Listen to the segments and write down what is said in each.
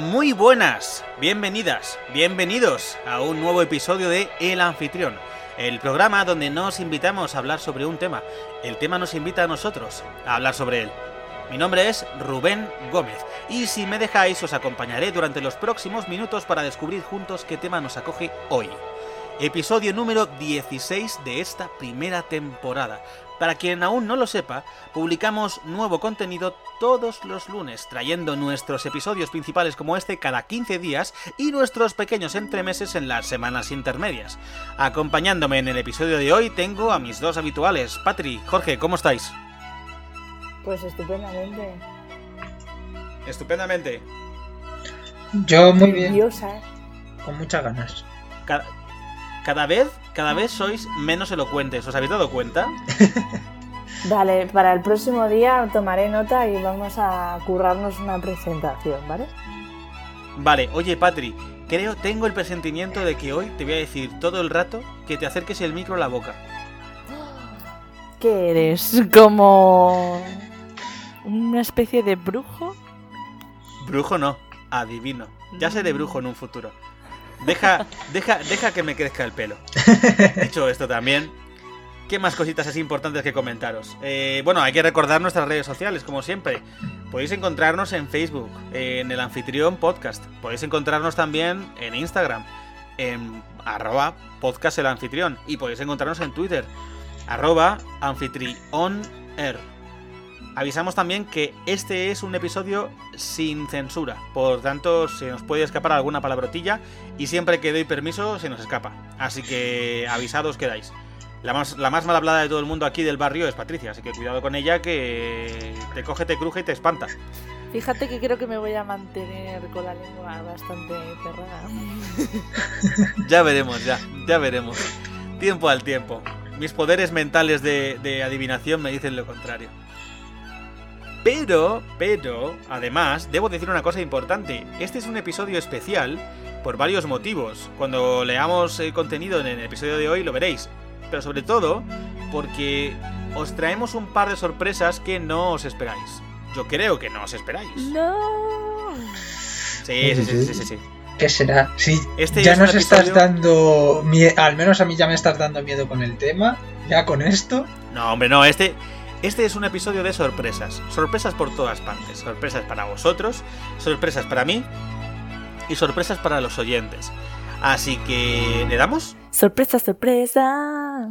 Muy buenas, bienvenidas, bienvenidos a un nuevo episodio de El Anfitrión, el programa donde nos invitamos a hablar sobre un tema. El tema nos invita a nosotros a hablar sobre él. Mi nombre es Rubén Gómez y si me dejáis os acompañaré durante los próximos minutos para descubrir juntos qué tema nos acoge hoy. Episodio número 16 de esta primera temporada. Para quien aún no lo sepa, publicamos nuevo contenido todos los lunes, trayendo nuestros episodios principales como este cada 15 días y nuestros pequeños entremeses en las semanas intermedias. Acompañándome en el episodio de hoy tengo a mis dos habituales, Patri, Jorge, ¿cómo estáis? Pues estupendamente. Estupendamente. Yo muy bien. Con muchas ganas. Cada, cada vez, cada vez sois menos elocuentes, ¿os habéis dado cuenta? Vale, para el próximo día tomaré nota y vamos a currarnos una presentación, ¿vale? Vale, oye Patri, creo, tengo el presentimiento de que hoy te voy a decir todo el rato que te acerques el micro a la boca. ¿Qué eres? ¿Como una especie de brujo? Brujo no, adivino. Ya seré brujo en un futuro. Deja, deja, deja que me crezca el pelo. Dicho esto también, ¿qué más cositas así importantes que comentaros? Eh, bueno, hay que recordar nuestras redes sociales, como siempre. Podéis encontrarnos en Facebook, en el anfitrión podcast. Podéis encontrarnos también en Instagram, en arroba podcast el anfitrión. Y podéis encontrarnos en Twitter, arroba. Avisamos también que este es un episodio sin censura, por tanto se nos puede escapar alguna palabrotilla y siempre que doy permiso se nos escapa. Así que avisados quedáis. La más, la más mal hablada de todo el mundo aquí del barrio es Patricia, así que cuidado con ella que te coge, te cruje y te espanta. Fíjate que creo que me voy a mantener con la lengua bastante cerrada. Ya veremos, ya, ya veremos. Tiempo al tiempo. Mis poderes mentales de, de adivinación me dicen lo contrario. Pero, pero, además, debo decir una cosa importante. Este es un episodio especial por varios motivos. Cuando leamos el contenido en el episodio de hoy lo veréis. Pero sobre todo porque os traemos un par de sorpresas que no os esperáis. Yo creo que no os esperáis. ¡No! Sí, sí, sí, sí, sí. sí. ¿Qué será? Sí, Este ya es un nos estás episodio- dando mie- al menos a mí ya me estás dando miedo con el tema. Ya con esto. No, hombre, no, este, este es un episodio de sorpresas. Sorpresas por todas partes. Sorpresas para vosotros, sorpresas para mí y sorpresas para los oyentes. Así que, ¿le damos? ¡Sorpresa, sorpresa!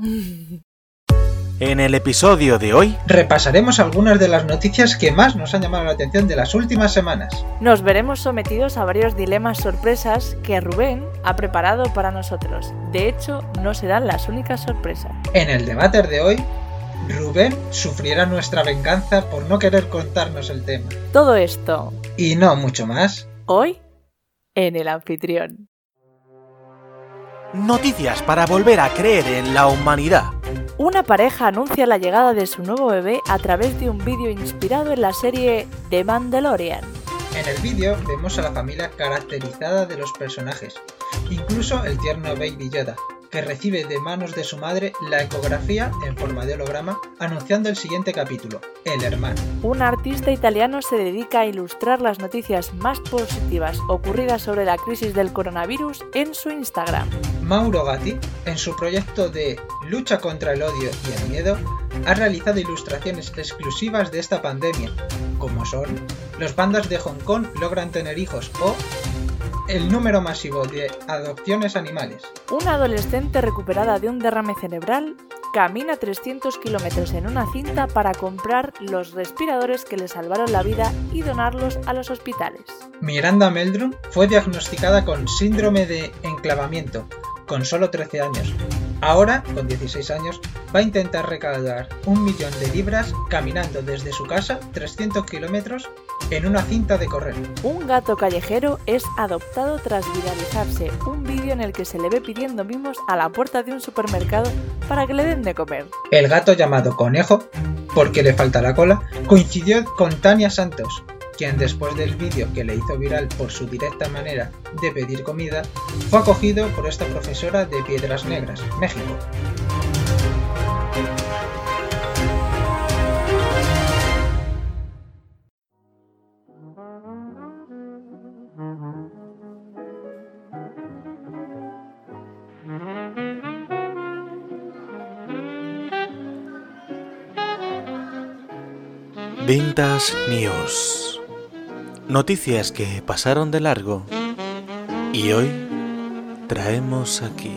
En el episodio de hoy, Repasaremos algunas de las noticias que más nos han llamado la atención de las últimas semanas. Nos veremos sometidos a varios dilemas sorpresas que Rubén ha preparado para nosotros. De hecho, no serán las únicas sorpresas. En el debate de hoy, Rubén sufrirá nuestra venganza por no querer contarnos el tema. Todo esto, Y no mucho más. hoy, en el anfitrión. noticias para volver a creer en la humanidad. Una pareja anuncia la llegada de su nuevo bebé a través de un vídeo inspirado en la serie The Mandalorian. En el vídeo vemos a la familia caracterizada de los personajes, incluso el tierno Baby Yoda, que recibe de manos de su madre la ecografía en forma de holograma anunciando el siguiente capítulo, El hermano. Un artista italiano se dedica a ilustrar las noticias más positivas ocurridas sobre la crisis del coronavirus en su Instagram. Mauro Gatti, en su proyecto de lucha contra el odio y el miedo, ha realizado ilustraciones exclusivas de esta pandemia, como son los pandas de Hong Kong logran tener hijos o el número masivo de adopciones animales. Una adolescente recuperada de un derrame cerebral camina 300 kilómetros en una cinta para comprar los respiradores que le salvaron la vida y donarlos a los hospitales. Miranda Meldrum fue diagnosticada con síndrome de enclavamiento, con solo 13 años. Ahora, con 16 años, va a intentar recaudar un millón de libras caminando desde su casa 300 kilómetros en una cinta de correr. Un gato callejero es adoptado tras viralizarse un vídeo en el que se le ve pidiendo mimos a la puerta de un supermercado para que le den de comer. El gato llamado Conejo, porque le falta la cola, coincidió con Tania Santos, quien después del vídeo que le hizo viral por su directa manera de pedir comida, fue acogido por esta profesora de Piedras Negras, México. Ventas News. Noticias que pasaron de largo y hoy traemos aquí.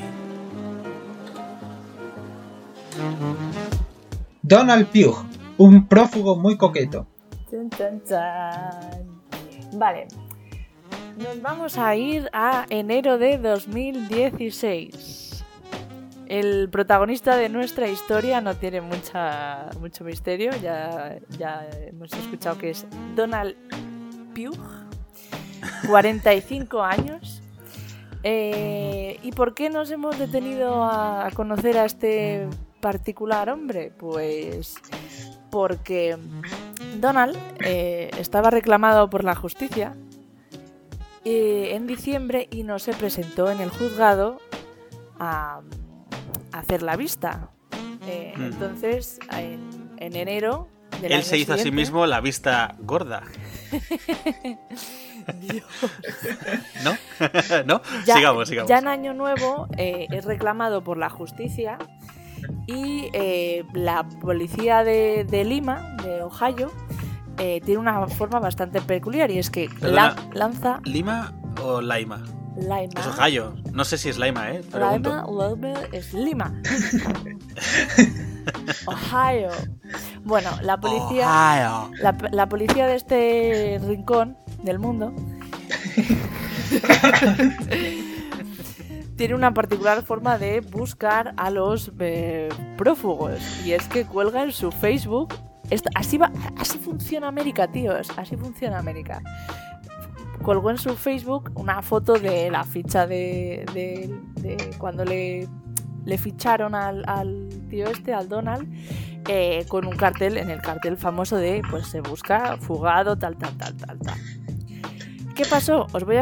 Donald Pugh, un prófugo muy coqueto. Chan, chan, chan. Vale. Nos vamos a ir a enero de 2016. El protagonista de nuestra historia no tiene mucha, mucho misterio, ya, ya hemos escuchado que es Donald Pugh, 45 años. Eh, ¿Y por qué nos hemos detenido a conocer a este particular hombre? Pues porque Donald eh, estaba reclamado por la justicia eh, en diciembre y no se presentó en el juzgado a, a hacer la vista. Eh, Mm. Entonces, en, en enero. del Él año se hizo a sí mismo la vista gorda, Dios. ¿no? ¿No? Ya, sigamos, sigamos. ya en Año Nuevo eh, es reclamado por la justicia y eh, la policía de, de Lima, de Ohio, eh, tiene una forma bastante peculiar y es que Perdona. la- lanza ¿Lima o Laima? Lima. Es Ohio. No sé si es Laima, ¿eh? Pregunto. Lima, Lima es Lima. Ohio. Bueno, la policía, la policía de este rincón del mundo tiene una particular forma de buscar a los eh, prófugos y es que cuelga en su Facebook. Esto- así, va, así funciona América, tíos. Así funciona América. Colgó en su Facebook una foto de la ficha de, de- cuando le, ficharon al, tío este, al Donald, eh, con un cartel, en el cartel famoso de pues se busca fugado, tal, tal, tal, tal, tal. ¿Qué pasó? Os voy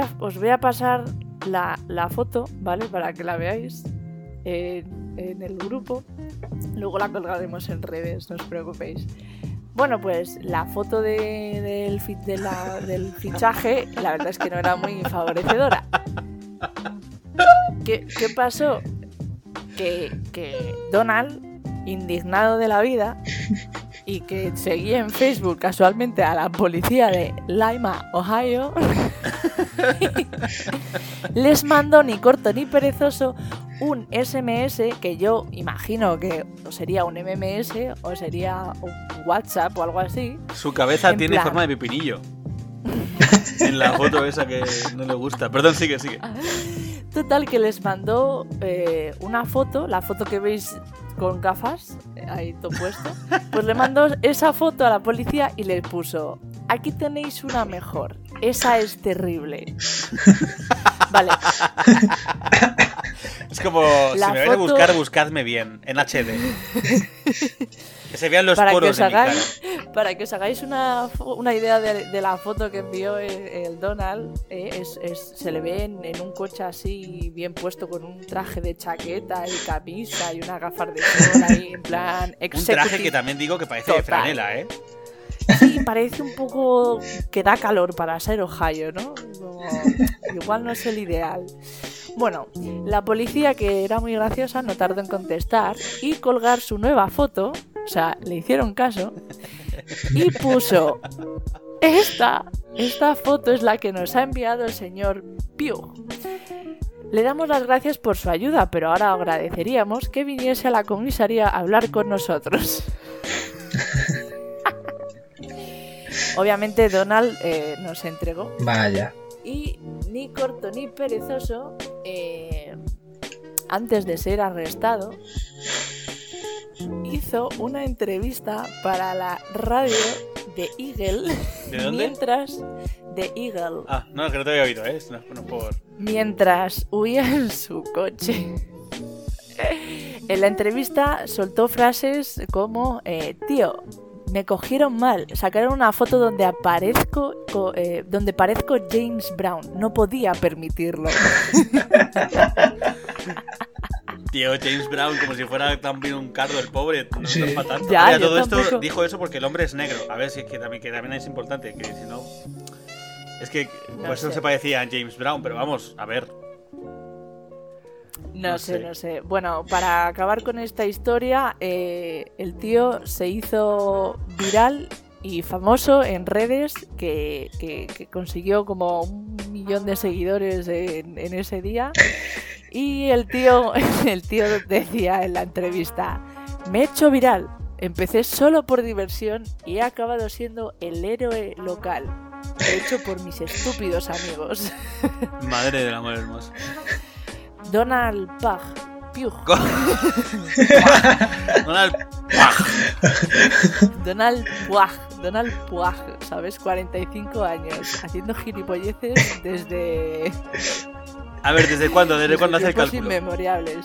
a, pasar la, foto, ¿vale? Para que la veáis en, en el grupo. Luego la colgaremos en redes, no os preocupéis. Bueno, pues la foto de- del, fichaje, la verdad es que no era muy favorecedora. ¿Qué, pasó? Que Donald, indignado de la vida, y que seguía en Facebook casualmente a la policía de Lima, Ohio, les mandó ni corto ni perezoso un SMS que yo imagino que o sería un MMS o sería un WhatsApp o algo así. Su cabeza En tiene plan. forma de pepinillo. en la foto esa que no le gusta. Perdón, sigue, sigue. Total que les mandó eh, una foto, la foto que veis con gafas, eh, ahí todo puesto. Pues le mandó esa foto a la policía y le puso, aquí tenéis una mejor, esa es terrible. Vale, Es como, La si me vais a foto- buscar, buscadme bien, en HD. que se vean los para que, poros os de mi cara. hagáis, para que os hagáis una, una idea de, de la foto que envió el, el Donald, eh, es, es- se le ve en, en un coche así bien puesto con un traje de chaqueta y camisa y una gafas de sol ahí en plan Un traje que executive. también digo que parece de franela, ¿eh? Sí, parece un poco que da calor para ser Ohio, ¿no? Igual no es el ideal. Bueno, la policía, que era muy graciosa, no tardó en contestar y colgar su nueva foto, o sea, le hicieron caso, y puso, esta, esta foto es la que nos ha enviado el señor Pugh. Le damos las gracias por su ayuda, pero ahora agradeceríamos que viniese a la comisaría a hablar con nosotros. Obviamente Donald eh, nos entregó Vaya. y ni corto ni perezoso, eh, antes de ser arrestado, hizo una entrevista para la radio de Eagle. ¿De dónde? Mientras de Eagle, Ah, no, que no te había oído, ¿eh? No, no por... mientras huía en su coche. En la entrevista soltó frases como, eh, tío, me cogieron mal, sacaron una foto donde aparezco, co- eh, donde parezco James Brown, no podía permitirlo. Tío, James Brown, como si fuera también un cardo el pobre. No, Sí. no es para tanto. Ya, Mira, yo todo esto tampoco. dijo eso porque el hombre es negro. A ver si es que también, que también es importante, que si no. Es que No por eso sé. se parecía a James Brown, pero vamos, a ver. No, No sé, sé. no sé. Bueno, para acabar con esta historia, eh, el tío se hizo viral y famoso en redes que, que- que consiguió como un millón de seguidores en, en ese día. Y el tío, el tío decía en la entrevista, me he hecho viral, empecé solo por diversión y he acabado siendo el héroe local, hecho por mis estúpidos amigos. Madre del amor hermoso. Donald Pug. Donald Paj. Donald Puag, Donald Puag, ¿sabes? 45 años, haciendo gilipolleces desde, A ver, ¿desde cuándo? ¿Desde desde cuándo hace el tiempos cálculo? inmemoriales.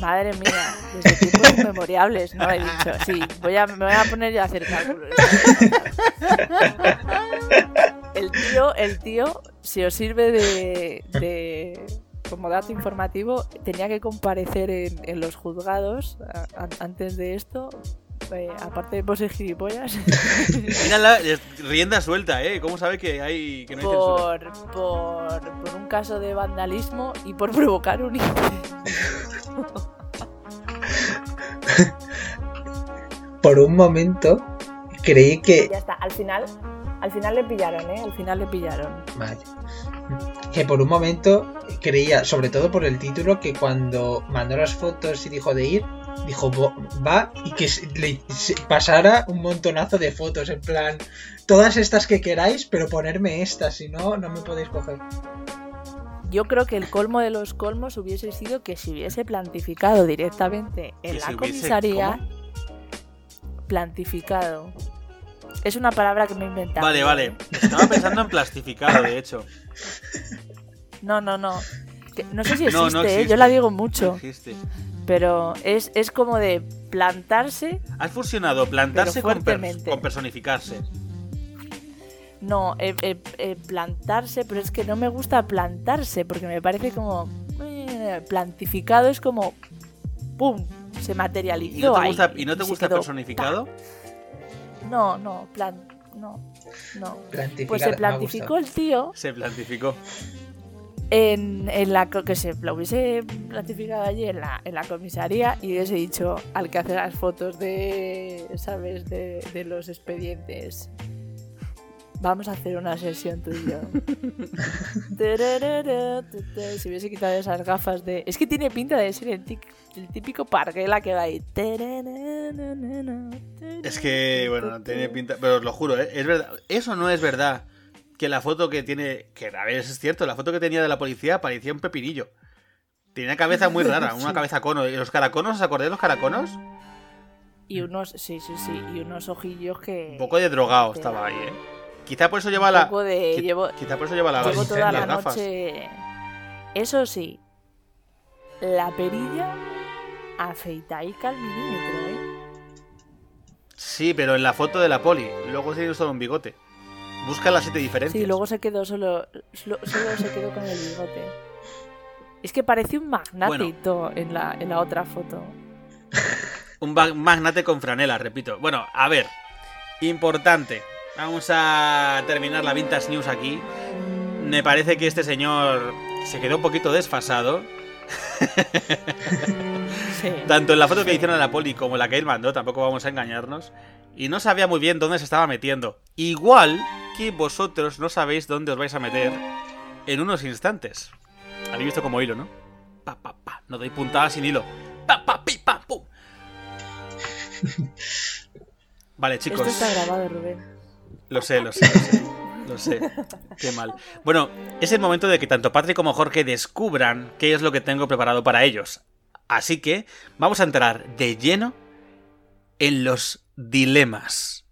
Madre mía, desde tiempos inmemoriales, no he dicho. Sí, voy a, me voy a poner ya a hacer cálculos. El tío, el tío, si os sirve de, de- como dato informativo, tenía que comparecer en, en los juzgados a- a- antes de esto. eh, aparte de por ser gilipollas, Mírala, rienda suelta, ¿eh? ¿Cómo sabe que hay que no hay censura? por, por, por un caso de vandalismo y por provocar un incendio. Por un momento creí que. Ya está, al final, al final le pillaron, ¿eh? Al final le pillaron. Vaya. Que por un momento creía, sobre todo por el título, que cuando mandó las fotos y dijo de ir, dijo "Vo- va y que le pasara un montonazo de fotos, en plan, todas estas que queráis, pero ponerme estas, si no, no me podéis coger. Yo creo que el colmo de los colmos hubiese sido que se hubiese plantificado directamente en la se hubiese- comisaría. Plantificado. Es una palabra que me he inventado. Vale, vale. Estaba pensando en plastificado, de hecho. No, no, no. No sé si existe, No, no ¿eh? yo la digo mucho, Existe. pero es, es como de plantarse Has fusionado plantarse con, per- fuertemente. con personificarse. No, eh, eh, eh, plantarse, pero es que no me gusta plantarse porque me parece como. eh, plantificado es como. ¡Pum! Se materializó. ¿Y no te ahí gusta, y no te gusta personificado? No, no, plan. No, no. Pues se plantificó el tío Se plantificó. en, en la que se lo hubiese plantificado allí en la, en la comisaría y hubiese dicho al que hace las fotos de, ¿sabes? De, de los expedientes. Vamos a hacer una sesión tú y yo. Si hubiese quitado esas gafas de... Es que tiene pinta de ser el, tic- el típico parguela que va ahí. Es que, bueno, no tiene pinta. Pero os lo juro, ¿eh? Es verdad. Eso no es verdad. Que la foto que tiene. Que a ver, es cierto. La foto que tenía de la policía parecía un pepinillo. Tenía una cabeza muy rara, una cabeza cono. ¿Y los caraconos? ¿Os acordáis de los caraconos? Y unos... Sí, sí, sí. Y unos ojillos que... Un poco de drogado estaba ahí, ¿eh? Quizá por eso lleva la. De... qui- Llevo, Quizá por eso lleva la, Llevo toda la gafas. noche. Eso sí, la perilla afeitaica al milímetro, ¿eh? Sí, pero en la foto de la poli. Luego tiene solo un bigote. Busca las siete diferencias. Sí, luego se quedó solo, solo, solo se quedó con el bigote. Es que parece un magnate Bueno. en la, en la otra foto. Un magnate con franela, repito. Bueno, a ver. Importante. Vamos a terminar la Vintage News aquí. Me parece que este señor se quedó un poquito desfasado. Sí. Tanto en la foto que hicieron a la poli como en la que él mandó, tampoco vamos a engañarnos. Y no sabía muy bien dónde se estaba metiendo. Igual que vosotros no sabéis dónde os vais a meter en unos instantes. Habéis visto como hilo, ¿no? Pa, pa, pa. No doy puntada sin hilo. Pa, pa, pi, pa, pum. Vale, chicos. Esto está grabado, Rubén. Lo sé, lo sé, lo sé. Lo sé. Qué mal. Bueno, es el momento de que tanto Patrick como Jorge descubran qué es lo que tengo preparado para ellos. Así que vamos a entrar de lleno en los dilemas.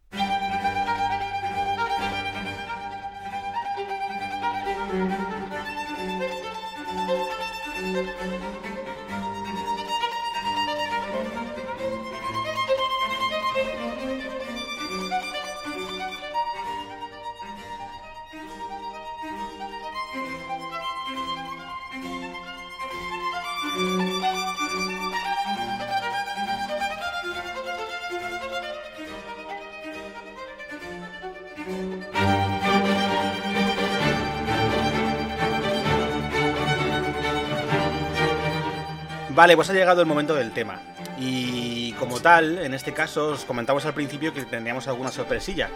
Vale, pues ha llegado el momento del tema. Y como tal, en este caso, os comentamos al principio que tendríamos alguna sorpresilla.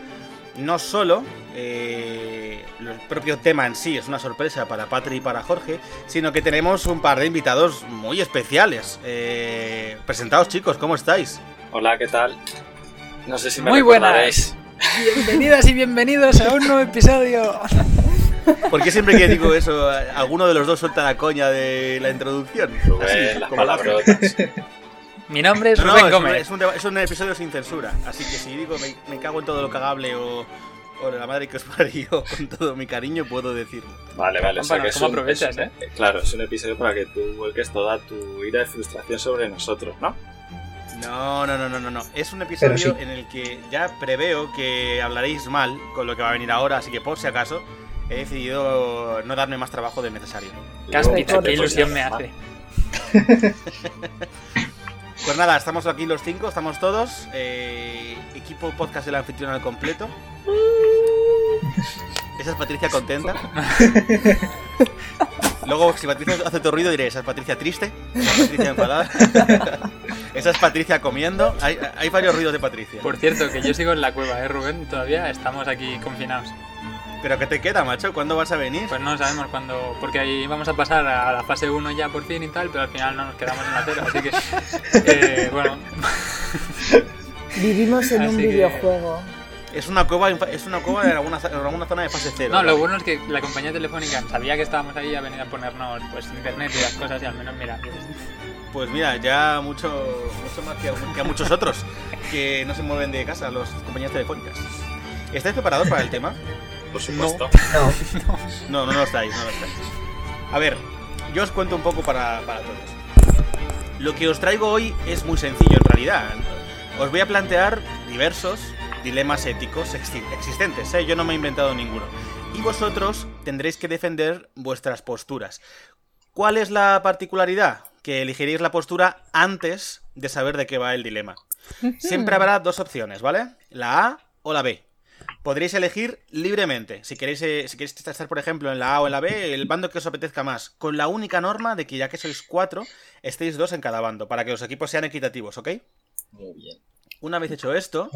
No solo eh, el propio tema en sí es una sorpresa para Patri y para Jorge, sino que tenemos un par de invitados muy especiales. Eh, presentaos chicos, ¿cómo estáis? Hola, ¿qué tal? No sé si me Muy recordaréis. Bienvenidas y bienvenidos a un nuevo episodio. ¿Por qué siempre que digo eso, alguno de los dos suelta la coña de la introducción? Rubén, Así, las como palabrotas. Mi nombre es No, Rubén es, un, Gómez. es un es un episodio sin censura, así que si digo me, me cago en todo lo cagable o, o la madre que os parió con todo mi cariño, puedo decirlo. Vale, vale. O sea que es ¿cómo un, aprovechas, es un- Claro, es un episodio para que tú vuelques toda tu ira de frustración sobre nosotros, ¿no? No, no, no, no, no, no. Es un episodio sí. en el que ya preveo que hablaréis mal con lo que va a venir ahora, así que por si acaso he decidido no darme más trabajo del necesario. Caspita, qué pues, ilusión me hace. Pues nada, estamos aquí los cinco, estamos todos. eh, equipo podcast del anfitrión al completo. Esa es Patricia contenta. Luego, si Patricia hace todo ruido, diré, esa es Patricia triste. Esa es Patricia enfadada. Esa es Patricia comiendo. Hay, hay varios ruidos de Patricia. Por cierto, que yo sigo en la cueva, ¿eh, Rubén? Todavía estamos aquí confinados. ¿Pero qué te queda, macho? ¿Cuándo vas a venir? Pues no sabemos cuándo. Porque ahí vamos a pasar a la fase 1 ya por fin y tal, pero al final no nos quedamos en la 0. Así que. eh, bueno, Vivimos en Así un que- videojuego. Es una cueva, es una cueva en alguna, en alguna zona de fase cero. no, lo bueno es que la compañía telefónica sabía que estábamos ahí y ha venido a ponernos pues internet y las cosas y al menos, mira. sé. Pues mira, ya mucho, mucho más que a, que a muchos otros que no se mueven de casa, los compañías telefónicas. ¿Estáis preparados para el tema? Por supuesto. No, No, no lo estáis, no lo estáis. A ver, yo os cuento un poco para, para todos. Lo que os traigo hoy es muy sencillo en realidad. Os voy a plantear diversos dilemas éticos exi- existentes, ¿eh? yo no me he inventado ninguno. Y vosotros tendréis que defender vuestras posturas. ¿Cuál es la particularidad? Que elegiréis la postura antes de saber de qué va el dilema. Siempre habrá dos opciones, ¿vale? La A o la B. Podréis elegir libremente. Si queréis, eh, si queréis estar, por ejemplo, en la A o en la B, el bando que os apetezca más. Con la única norma de que ya que sois cuatro, estéis dos en cada bando, para que los equipos sean equitativos, ¿ok? Muy bien. Una vez hecho esto,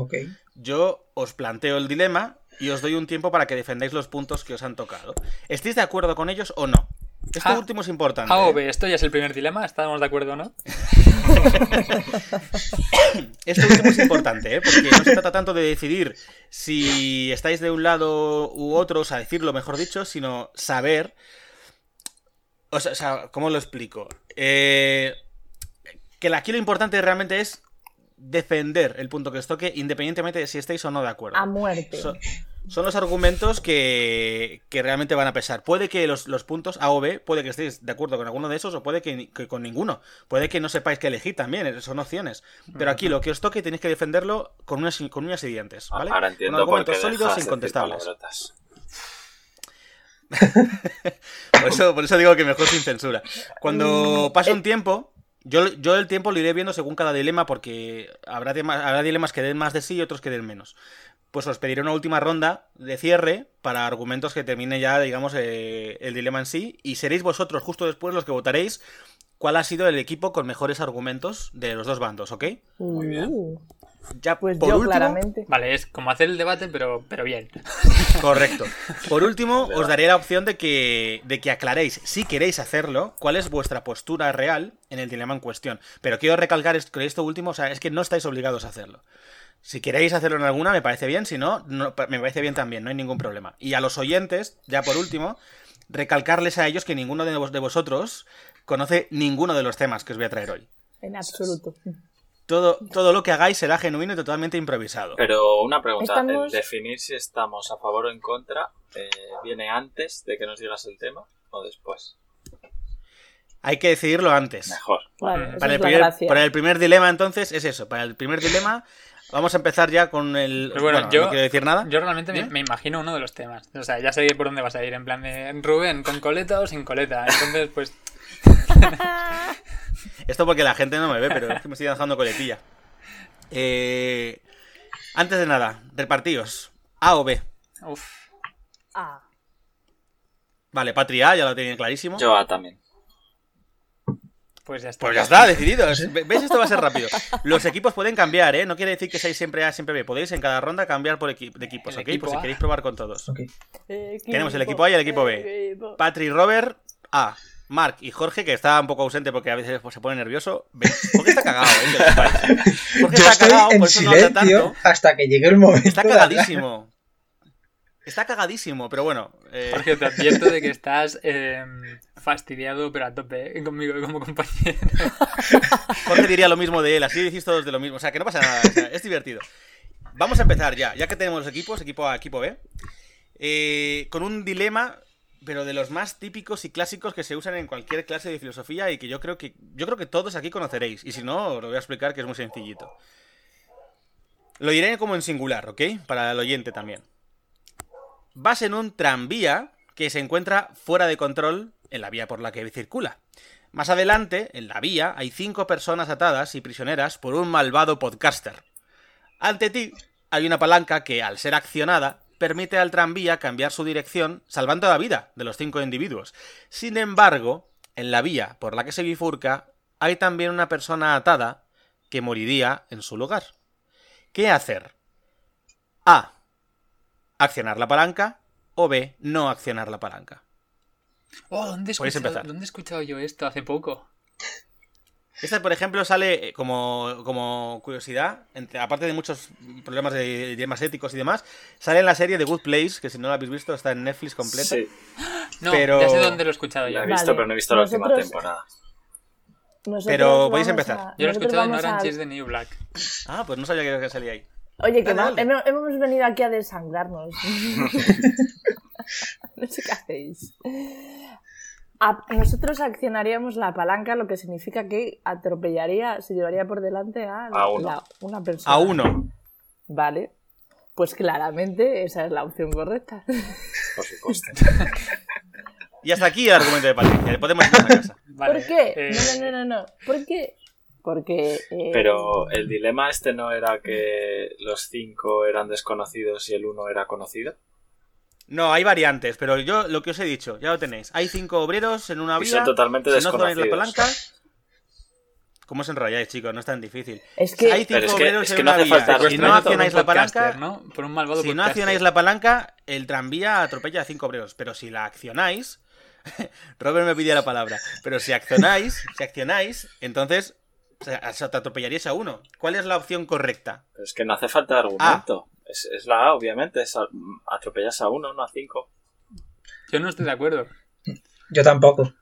yo os planteo el dilema y os doy un tiempo para que defendáis los puntos que os han tocado. ¿Estáis de acuerdo con ellos o no? Esto A- último es importante. A o. B, esto ya es el primer dilema, ¿estamos de acuerdo o no? Esto último es importante, ¿eh? porque no se trata tanto de decidir si estáis de un lado u otro, o sea, decirlo mejor dicho, sino saber. O sea, ¿cómo lo explico? Eh, que aquí lo importante realmente es defender el punto que os toque, independientemente de si estáis o no de acuerdo. A muerte. So- son los argumentos que, que realmente van a pesar. Puede que los, los puntos A o B, puede que estéis de acuerdo con alguno de esos o puede que, con ninguno. Puede que no sepáis qué elegir también, eh, son opciones. Pero aquí lo que os toque tenéis que defenderlo con unas, con uñas y dientes, ¿vale? Ahora entiendo argumentos sólidos e incontestables. Por eso, por eso digo que mejor sin censura. Cuando pase un tiempo, yo, yo el tiempo lo iré viendo según cada dilema, porque habrá, habrá dilemas que den más de sí y otros que den menos. Pues os pediré una última ronda de cierre para argumentos que termine ya, digamos, eh, el dilema en sí. Y seréis vosotros justo después los que votaréis cuál ha sido el equipo con mejores argumentos de los dos bandos, ¿ok? Muy bien. Uh, Ya pues por yo último, claramente. Vale, es como hacer el debate, pero, pero bien. Correcto. Por último, os daré la opción de que, de que aclaréis, si queréis hacerlo, cuál es vuestra postura real en el dilema en cuestión. Pero quiero recalcar esto, que esto último, o sea, es que no estáis obligados a hacerlo. Si queréis hacerlo en alguna, me parece bien, si no, no, me parece bien también, no hay ningún problema. Y a los oyentes, ya por último, recalcarles a ellos que ninguno de, vos- de vosotros conoce ninguno de los temas que os voy a traer hoy. En absoluto. Todo, todo lo que hagáis será genuino y totalmente improvisado. Pero una pregunta, Estamos- ¿el definir si estamos a favor o en contra eh, viene antes de que nos digas el tema o después? Hay que decidirlo antes. Mejor. Vale, el, primer, para el primer dilema, entonces, es eso. Para el primer dilema, vamos a empezar ya con el. Pero bueno, bueno, yo- no quiero decir nada. Yo realmente me, ¿Eh? me imagino uno de los temas. O sea, ya sé por dónde vas a ir. En plan de Rubén, ¿con coleta o sin coleta? Entonces, pues. Esto porque la gente no me ve, pero es que me estoy dejando coletilla. Eh, antes de nada, repartíos. A o B. Uf. Pues ya está. Pues ya está, decidido. ¿Ves? Esto va a ser rápido. Los equipos pueden cambiar, ¿eh? No quiere decir que seáis siempre A, siempre B. Podéis en cada ronda cambiar por equi- de equipos, ¿ok? equipo Por si queréis probar con todos. Ok. Tenemos el equipo A y el equipo B. Equipo. Patri y Robert, A. Mark y Jorge, que está un poco ausente porque a veces pues, se pone nervioso. B. Jorge está cagado, ¿eh? Jorge Yo está estoy cagado, en por eso no habla tanto. hasta que llegue el momento. Está cagadísimo. Está cagadísimo, pero bueno. eh, Jorge, te advierto de que estás eh, fastidiado, pero a tope eh, conmigo como compañero. Jorge diría lo mismo de él, así decís todos de lo mismo. O sea, que no pasa nada, o sea, es divertido. Vamos a empezar ya, ya que tenemos los equipos, equipo A, equipo B, eh, con un dilema, pero de los más típicos y clásicos que se usan en cualquier clase de filosofía y que yo creo que yo creo que todos aquí conoceréis. Y si no, os lo voy a explicar que es muy sencillito. Lo diré como en singular, ¿ok? Para el oyente también. Vas en un tranvía que se encuentra fuera de control en la vía por la que circula. Más adelante, en la vía, hay cinco personas atadas y prisioneras por un malvado podcaster. Ante ti hay una palanca que, al ser accionada, permite al tranvía cambiar su dirección, salvando la vida de los cinco individuos. Sin embargo, en la vía por la que se bifurca, hay también una persona atada que moriría en su lugar. ¿Qué hacer? A. Accionar la palanca o B. No accionar la palanca. Oh, ¿dónde he, escuchado, empezar. ¿dónde he escuchado yo esto hace poco? Esta, por ejemplo, sale eh, como, como curiosidad, entre, aparte de muchos problemas de temas éticos y demás, sale en la serie The Good Place, que si no la habéis visto está en Netflix completa. Sí, No, Pero- ya sé dónde lo he escuchado yo. la he Vale. visto, pero no he visto la última temporada. Nosotros Pero podéis empezar. a- Yo lo he escuchado en vamos a- Orange is the New Black. Ah, pues no sabía que- que salía ahí. Oye, que Dale, va- dale. hemos, hemos venido aquí a desangrarnos. no sé qué hacéis. A- nosotros accionaríamos la palanca, lo que significa que atropellaría, se llevaría por delante a, A uno. la- una persona. A uno. Vale. Pues claramente esa es la opción correcta. Por supuesto. Y hasta aquí el argumento de Patricia. Podemos irnos a casa. Vale, ¿Por qué? eh, No, no, no, no, no. ¿Por qué? Porque. eh, Pero el dilema este no era que los cinco eran desconocidos y el uno era conocido. No, hay variantes, pero yo lo que os he dicho, ya lo tenéis. Hay cinco obreros en una son totalmente si no accionáis la desconocidos. palanca. ¿Cómo os enrolláis, chicos? No es tan difícil. Es que. Hay cinco Pero es que- obreros es en que no una hace vía. falta Si no accionáis la palanca, ¿no? Por un malvado Si no accionáis la palanca, el tranvía atropella a cinco obreros. Pero si la accionáis. Robert me pidió la palabra. Pero si accionáis, si accionáis, entonces o sea, se te atropellaríais a uno. ¿Cuál es la opción correcta? Pero es que no hace falta argumento. Es, es la A, obviamente. Es a- atropellas a uno, no a cinco. Yo no estoy de acuerdo. Yo tampoco.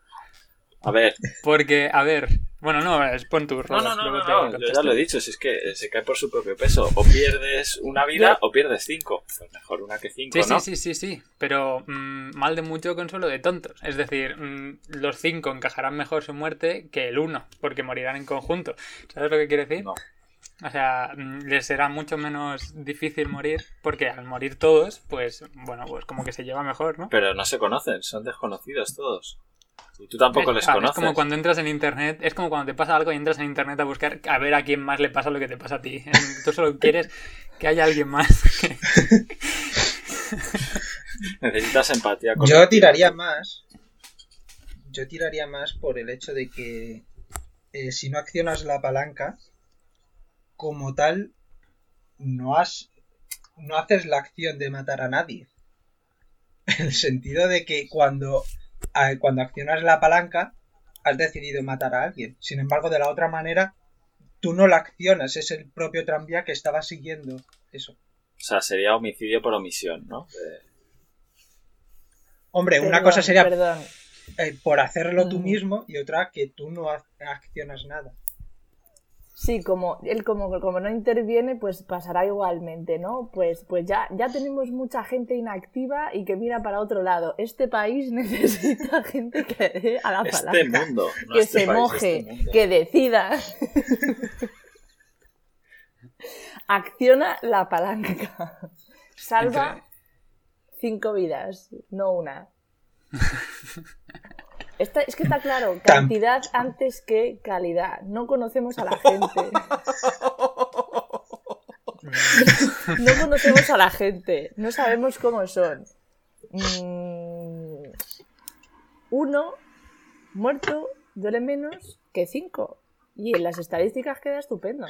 A ver. Porque, a ver. Bueno, no, es pon tu No, no, no, no, Yo ya lo he dicho. Si es que se cae por su propio peso. O pierdes una vida o pierdes cinco. Pues mejor una que cinco, Sí, ¿no? sí, sí, sí, sí. Pero mm, mal de mucho consuelo de tontos. Es decir, mm, los cinco encajarán mejor su muerte que el uno, porque morirán en conjunto. ¿Sabes lo que quiero decir? No. O sea, mm, les será mucho menos difícil morir, porque al morir todos, pues, bueno, pues como que se lleva mejor, ¿no? Pero no se conocen. Son desconocidos todos. Y tú tampoco Es- les conoces. Es como cuando entras en internet, es como cuando te pasa algo y entras en internet a buscar a ver a quién más le pasa lo que te pasa a ti. Tú solo quieres que haya alguien más. que- Necesitas empatía con Yo tiraría más. Yo tiraría más por el hecho de que eh, si no accionas la palanca, como tal, no has. no haces la acción de matar a nadie. En el sentido de que cuando, cuando accionas la palanca, has decidido matar a alguien. Sin embargo, de la otra manera, tú no la accionas, es el propio tranvía que estaba siguiendo eso. O sea, sería homicidio por omisión, ¿no? De- Hombre, una cosa sería Perdón. eh, por hacerlo tú Mm. mismo y otra que tú no accionas nada. Sí, como él como, como no interviene, pues pasará igualmente, ¿no? Pues, pues ya, ya tenemos mucha gente inactiva y que mira para otro lado. Este país necesita gente que dé a la Este palanca. mundo. no que este se país, moje, este mundo. que decida. Acciona la palanca. Salva Entre- cinco vidas, no una. Está- es que está claro, cantidad antes que calidad. No conocemos a la gente. No conocemos a la gente. No sabemos cómo son. Mm, Uno muerto duele menos que 5. Y en las estadísticas queda estupendo.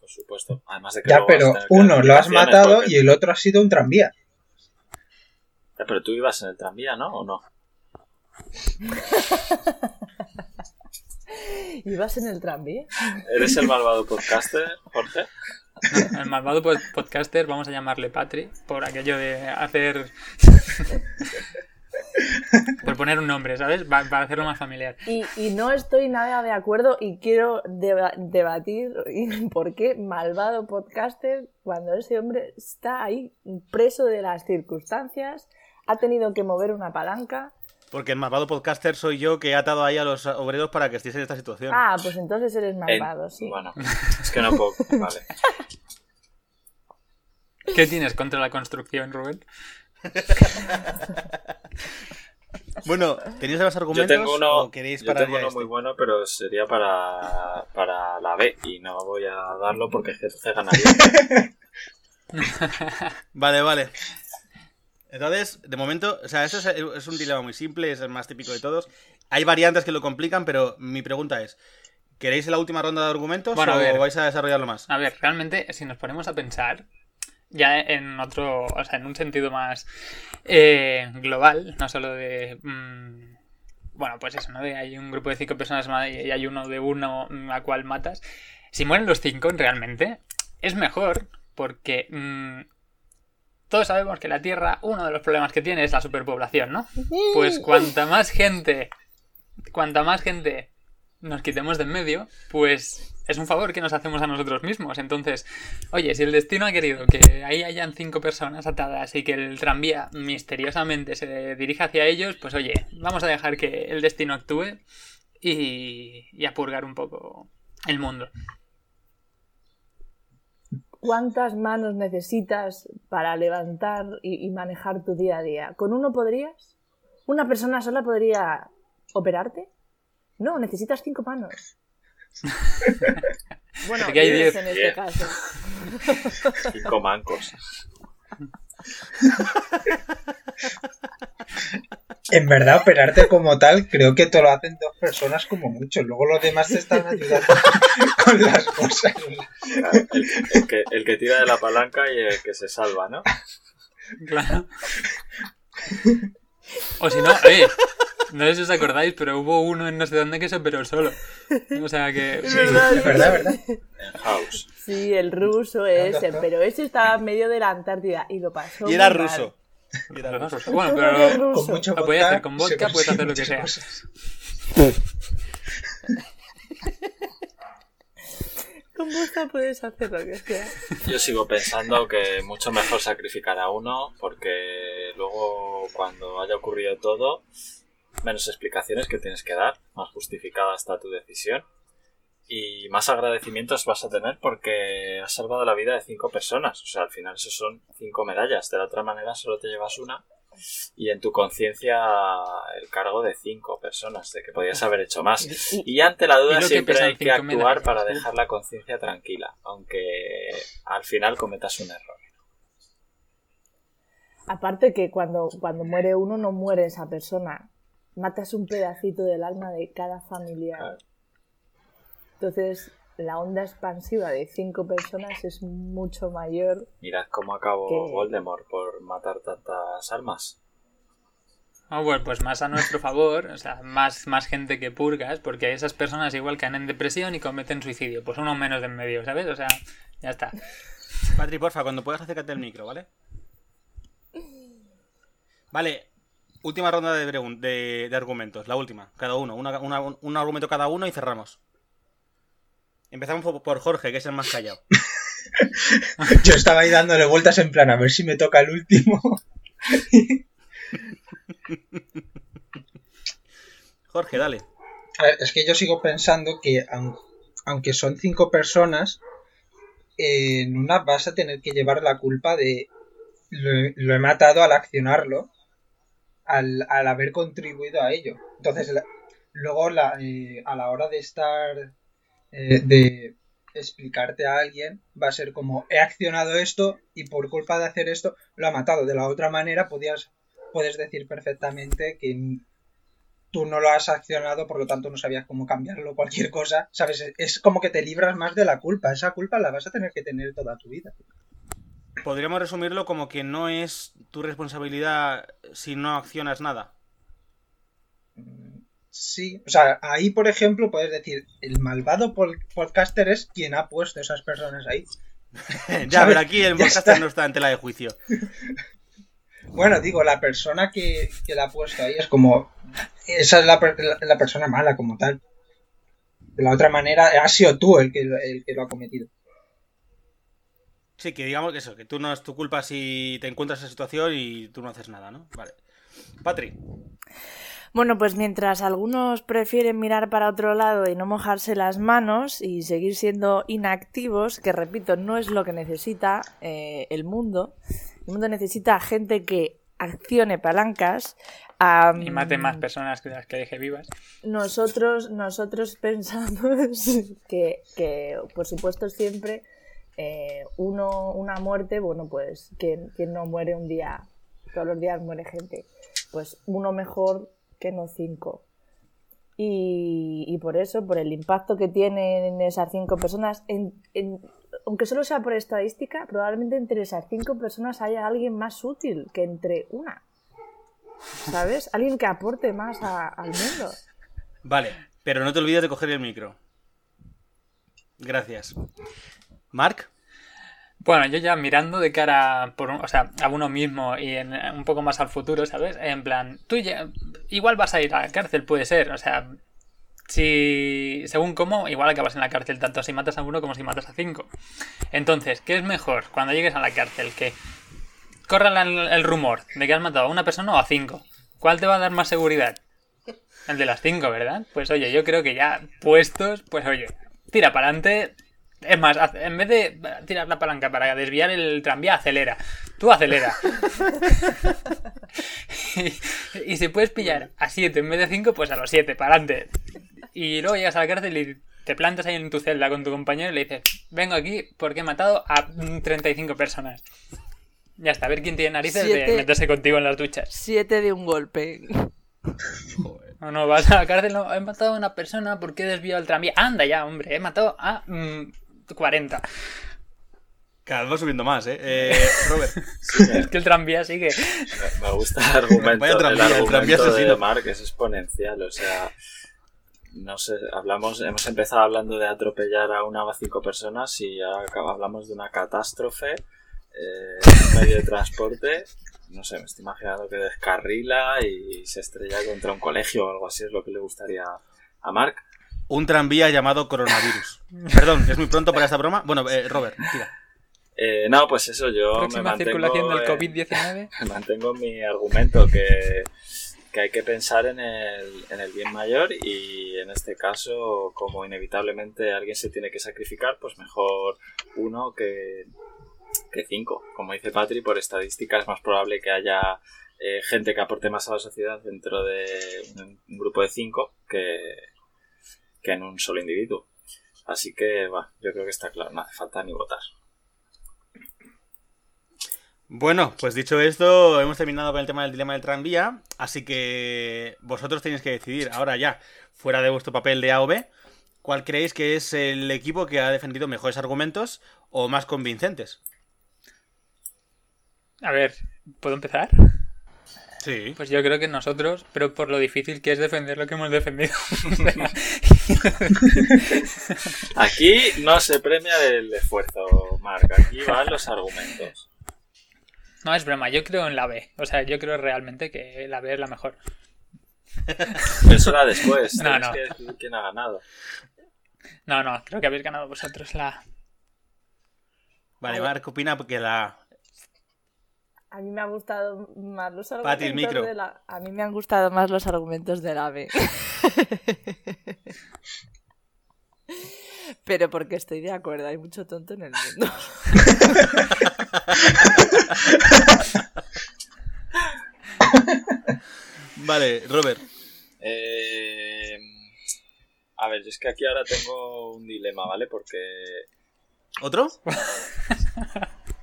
Por supuesto. Además de que Ya, pero uno lo has matado porque- y el otro ha sido un tranvía. Ya, pero tú ibas en el tranvía, ¿no? ¿O no? ¿Y vas en el tranvía? ¿Eres el malvado podcaster, Jorge? El malvado pod- podcaster, vamos a llamarle Patri, por aquello de hacer. por poner un nombre, ¿sabes? Pa- Para hacerlo más familiar. Y, y no estoy nada de acuerdo y quiero deba- debatir por qué malvado podcaster cuando ese hombre está ahí preso de las circunstancias, ha tenido que mover una palanca. Porque el malvado podcaster soy yo que he atado ahí a los obreros para que estéis en esta situación. Ah, pues entonces eres malvado, sí. Bueno, es que no puedo. Vale. ¿Qué tienes contra la construcción, Rubén? Bueno, ¿tenéis más Yo argumentos tengo uno, o queréis yo parar tengo uno este? muy bueno, pero sería para, para la B y no voy a darlo porque es que entonces ganaría. Vale, vale. Entonces, de momento, o sea, eso es, es un dilema muy simple, es el más típico de todos. Hay variantes que lo complican, pero mi pregunta es, ¿queréis la última ronda de argumentos Bueno, a o ver. vais a desarrollarlo más? A ver, realmente, si nos ponemos a pensar, ya en otro, o sea, en un sentido más eh, global, no solo de. mm, bueno, pues eso, ¿no? De hay un grupo de cinco personas y hay uno de uno mm, a cual matas. Si mueren los cinco, realmente, es mejor porque. mm, todos sabemos que la Tierra, uno de los problemas que tiene es la superpoblación, ¿no? Pues cuanta más gente, cuanta más gente nos quitemos de en medio, pues es un favor que nos hacemos a nosotros mismos. Entonces, oye, si el destino ha querido que ahí hayan cinco personas atadas y que el tranvía misteriosamente se dirija hacia ellos, pues oye, vamos a dejar que el destino actúe y, y a purgar un poco el mundo. ¿Cuántas manos necesitas para levantar y, y manejar tu día a día? ¿Con uno podrías? ¿Una persona sola podría operarte? No, necesitas cinco manos. bueno, Porque hay diez en este caso. Cinco mancos. En verdad, operarte como tal, creo que te lo hacen dos personas como mucho. Luego los demás te están ayudando con las cosas. Claro, el, el que, el que tira de la palanca y el que se salva, ¿no? Claro. O si no, oye, no sé si os acordáis, pero hubo uno en no sé dónde que se operó solo. O sea que... Verdad, Es verdad, verdad. En House. Sí, el ruso ese, pero ese estaba en medio de la Antártida y lo pasó. Y era ruso. Y era ruso. Bueno, pero ruso. Con mucho Lo vodka hacer con vodka, se puede hacer lo que sea. Con vodka puedes hacer lo que sea. Yo sigo pensando que mucho mejor sacrificar a uno porque luego cuando haya ocurrido todo, menos explicaciones que tienes que dar, más justificada está tu decisión y más agradecimientos vas a tener porque has salvado la vida de cinco personas. O sea, al final eso son cinco medallas. De la otra manera solo te llevas una y en tu conciencia el cargo de cinco personas, de que podías haber hecho más. Y- ante la duda siempre hay que actuar para dejar la conciencia tranquila, aunque al final cometas un error. Aparte que cuando, cuando muere uno no muere esa persona. Matas un pedacito del alma de cada familiar. Claro. Entonces, la onda expansiva de cinco personas es mucho mayor. Mirad cómo acabó Que- Voldemort por matar tantas almas. Ah, bueno, pues más a nuestro favor, o sea, más, más gente que purgas, porque esas personas igual caen en depresión y cometen suicidio. Pues uno menos de en medio, ¿sabes? O sea, ya está. Patri, porfa, cuando puedas acércate al micro, ¿vale? Vale, última ronda de, de argumentos, la última, cada uno, una- una- un argumento cada uno y cerramos. Empezamos por- Jorge, que es el más callado. Yo estaba ahí dándole vueltas en plan a ver si me toca el último. Jorge, dale. A ver, es que yo sigo pensando que aun- aunque son cinco personas, en una vas a tener que llevar la culpa de lo, lo he matado al accionarlo, al, al haber contribuido a ello. Entonces, luego la, eh, a la hora de estar, eh, de explicarte a alguien, va a ser como he accionado esto y por culpa de hacer esto lo ha matado. De la otra manera, podías, puedes decir perfectamente que tú no lo has accionado, por lo tanto no sabías cómo cambiarlo, cualquier cosa, ¿sabes? Es como que te libras más de la culpa. Esa culpa la vas a tener que tener toda tu vida. Podríamos resumirlo como que no es tu responsabilidad si no accionas nada. Mm, Sí, o sea, ahí por ejemplo puedes decir, el malvado podcaster es quien ha puesto esas personas ahí. ya, pero aquí el podcaster está. no está en tela de juicio. Bueno, digo, la persona que, que la ha puesto ahí es como, esa es la, la- la persona mala como tal. De la otra manera, has sido tú el que, lo- el que lo ha cometido. Sí, que digamos que eso, que tú no es tu culpa si te encuentras en esa situación y tú no haces nada, ¿no? Vale. Patri, Bueno, pues mientras algunos prefieren mirar para otro lado y no mojarse las manos y seguir siendo inactivos, que repito, no es lo que necesita eh, el mundo. El mundo necesita gente que accione palancas. am, Y mate más personas que las que deje vivas. nosotros, nosotros pensamos que, que, por supuesto, siempre eh, uno, una muerte, bueno, pues, quien, quien no muere un día, todos los días muere gente, pues uno mejor que no cinco. Y, y por eso, por el impacto que tienen esas cinco personas, en- en- aunque solo sea por estadística, probablemente entre esas cinco personas haya alguien más útil que entre una. ¿Sabes? Alguien que aporte más a- al mundo. vale, pero no te olvides de coger el micro. Gracias. Mark, Bueno, yo ya mirando de cara por un- o sea, a uno mismo y un poco más al futuro, ¿sabes? En plan, tú ya, igual vas a ir a la cárcel, puede ser, o sea, si según cómo, igual acabas en la cárcel tanto si matas a uno como si matas a cinco. Entonces, ¿qué es mejor cuando llegues a la cárcel? Que corra el, rumor de que has matado a una persona o a cinco. ¿Cuál te va a dar más seguridad? El de las cinco, ¿verdad? Pues oye, yo creo que ya puestos, pues oye, tira para adelante. Es más, en vez de tirar la palanca para desviar el tranvía, acelera. Tú acelera. y, y si puedes pillar a 7 en vez de 5, pues a los 7, para adelante. Y luego llegas a la cárcel y te plantas ahí en tu celda con tu compañero y le dices, vengo aquí porque he matado a mm, 35 personas. Ya está, a ver quién tiene narices Siete. de meterse contigo en las duchas. Siete de un golpe. No, no, vas a la cárcel, no, he matado a una persona porque he desviado el tranvía. Anda ya, hombre, he matado a mm, 40. cada vez va subiendo más, ¿eh? Eh, Robert, Es que el tranvía sigue. Me, gusta el argumento, Vaya tranvía, el el tranvía argumento de asesino. Mark es exponencial, o sea, no sé, hablamos, hemos empezado hablando de atropellar a una o a cinco personas y ahora hablamos de una catástrofe, eh, un medio de transporte, no sé, me estoy imaginando que descarrila y se estrella contra un colegio o algo así, es lo que le gustaría a Mark. Un tranvía llamado coronavirus. Perdón, es muy pronto para esta broma. Bueno, eh, Robert, tira. Eh, no, pues eso, yo me mantengo, circulación del en- COVID-19. mantengo en mi argumento que, que hay que pensar en el, en el bien mayor y en este caso, como inevitablemente alguien se tiene que sacrificar, pues mejor uno que, que cinco. Como dice Patri, por estadística es más probable que haya eh, gente que aporte más a la sociedad dentro de un, un grupo de cinco que, que en un solo individuo. Así que, va, yo creo que está claro, no hace falta ni votar. Bueno, pues dicho esto, hemos terminado con el tema del dilema del tranvía, así que vosotros tenéis que decidir ahora ya, fuera de vuestro papel de A o B, cuál creéis que es el equipo que ha defendido mejores argumentos o más convincentes. A ver, ¿puedo empezar? Sí. Pues yo creo que nosotros, pero por lo difícil que es defender lo que hemos defendido. Aquí no se premia el esfuerzo, Marc. Aquí van los argumentos. no, es broma, yo creo en la B. O sea, yo creo realmente que la B es la mejor. Eso era después. No, Tienes no. que decir quién ha ganado. No, no, creo que habéis ganado vosotros la A. Vale, Marc opina que la... A mí me han gustado más los Pati, argumentos el micro. de la... A mí me han gustado más los argumentos del AVE. Pero porque estoy de acuerdo, hay mucho tonto en el mundo. Vale, Robert. Eh, a ver, yo es que aquí ahora tengo un dilema, ¿vale? Porque, ¿Otro?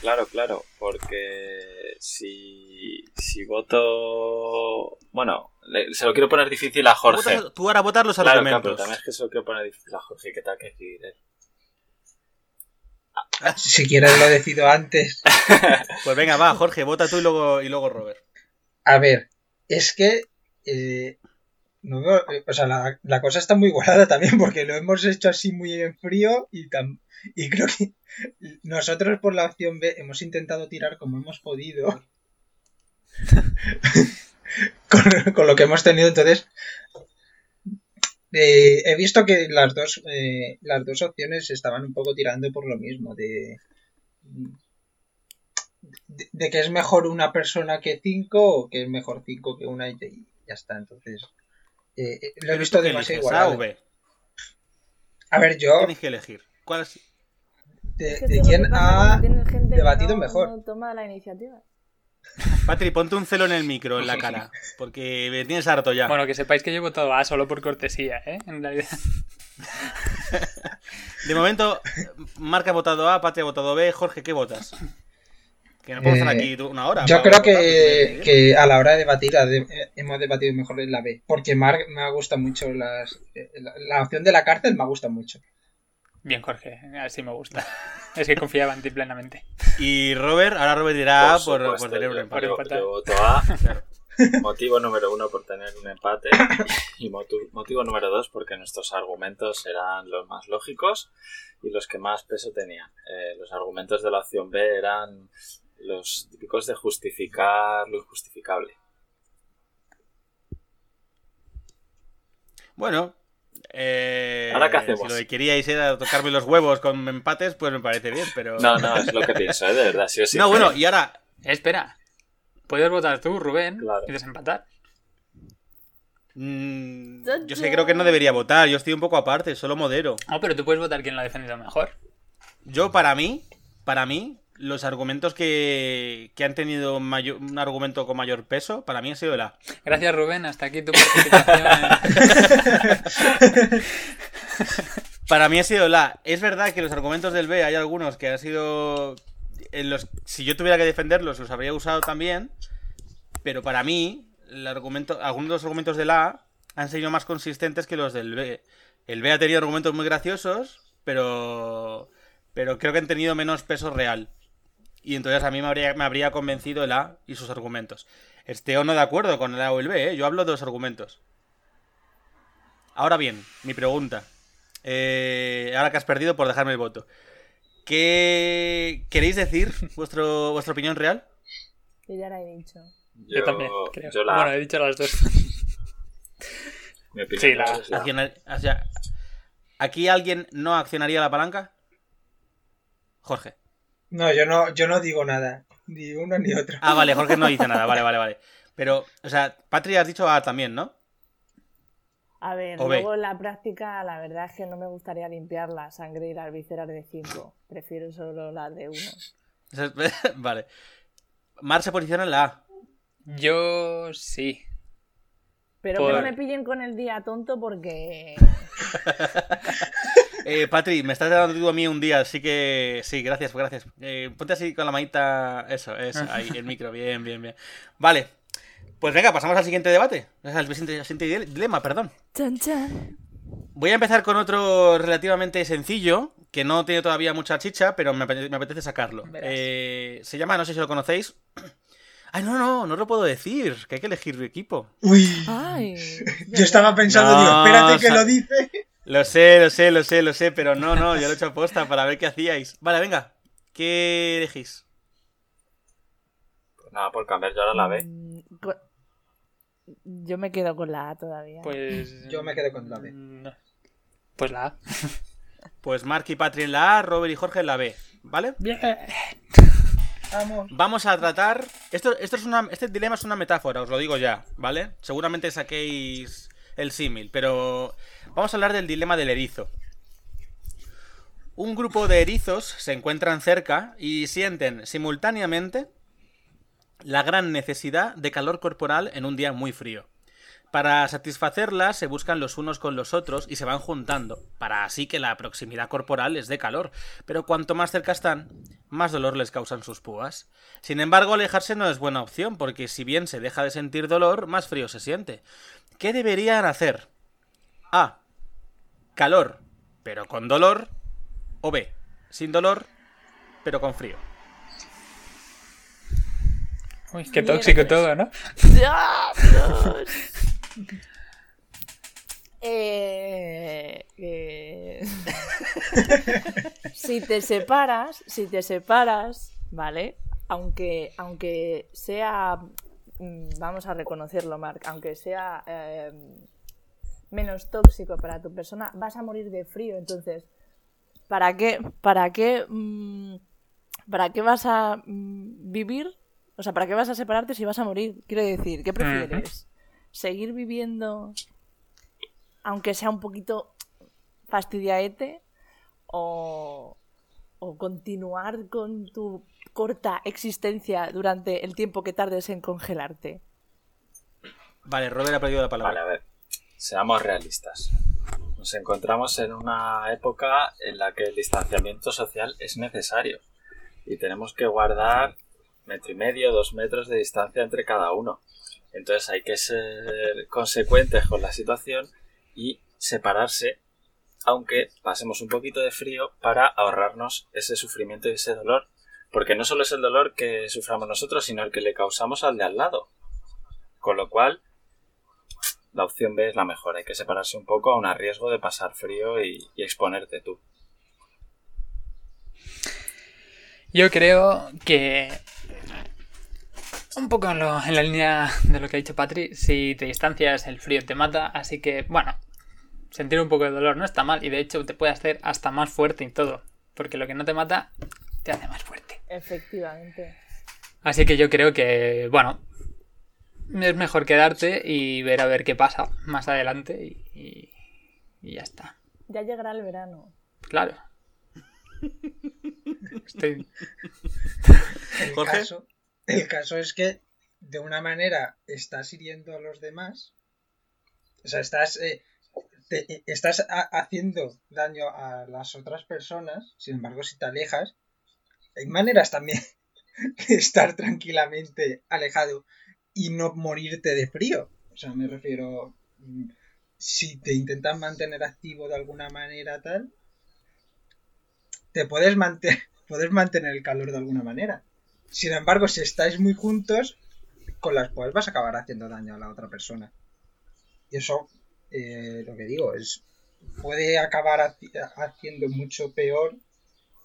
claro, claro, porque si, Si voto. Bueno, le- se lo quiero poner difícil a Jorge. Votas- Tú ahora votas los Claro, claro, argumentos. pero también es que se lo quiero poner difícil a Jorge, que tal que decidir él. Si quieres lo decido antes. Pues venga, va, Jorge, vota tú y luego, y luego Robert. A ver, es que. eh, no veo- eh, o sea, la, la cosa está muy igualada también porque lo hemos hecho así muy en frío y, tam- y creo que nosotros por la opción B hemos intentado tirar como hemos podido con, con lo que hemos tenido. Entonces, eh, he visto que las dos, eh, las dos opciones estaban un poco tirando por lo mismo, de, de, de que es mejor una persona que cinco o que es mejor cinco que una y y ya está. Entonces, eh, lo he visto demasiado eliges, A. A ver, yo, Tienes que elegir. ¿Cuál es? De, Es que quién ha debatido no- mejor. no toma la iniciativa. Patri, ponte un celo en el micro, en la cara. Porque me tienes harto ya. Bueno, que sepáis que yo he votado A solo por cortesía, ¿eh? En realidad. De momento, Marca ha votado A, Patri ha votado B. Jorge, ¿qué votas? Que no podemos estar Eh, aquí una hora. Yo creo que, ¿eh? que a la hora de debatir de- hemos debatido mejor en la B. Porque Mark me ha gustado mucho las, eh, la, la opción de la cárcel me gusta mucho. Bien, Jorge, así me gusta. Es que confiaba en ti plenamente. Y Robert, ahora Robert dirá A por, supuesto, por tener un empate. yo- voto A. Claro. Motivo número uno por tener un empate y motivo número dos porque nuestros argumentos eran los más lógicos y los que más peso tenían. Eh, los argumentos de la opción B eran los típicos de justificar lo injustificable. Bueno. Eh, ¿Ahora qué hacemos? Si lo que queríais era tocarme los huevos con empates, pues me parece bien, pero... No, no, es lo que pienso, ¿eh? de verdad. Sí o sí. No, bueno, y ahora... Espera. Puedes votar tú, Rubén, Claro. y desempatar. mm, yo es que creo que no debería votar, yo estoy un poco aparte, solo modero. No, pero tú puedes votar quién lo ha defendido mejor. Yo, para mí, para mí, los argumentos que, que han tenido mayor- un argumento con mayor peso, para mí ha sido el A. Gracias, Rubén. Hasta aquí tu participación. en- Para mí ha sido el A. Es verdad que los argumentos del B hay algunos que han sido. En los, si yo tuviera que defenderlos, los habría usado también. Pero para mí, el argumento, algunos de los argumentos del A han sido más consistentes que los del B. El B ha tenido argumentos muy graciosos, pero. Pero creo que han tenido menos peso real. Y entonces a mí me habría, me habría convencido el A y sus argumentos. Esté o no de acuerdo con el A o el B, ¿eh? yo hablo de los argumentos. Ahora bien, mi pregunta. Eh, ahora que has perdido por dejarme el voto. ¿Qué queréis decir? ¿Vuestro, ¿Vuestra opinión real? Yo ya la he dicho. Yo, también, creo. yo la- Bueno, he dicho las dos. mi sí, la- la- Accionar- o sea, ¿Aquí alguien no accionaría la palanca? Jorge. No, yo no, yo no digo nada. Ni uno ni otro. Ah, vale, Jorge no dice nada. Vale, vale, vale. Pero, o sea, Patri has dicho A también, ¿no? A ver, O B. luego en la práctica, la verdad es que no me gustaría limpiar la sangre y las vísceras de 5. Prefiero solo las de 1. Eso es- vale. Mar se posiciona en la A. Yo sí. Pero Por- que no me pillen con el día tonto porque. Eh, Patri, me estás dando tú a mí un día, así que sí, gracias, gracias. Eh, ponte así con la manita, eso, eso, ahí, el micro, bien, bien, bien. Vale, pues venga, pasamos al siguiente debate, al siguiente, al siguiente dilema, perdón. Chan, chan. Voy a empezar con otro relativamente sencillo, que no tiene todavía mucha chicha, pero me apetece, me apetece sacarlo. Eh, se llama, no sé si lo conocéis. Ay, no, no, no lo puedo decir, que hay que elegir equipo. Uy. Ay. Yo estaba pensando, No, digo, espérate que lo dice. Lo sé, lo sé, lo sé, lo sé, pero no, no, yo lo he hecho aposta para ver qué hacíais. Vale, venga, ¿qué elegís? Pues nada, por cambiar yo ahora la B. Mm, co- Yo me quedo con la A todavía. Pues. Yo me quedo con la B. No. Pues la A. Pues Mark y Patri en la A, Robert y Jorge en la B, ¿vale? Bien. Vamos. Vamos a tratar. Esto, esto es una, este dilema es una metáfora, os lo digo ya, ¿vale? Seguramente saquéis el símil, pero vamos a hablar del dilema del erizo. Un grupo de erizos se encuentran cerca y sienten simultáneamente la gran necesidad de calor corporal en un día muy frío. Para satisfacerlas se buscan los unos con los otros y se van juntando, para así que la proximidad corporal les dé calor, pero cuanto más cerca están, más dolor les causan sus púas. Sin embargo, alejarse no es buena opción, porque si bien se deja de sentir dolor, más frío se siente. ¿Qué deberían hacer? A. Calor, pero con dolor. O B. Sin dolor, pero con frío. Uy, qué tóxico todo, ¿no? Eh, eh, si te separas, si te separas, ¿vale? Aunque, aunque sea, vamos a reconocerlo, Mark, aunque sea eh, menos tóxico para tu persona, vas a morir de frío. Entonces, ¿para qué, para qué, mm, para qué vas a mm, vivir? O sea, ¿para qué vas a separarte si vas a morir? Quiero decir, ¿qué prefieres? ¿Seguir viviendo aunque sea un poquito fastidiaete, o, o continuar con tu corta existencia durante el tiempo que tardes en congelarte. Vale, Robert ha perdido la palabra. Vale, a ver, seamos realistas. Nos encontramos en una época en la que el distanciamiento social es necesario y tenemos que guardar metro y medio, dos metros de distancia entre cada uno. Entonces hay que ser consecuentes con la situación y separarse, aunque pasemos un poquito de frío para ahorrarnos ese sufrimiento y ese dolor. Porque no solo es el dolor que suframos nosotros, sino el que le causamos al de al lado. Con lo cual, la opción B es la mejor. Hay que separarse un poco a un riesgo de pasar frío y, exponerte tú. Yo creo que un poco en, en la línea de lo que ha dicho Patri, si te distancias el frío te mata, así que bueno, sentir un poco de dolor no está mal y de hecho te puede hacer hasta más fuerte y todo, porque lo que no te mata te hace más fuerte. Efectivamente. Así que yo creo que, bueno, es mejor quedarte y ver a ver qué pasa más adelante y, y- y ya está. Ya llegará el verano. Claro. Estoy... El Jorge. caso, el caso es que de una manera estás hiriendo a los demás. O sea, estás, eh, te- eh, estás ha- haciendo daño a las otras personas. Sin embargo, si te alejas, hay maneras también de estar tranquilamente alejado y no morirte de frío. O sea, me refiero. mm, Si te intentas mantener activo de alguna manera tal, te puedes mantener, puedes mantener el calor de alguna manera. Sin embargo, si estáis muy juntos, con las cuales vas a acabar haciendo daño a la otra persona. Y eso, eh, lo que digo, es puede acabar haci- haciendo mucho peor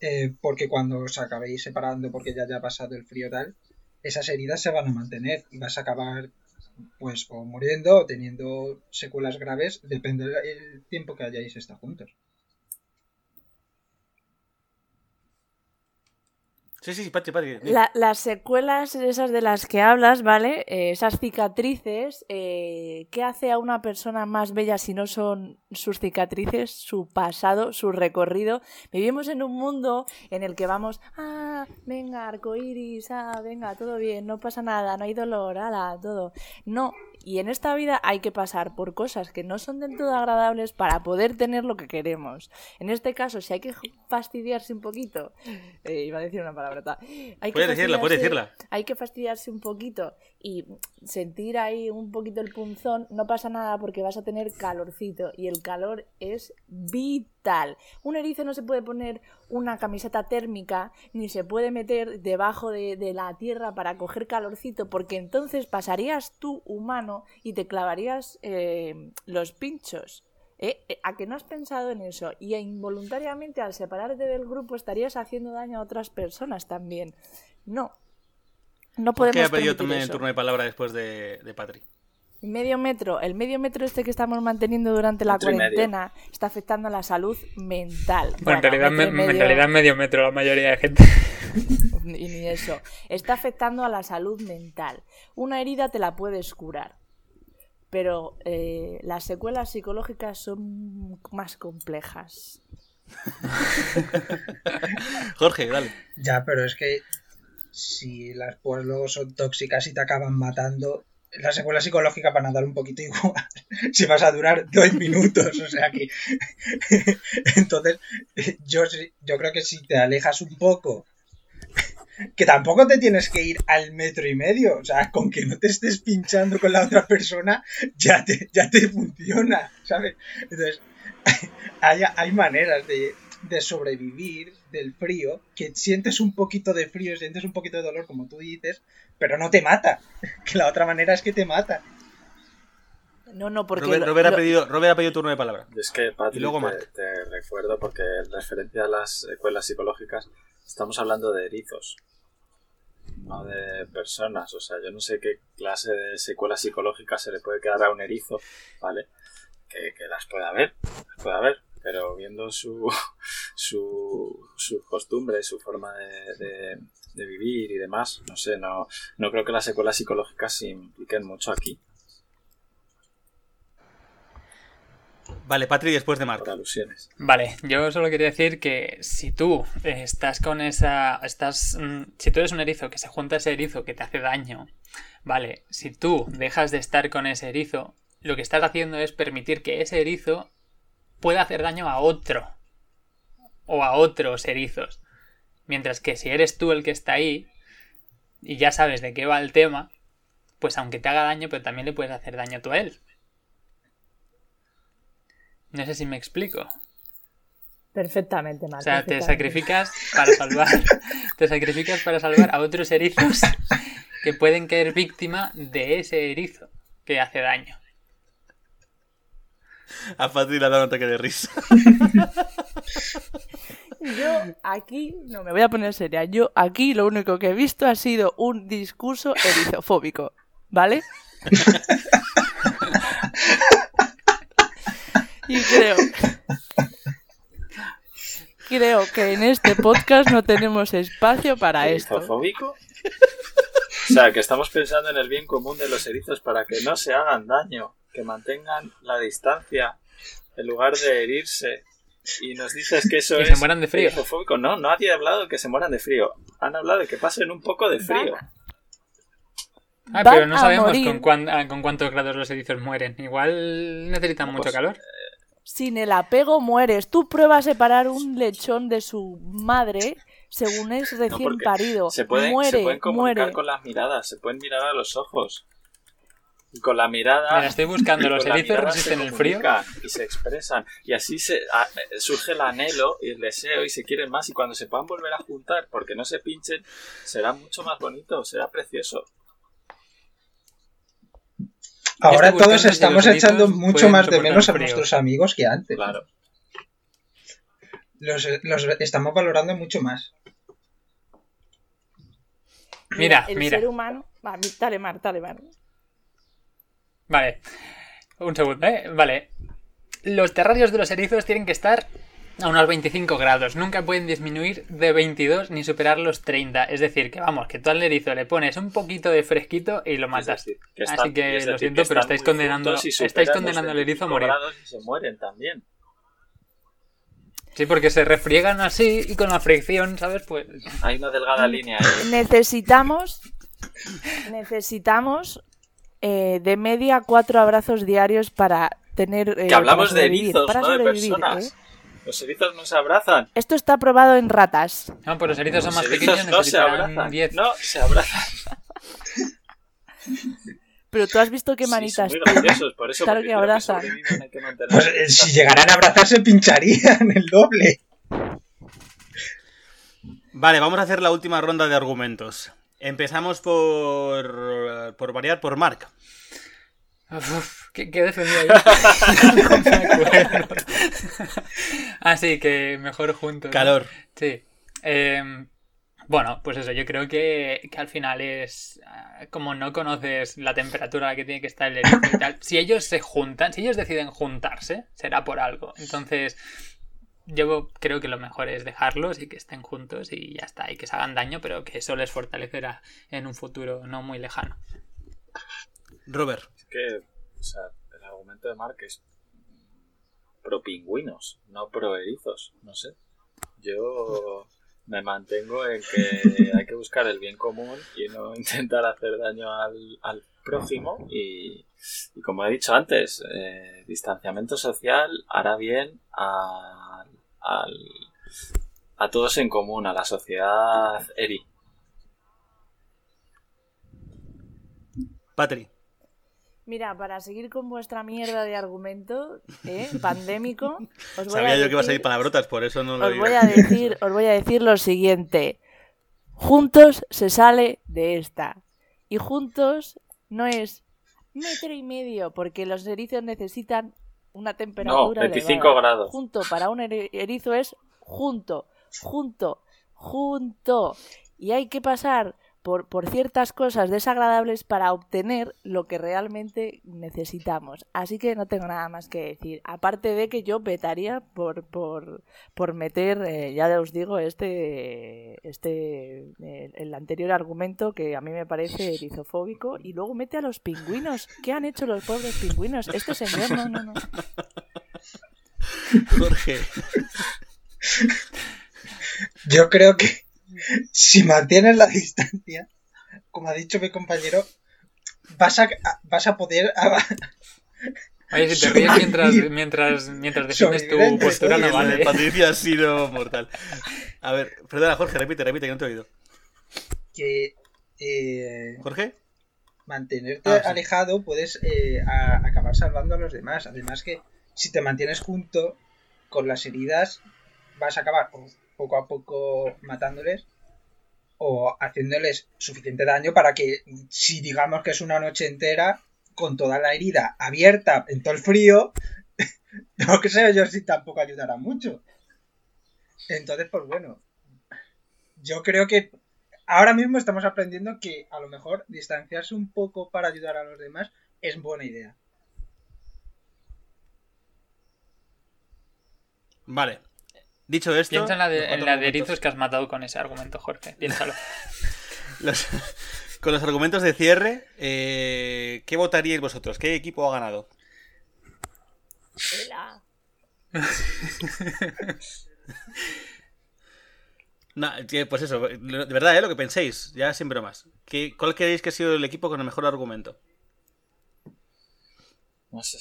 eh, porque cuando os acabéis separando porque ya haya pasado el frío tal, esas heridas se van a mantener y vas a acabar pues o muriendo o teniendo secuelas graves, depende del tiempo que hayáis estado juntos. Sí, sí, Patri, Patri. las secuelas esas de las que hablas, ¿vale? Eh, esas cicatrices, eh, ¿qué hace a una persona más bella si no son sus cicatrices, su pasado, su recorrido? Vivimos en un mundo en el que vamos, ah, venga, arcoiris, ah, venga, todo bien, no pasa nada, no hay dolor, ala, todo. No, y en esta vida hay que pasar por cosas que no son del todo agradables para poder tener lo que queremos. En este caso, si hay que fastidiarse un poquito, eh, iba a decir una palabrota. Hay que decirla, puedes decirla. hay que fastidiarse un poquito y sentir ahí un poquito el punzón, no pasa nada porque vas a tener calorcito y el calor es vital. Un erizo no se puede poner una camiseta térmica ni se puede meter debajo de, de la tierra para coger calorcito porque entonces pasarías tú humano y te clavarías eh, los pinchos. ¿Eh? Eh, ¿A que no has pensado en eso? Y involuntariamente al separarte del grupo estarías haciendo daño a otras personas también. No. No ¿Por qué podemos ha pedido también el turno de palabra después de, de Patri? Medio metro, el medio metro este que estamos manteniendo durante la cuarentena está afectando a la salud mental. Bueno, en, realidad, en medio- realidad medio metro la mayoría de gente. y ni eso. Está afectando a la salud mental. Una herida te la puedes curar, pero eh, las secuelas psicológicas son más complejas. Jorge, dale. Ya, pero es que si las luego son tóxicas y te acaban matando, las secuelas psicológicas van a dar un poquito igual. Si vas a durar dos minutos, o sea que. Entonces, yo, yo creo que si te alejas un poco. Que tampoco te tienes que ir al metro y medio. O sea, con que no te estés pinchando con la otra persona, ya te, ya te funciona, ¿sabes? Entonces, hay, hay maneras de, de sobrevivir del frío, que sientes un poquito de frío, sientes un poquito de dolor, como tú dices, pero no te mata. Que la otra manera es que te mata. No, no, porque. Robert, lo- ha lo- pedido, Robert ha pedido turno de palabra. Y es que, Patrick, Y luego te, te recuerdo, porque en referencia a las secuelas psicológicas, estamos hablando de erizos, no de personas. O sea, yo no sé qué clase de secuela psicológica se le puede quedar a un erizo, ¿vale? Que, que las pueda haber, las puede haber, pero viendo su, su, sus costumbres, su forma de, de- de vivir y demás, no sé, no, no creo que las secuelas psicológicas se impliquen mucho aquí, Vale, Patri después de Marta. alusiones. Vale, yo solo quería decir que si tú eh, estás con esa. estás mm, Si tú eres un erizo que se junta a ese erizo que te hace daño, vale, si tú dejas de estar con ese erizo, lo que estás haciendo es permitir que ese erizo pueda hacer daño a otro. O a otros erizos. Mientras que si eres tú el que está ahí y ya sabes de qué va el tema, pues aunque te haga daño, pero también le puedes hacer daño tú a él. No sé si me explico. Perfectamente, Marta. O sea, te sacrificas para salvar. te sacrificas para salvar a otros erizos que pueden caer víctima de ese erizo que hace daño. A Patri dado un ataque de risa. Yo aquí, no me voy a poner seria. Yo aquí lo único que he visto ha sido un discurso erizofóbico, ¿vale? y creo. Creo que en este podcast no tenemos espacio para esto. ¿Erizofóbico? O sea, que estamos pensando en el bien común de los erizos para que no se hagan daño, que mantengan la distancia en lugar de herirse. Y nos dices que eso Que es se mueran de frío. erizofóbico. No, nadie ha hablado de que se mueran de frío. Han hablado de que pasen un poco de frío. Van- Ah, Van pero no sabemos con, cuán- ah, con cuántos grados los erizos mueren. Igual necesitan No, mucho pues, calor. Sin el apego mueres. Tú pruebas a separar un lechón de su madre según es recién parido. se pueden, muere, se pueden comunicar muere. con las miradas, se pueden mirar a los ojos. Y con la mirada. Mira, estoy buscando, los erizos resisten el frío. Y se expresan. Y así se, a- surge el anhelo y el deseo y se quieren más. Y cuando se puedan volver a juntar, porque no se pinchen, será mucho más bonito, será precioso. Ahora todos estamos echando mucho más de menos a el nuestros amigos que antes. Claro. Los, los estamos valorando mucho más. Mira, el mira. ser humano. Va, dale, Mar, dale, Mar. Vale. Un segundo, ¿eh? Vale. Los terrarios de los erizos tienen que estar a unos 25 grados. Nunca pueden disminuir de 22 ni superar los 30. Es decir, que vamos, que tú al erizo le pones un poquito de fresquito y lo Es matas. decir, que Así que es lo decir, siento, que pero estáis condenando, estáis condenando al erizo a 25 morir. grados Y se mueren también. Sí, porque se refriegan así y con la fricción, ¿sabes? Pues Hay una delgada línea ahí. Necesitamos. Necesitamos eh, de media cuatro abrazos diarios para tener. eh, Que hablamos para de sobrevivir, erizos, para no de sobrevivir, personas. ¿eh? Los erizos no se abrazan. Esto está probado en ratas. no, pues los erizos son Los más erizos pequeños, no se abrazan. 10. No se abrazan. Pero tú has visto qué Sí, manitas son muy graciosos, por eso Claro que abrazan. hay que Pues eh, si llegaran a abrazarse, pincharían el doble. Vale, vamos a hacer la última ronda de argumentos. Empezamos por, por variar por Mark. Uf, ¿qué, qué defendí ahí? no me acuerdo. Así que mejor juntos. ¿no? Calor. Sí. Eh, bueno, pues eso, yo creo que, que al final es. ah, Como no conoces la temperatura a la que tiene que estar el y tal, si ellos se juntan, si ellos deciden juntarse, será por algo. Entonces, yo creo que lo mejor es dejarlos y que estén juntos y ya está, y que se hagan daño, pero que eso les fortalecerá en un futuro no muy lejano. Robert. Es que, o sea, el argumento de Mark es pro pingüinos, no pro erizos, no sé. Yo me mantengo en que hay que buscar el bien común y no intentar hacer daño al, al prójimo y, y como he dicho antes, eh, distanciamiento social hará bien a, al, a todos en común, a la sociedad ERI. Patri. Mira, para seguir con vuestra mierda de argumento, ¿eh? pandémico, os voy Sabía a yo que iba a salir palabrotas, por eso no lo os digo. voy a decir, os voy a decir lo siguiente. Juntos se sale de esta. Y juntos no es metro y medio, porque los erizos necesitan una temperatura No, 25 elevada. grados. Junto para un eri- erizo es junto, junto, junto. Y hay que pasar por, por ciertas cosas desagradables para obtener lo que realmente necesitamos. Así que no tengo nada más que decir. Aparte de que yo vetaría por, por, por meter, eh, ya os digo, este, este el anterior argumento que a mí me parece erizofóbico. Y luego mete a los pingüinos. ¿Qué han hecho los pobres pingüinos? Este señor, no, no, no. Jorge. Yo creo que si mantienes la distancia, como ha dicho mi compañero, vas a, vas a poder Oye, si te ríes mientras, mientras, mientras defiendes tu postura, no vale. Patricia ha sido mortal. A ver, perdona, Jorge, repite, repite, que no te he oído. que eh, ¿Jorge? mantenerte Ah, sí. alejado puedes eh, a- acabar salvando a los demás. Además que si te mantienes junto con las heridas vas a acabar poco a poco matándoles o haciéndoles suficiente daño para que si digamos que es una noche entera con toda la herida abierta en todo el frío, no que sé yo si tampoco ayudará mucho. Entonces, pues bueno, yo creo que ahora mismo estamos aprendiendo que a lo mejor distanciarse un poco para ayudar a los demás es buena idea. Vale. Dicho esto. Piensa en la de, en la erizos que has matado con ese argumento, Jorge. Piénsalo. los- con los argumentos de cierre, eh, ¿qué votaríais vosotros? ¿Qué equipo ha ganado? Hola. No, pues eso, de verdad, ¿eh? lo que penséis, ya sin bromas. ¿Qué, ¿Cuál creéis que ha sido el equipo con el mejor argumento? No sé.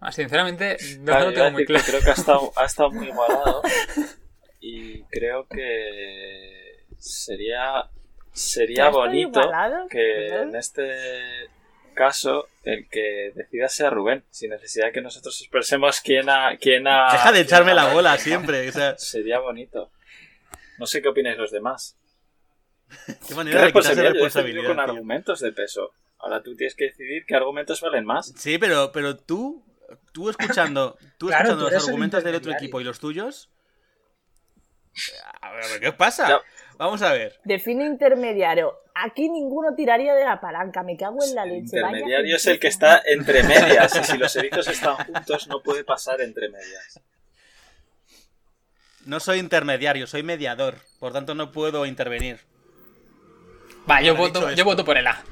Ah, sinceramente, no Claro, lo tengo muy decir que claro. creo que ha estado, ha estado muy igualado. Y creo que sería, sería ¿Ya estoy bonito igualado? que en este caso el que decida sea Rubén, sin necesidad de que nosotros expresemos quién ha. Quién ha Deja de echarme ha la bola siempre. O sea, Sería bonito. No sé qué opináis los demás. qué ¿Qué manera de quitarse responsabilidad? Yo con tío. argumentos de peso. Ahora tú tienes que decidir qué argumentos valen más. Sí, pero, pero tú, tú escuchando, tú Claro, escuchando tú los argumentos del otro equipo y los tuyos. A ver, ¿qué pasa? Vamos a ver. Define intermediario. Aquí ninguno tiraría de la palanca. Me cago en la El leche. vaya intermediario es el que está entre medias. Y si los erizos están juntos, no puede pasar entre medias. No soy intermediario, soy mediador. Por tanto, no puedo intervenir. Va, yo voto, yo voto por el A.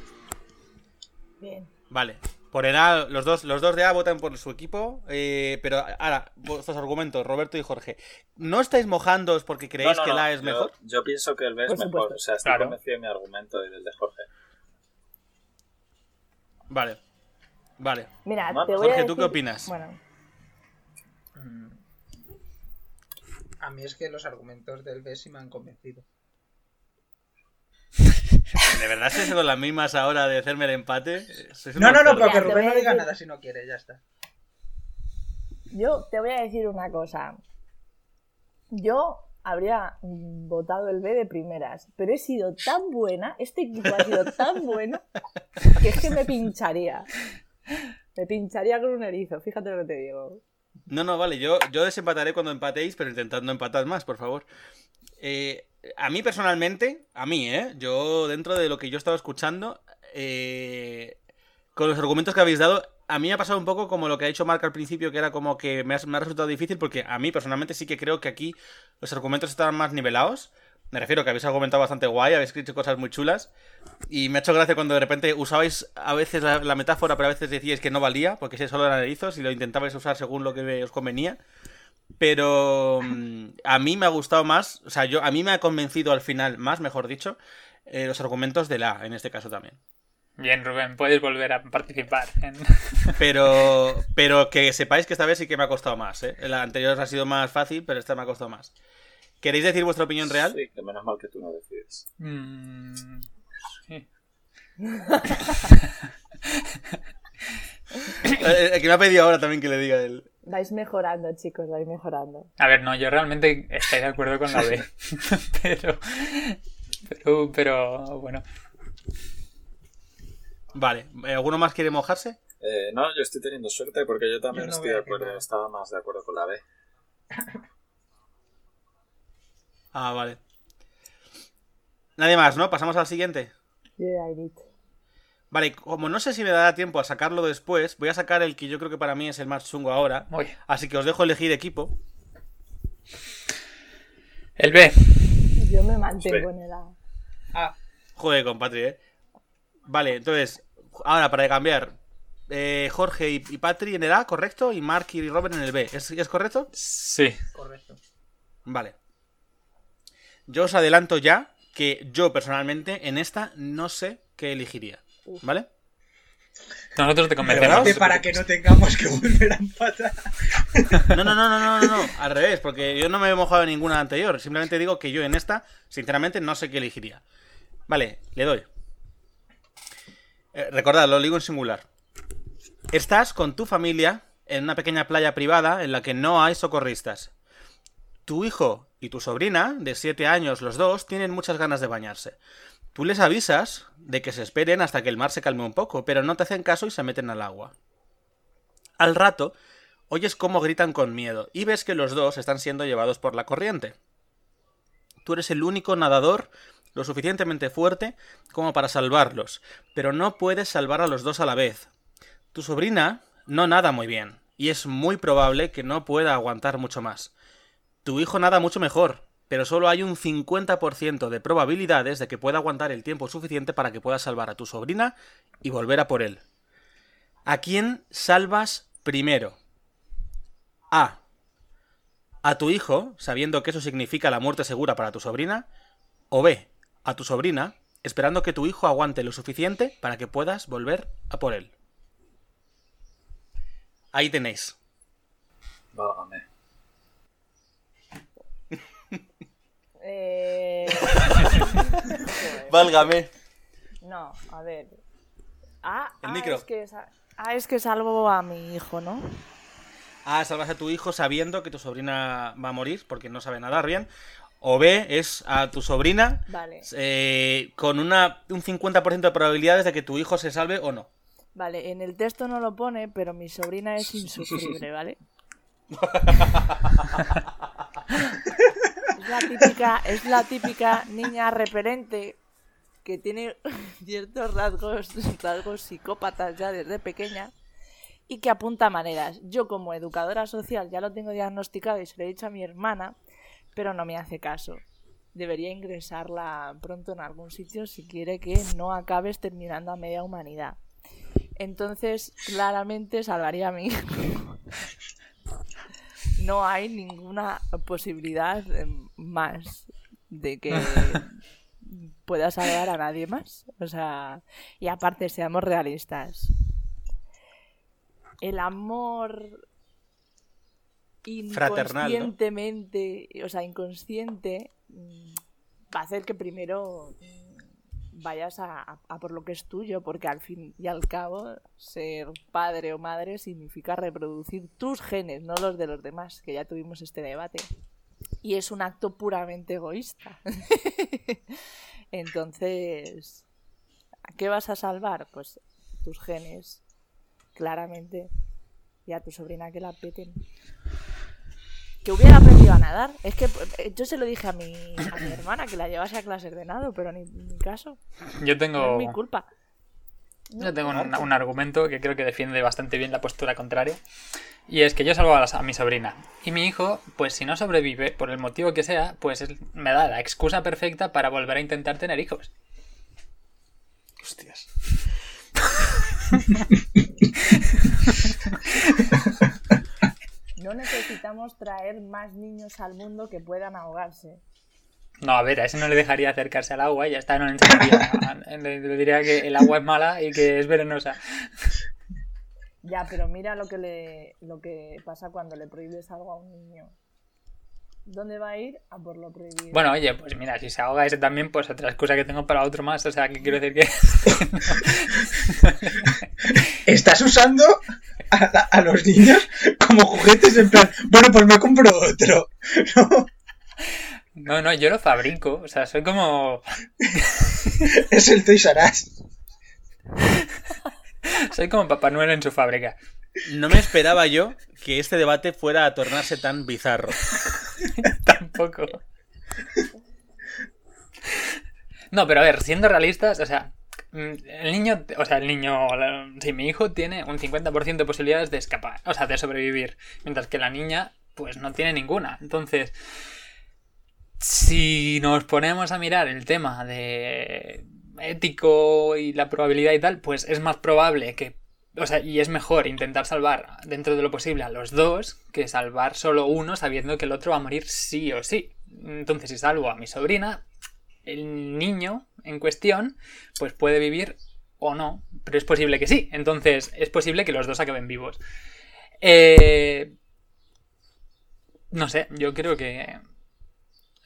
Bien. Vale. Por el A, los dos, los dos de A votan por su equipo. eh, pero ahora, vuestros argumentos, Roberto y Jorge. ¿No estáis mojándoos porque creéis No, no, que el A es yo- mejor? Yo, pienso que el B es Por mejor. supuesto. O sea, estoy Claro. convencido de mi argumento y del de Jorge. Vale. Vale. Mira, Marc, te voy Jorge, a ¿tú qué opinas? Bueno, Mm. A mí es que los argumentos del B sí me han convencido. ¿De verdad estáis con las mismas ahora de hacerme el empate? No, no, no, cerdos. pero que Ya, te Rubén no diga nada si no quiere, ya está. yo te voy a decir una cosa. Yo habría votado el B de primeras, pero he sido tan buena, este equipo ha sido tan bueno, que es que me pincharía. Me pincharía con un erizo, fíjate lo que te digo. No, no, vale, yo, yo desempataré cuando empatéis, pero intentad no empatar más, por favor. Eh, a mí personalmente, a mí, ¿eh? Yo, dentro de lo que yo estaba escuchando, eh, con los argumentos que habéis dado, a mí me ha pasado un poco como lo que ha dicho Mark al principio, que era como que me ha, resultado difícil, porque a mí personalmente sí que creo que aquí los argumentos estaban más nivelados. Me refiero que habéis argumentado bastante guay, habéis dicho cosas muy chulas. Y me ha hecho gracia cuando de repente usabais a veces la, la metáfora, pero a veces decíais que no valía, porque si solo eran erizos y lo intentabais usar según lo que os convenía. Pero mm, a mí me ha gustado más, o sea, yo a mí me ha convencido al final más, mejor dicho, eh, los argumentos de la, en este caso también. Bien, Rubén, puedes volver a participar. En... Pero, pero que sepáis que esta vez sí que me ha costado más. ¿eh? La anterior ha sido más fácil, pero esta me ha costado más. ¿Queréis decir vuestra opinión real? Sí, que menos mal que tú no decides. Mm, sí. El, el que me ha pedido ahora también que le diga él. Vais mejorando, chicos, vais mejorando. A ver, no, yo realmente estoy de acuerdo con la B. pero, pero, pero, bueno. Vale, ¿alguno más quiere mojarse? Eh, no, yo estoy teniendo suerte porque yo también Yo no estoy de acuerdo. nada. Estaba más de acuerdo con la B. Ah, vale. Nadie más, ¿no? Pasamos al siguiente. Yeah, I did. Vale, como no sé si me dará tiempo a sacarlo después, voy a sacar el que yo creo que para mí es el más chungo ahora. Así que os dejo elegir equipo. El B. Yo me mantengo en el A. Ah, Joder, compatri, ¿eh? Vale, entonces, ahora para cambiar, eh, Jorge y, y Patri en el A, ¿correcto? Y Mark y Robert en el B. ¿Es, es correcto? Sí. correcto. Vale. Yo os adelanto ya que yo personalmente en esta no sé qué elegiría. ¿Vale? Nosotros te convencemos. Para que no tengamos que volver a empatar. No, no, no, no, no, no, no, al revés, porque yo no me he mojado en ninguna anterior. Simplemente digo que yo en esta, sinceramente, no sé qué elegiría. Vale, le doy. Eh, recordad, lo digo en singular. Estás con tu familia en una pequeña playa privada en la que no hay socorristas. Tu hijo y tu sobrina, de 7 años los dos, tienen muchas ganas de bañarse. Tú les avisas de que se esperen hasta que el mar se calme un poco, pero no te hacen caso y se meten al agua. Al rato, oyes cómo gritan con miedo y ves que los dos están siendo llevados por la corriente. Tú eres el único nadador lo suficientemente fuerte como para salvarlos, pero no puedes salvar a los dos a la vez. Tu sobrina no nada muy bien, y es muy probable que no pueda aguantar mucho más. Tu hijo nada mucho mejor, pero solo hay un 50% de probabilidades de que pueda aguantar el tiempo suficiente para que pueda salvar a tu sobrina y volver a por él. ¿A quién salvas primero? A. A tu hijo, sabiendo que eso significa la muerte segura para tu sobrina. O B. A tu sobrina, esperando que tu hijo aguante lo suficiente para que puedas volver a por él. Ahí tenéis. Válgame. Eh... Válgame. No, a ver. Ah, El ah, micro. Es que, ah, es que salvo a mi hijo, ¿no? A. Salvas a tu hijo sabiendo que tu sobrina va a morir porque no sabe nadar bien. O B. Es a tu sobrina Vale. eh, con una, un 50% de probabilidades de que tu hijo se salve o no. Vale, en el texto no lo pone, pero mi sobrina es insufrible, ¿vale? es la típica, niña repelente que tiene ciertos rasgos, rasgos psicópatas ya desde pequeña y que apunta maneras. Yo como educadora social ya lo tengo diagnosticado y se lo he dicho a mi hermana, pero no me hace caso. Debería ingresarla pronto en algún sitio si quiere que no acabes terminando a media humanidad. Entonces, claramente salvaría a mi. No hay ninguna posibilidad eh, más de que pueda salvar a nadie más. O sea, y aparte, seamos realistas. El amor Fraternal, ¿no? inconscientemente, o sea, inconsciente, mm, va a hacer que primero mm, vayas a, por lo que es tuyo, porque al fin y al cabo ser padre o madre significa reproducir tus genes, no los de los demás, que ya tuvimos este debate. Y es un acto puramente egoísta. Entonces, ¿a qué vas a salvar? Pues tus genes, claramente, y a tu sobrina que la peten. Que hubiera aprendido a nadar. Es que eh, yo se lo dije a mi, a mi hermana que la llevase a clases de nado, pero ni, ni caso. Yo No tengo, es mi culpa. yo tengo un, un argumento que creo que defiende bastante bien la postura contraria. Y es que yo salvo a, la- a mi sobrina. Y mi hijo, pues si no sobrevive, por el motivo que sea, pues él me da la excusa perfecta para volver a intentar tener hijos. Hostias. No necesitamos traer más niños al mundo que puedan ahogarse. No, a ver, a ese no le dejaría acercarse al agua y ya está, no le enseñaría. le, le diría que el agua es mala y que es venenosa. Ya, pero mira lo que le lo que pasa cuando le prohíbes algo a un niño. ¿Dónde va a ir? A por lo prohibido. Bueno, oye, pues mira, si se ahoga ese también, pues otra excusa que tengo para otro más. O sea, que quiero decir que. Estás usando a, a los niños como juguetes en plan, bueno, pues me compro otro. ¿no? No, no, yo lo fabrico. O sea, soy como. Es el Toys R Us. Soy como Papá Noel en su fábrica. No me esperaba yo que este debate fuera a tornarse tan bizarro. Tampoco. No, pero a ver, siendo realistas, o sea, mm, el niño, o sea, el niño, sí, mi hijo tiene un 50% de posibilidades de escapar, o sea, de sobrevivir, mientras que la niña, pues no tiene ninguna. Entonces, si nos ponemos a mirar el tema de ético y la probabilidad y tal, pues es más probable que, o sea, y es mejor intentar salvar dentro de lo posible a los dos que salvar solo uno sabiendo que el otro va a morir sí o sí. Entonces, si salvo a mi sobrina, el niño en cuestión, pues puede vivir o no, pero es posible que sí. Entonces, es posible que los dos acaben vivos. Eh, no sé, yo creo que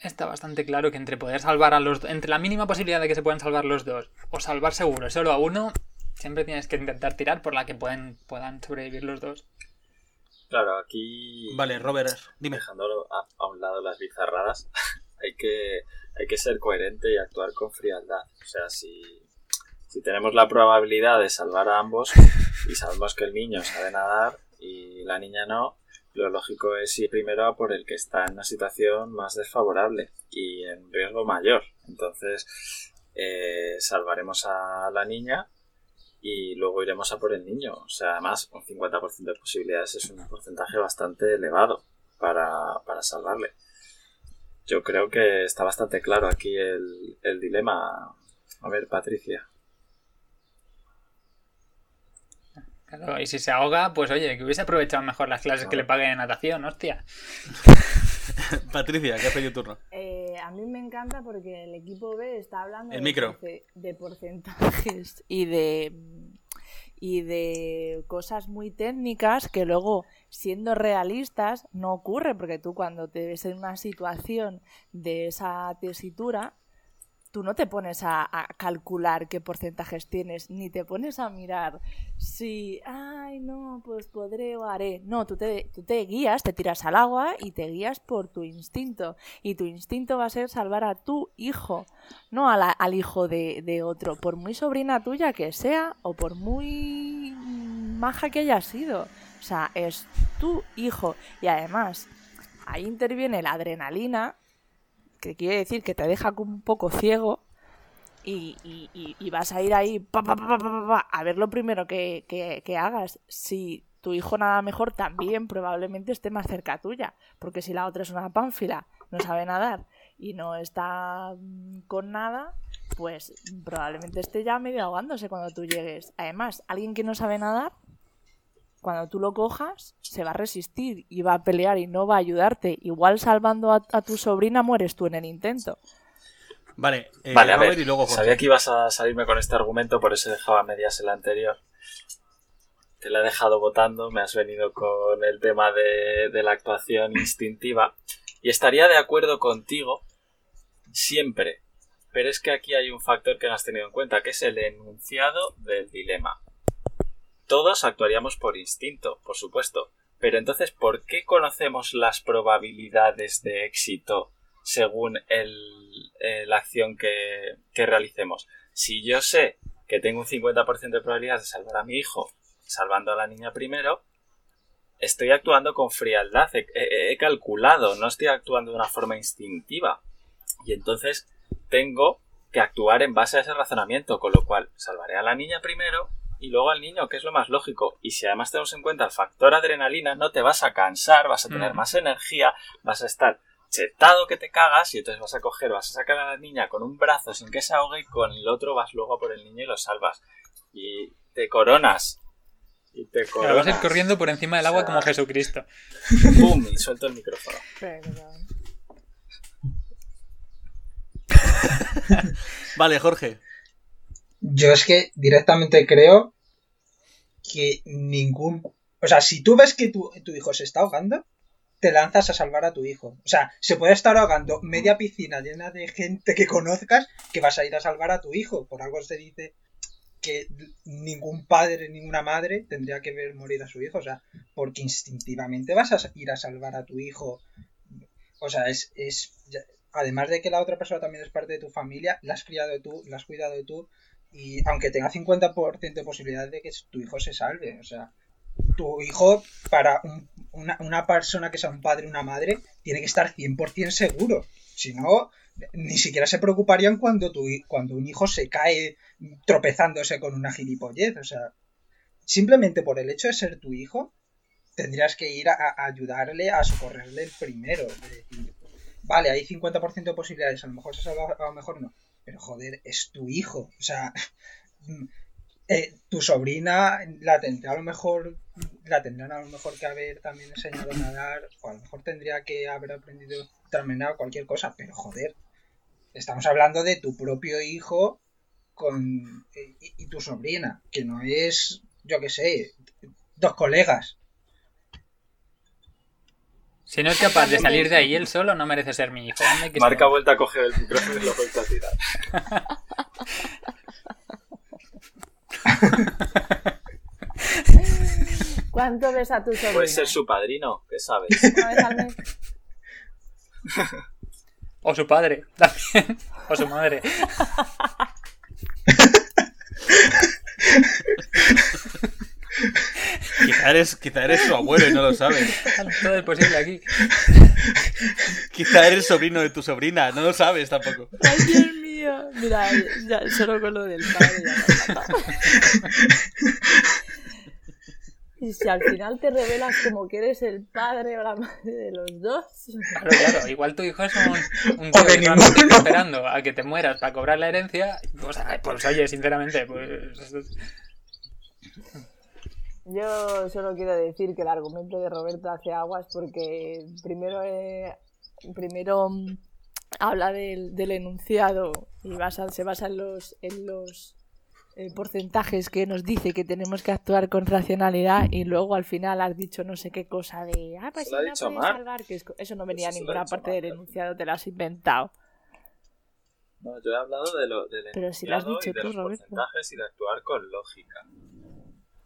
está bastante claro que entre poder salvar a los entre la mínima posibilidad de que se puedan salvar los dos o salvar seguro solo a uno, siempre tienes que intentar tirar por la que pueden, puedan sobrevivir los dos. Claro, aquí. Vale, Robert, dime. Dejando a, a un lado las bizarradas, hay que, hay que ser coherente y actuar con frialdad. O sea, si, si tenemos la probabilidad de salvar a ambos y sabemos que el niño sabe nadar y la niña no, lo lógico es ir primero a por el que está en una situación más desfavorable y en riesgo mayor. Entonces, eh, salvaremos a la niña y luego iremos a por el niño. O sea, además, un 50% de posibilidades es un porcentaje bastante elevado para, para salvarle. Yo creo que está bastante claro aquí el, el dilema. A ver, Patricia. Claro, y si se ahoga, pues oye, que hubiese aprovechado mejor las clases que le pague de natación, hostia. Patricia, que ha pedido turno. Eh, a mí me encanta porque el equipo B está hablando El de, micro. porce- de porcentajes y de y de cosas muy técnicas que luego siendo realistas no ocurre porque tú cuando te ves en una situación de esa tesitura tú no te pones a, calcular qué porcentajes tienes ni te pones a mirar si ay no pues podré o haré no tú te, tú te guías te tiras al agua y te guías por tu instinto y tu instinto va a ser salvar a tu hijo, no a la- al hijo de, de otro, por muy sobrina tuya que sea o por muy maja que haya sido. O sea, es tu hijo. Y además, ahí interviene la adrenalina, que quiere decir que te deja un poco ciego. Y, vas a ir ahí pa, pa, pa, a ver lo primero que, que- que hagas. Si tu hijo nada mejor, también probablemente esté más cerca tuya. Porque si la otra es una pánfila, no sabe nadar y no está con nada, pues probablemente esté ya medio ahogándose cuando tú llegues. Además, alguien que no sabe nadar, cuando tú lo cojas, se va a resistir y va a pelear y no va a ayudarte. Igual salvando a, a tu sobrina mueres tú en el intento. Vale, eh, vale, a ver. y luego. Sabía que ibas a salirme con este argumento, por eso dejaba a medias el anterior. Te la he dejado votando, me has venido con el tema de, de la actuación instintiva. Y estaría de acuerdo contigo siempre. Pero es que aquí hay un factor que no has tenido en cuenta, que es el enunciado del dilema. Todos actuaríamos por instinto, por supuesto. Pero entonces, ¿por qué conocemos las probabilidades de éxito según eh, la acción que, realicemos? Si yo sé que tengo un 50% de probabilidades de salvar a mi hijo salvando a la niña primero, estoy actuando con frialdad, he calculado, no estoy actuando de una forma instintiva. Y entonces tengo que actuar en base a ese razonamiento, con lo cual salvaré a la niña primero y luego al niño, que es lo más lógico. Y si además tenemos en cuenta el factor adrenalina, no te vas a cansar, vas a tener Mm. más energía, vas a estar chetado que te cagas y entonces vas a coger, vas a sacar a la niña con un brazo sin que se ahogue y con el otro vas luego a por el niño y lo salvas. Y te coronas. Y te Pero vas a ir corriendo por encima del agua O sea, como Jesucristo. ¡Pum! Y suelto el micrófono. Vale, Jorge. Yo es que directamente creo que ningún... O sea, si tú ves que tu, tu hijo se está ahogando, te lanzas a salvar a tu hijo. O sea, se puede estar ahogando media piscina llena de gente que conozcas que vas a ir a salvar a tu hijo. Por algo se dice que ningún padre, ninguna madre tendría que ver morir a su hijo. O sea, porque instintivamente vas a ir a salvar a tu hijo. O sea, es, es además de que la otra persona también es parte de tu familia, la has criado tú, la has cuidado tú, y aunque tenga 50% de posibilidad de que tu hijo se salve, o sea, tu hijo, para una, una, persona que sea un padre o una madre, tiene que estar 100% seguro. Si no, ni siquiera se preocuparían cuando, tu, cuando un hijo se cae tropezándose con una gilipollez. O sea, simplemente por el hecho de ser tu hijo, tendrías que ir a, ayudarle, a socorrerle primero. vale, hay 50% de posibilidades, a lo mejor se salva, a lo mejor no. Pero joder, es tu hijo. O sea, eh, tu sobrina la tendrá a lo mejor, la tendrán a lo mejor que haber también enseñado a nadar, o a lo mejor tendría que haber aprendido a cualquier cosa, pero joder, estamos hablando de tu propio hijo con y, y tu sobrina, que no es, yo qué sé, dos colegas. Si no es capaz de salir de ahí él solo, no merece ser mi hijo. Marca vuelta a coger el micrófono y lo vuelta a tirar. ¿Cuánto ves a tu sobrino? Puede ser su padrino, ¿qué sabes? o su padre, también. O su madre. Quizá eres, quizá eres su abuelo y no lo sabes. Todo es posible aquí. Quizá eres sobrino de tu sobrina, no lo sabes tampoco. Ay, Dios mío. Mira, ya, solo con lo del padre ya Y si al final te revelas como que eres el padre o la madre de los dos. Claro, claro. Igual tu hijo es un, un tío que está esperando a que te mueras para cobrar la herencia. Sea, pues oye, sinceramente, pues. Yo solo quiero decir que el argumento de Roberto hace aguas porque primero, primero mm, habla del, enunciado y se basa en los, en los eh, porcentajes que nos dice que tenemos que actuar con racionalidad y luego al final has dicho no sé qué cosa de ah pues no salvar que eso no venía a ninguna parte del enunciado te lo has inventado. No yo he hablado de lo del pero si lo has dicho de tú, los Roberto. porcentajes y de actuar con lógica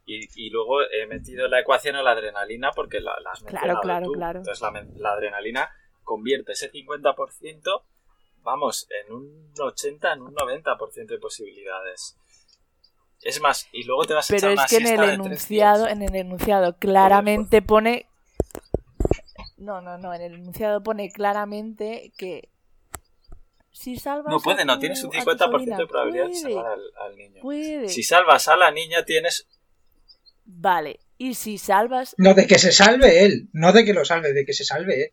y, y, luego he metido la ecuación a la adrenalina porque la, has mencionado claro, claro, tú. Claro. Entonces la, la, adrenalina convierte ese 50%, vamos, en un 80, en un 90% de posibilidades. Es más, y luego te vas a Pero echar es que en el enunciado, en el enunciado claramente pone no, no, no, en el enunciado pone claramente que si salvas No puede, no, tienes un 50% de probabilidad puede, de salvar al, al niño. Puede. Si salvas a la niña tienes Vale, y si salvas. No, de que se salve él, no de que lo salve, de que se salve él.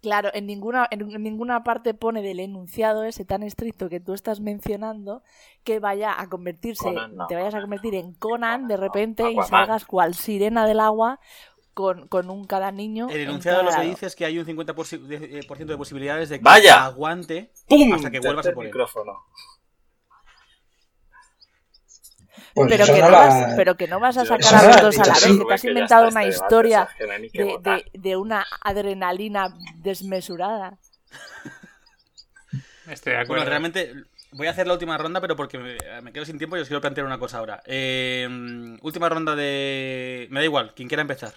Claro, en ninguna, en ninguna parte pone del enunciado ese tan estricto que tú estás mencionando que vaya a convertirse, Conan, no. te vayas a convertir en Conan de repente y salgas cual sirena del agua con, con un cada niño. El en enunciado lo que dice es que hay un 50% de, eh, por ciento de posibilidades de que ¡Vaya! aguante ¡Pum! hasta que vuelvas a por él. micrófono. Pues pero, que no la- vas, pero que no vas a sacar a los dos a la vez, que te has inventado una este historia de, votar. de, de una adrenalina desmesurada. Estoy de acuerdo. Bueno, realmente voy a hacer la última ronda, pero porque me, me quedo sin tiempo y os quiero plantear una cosa ahora. Eh, última ronda de... Me da igual, quien quiera empezar.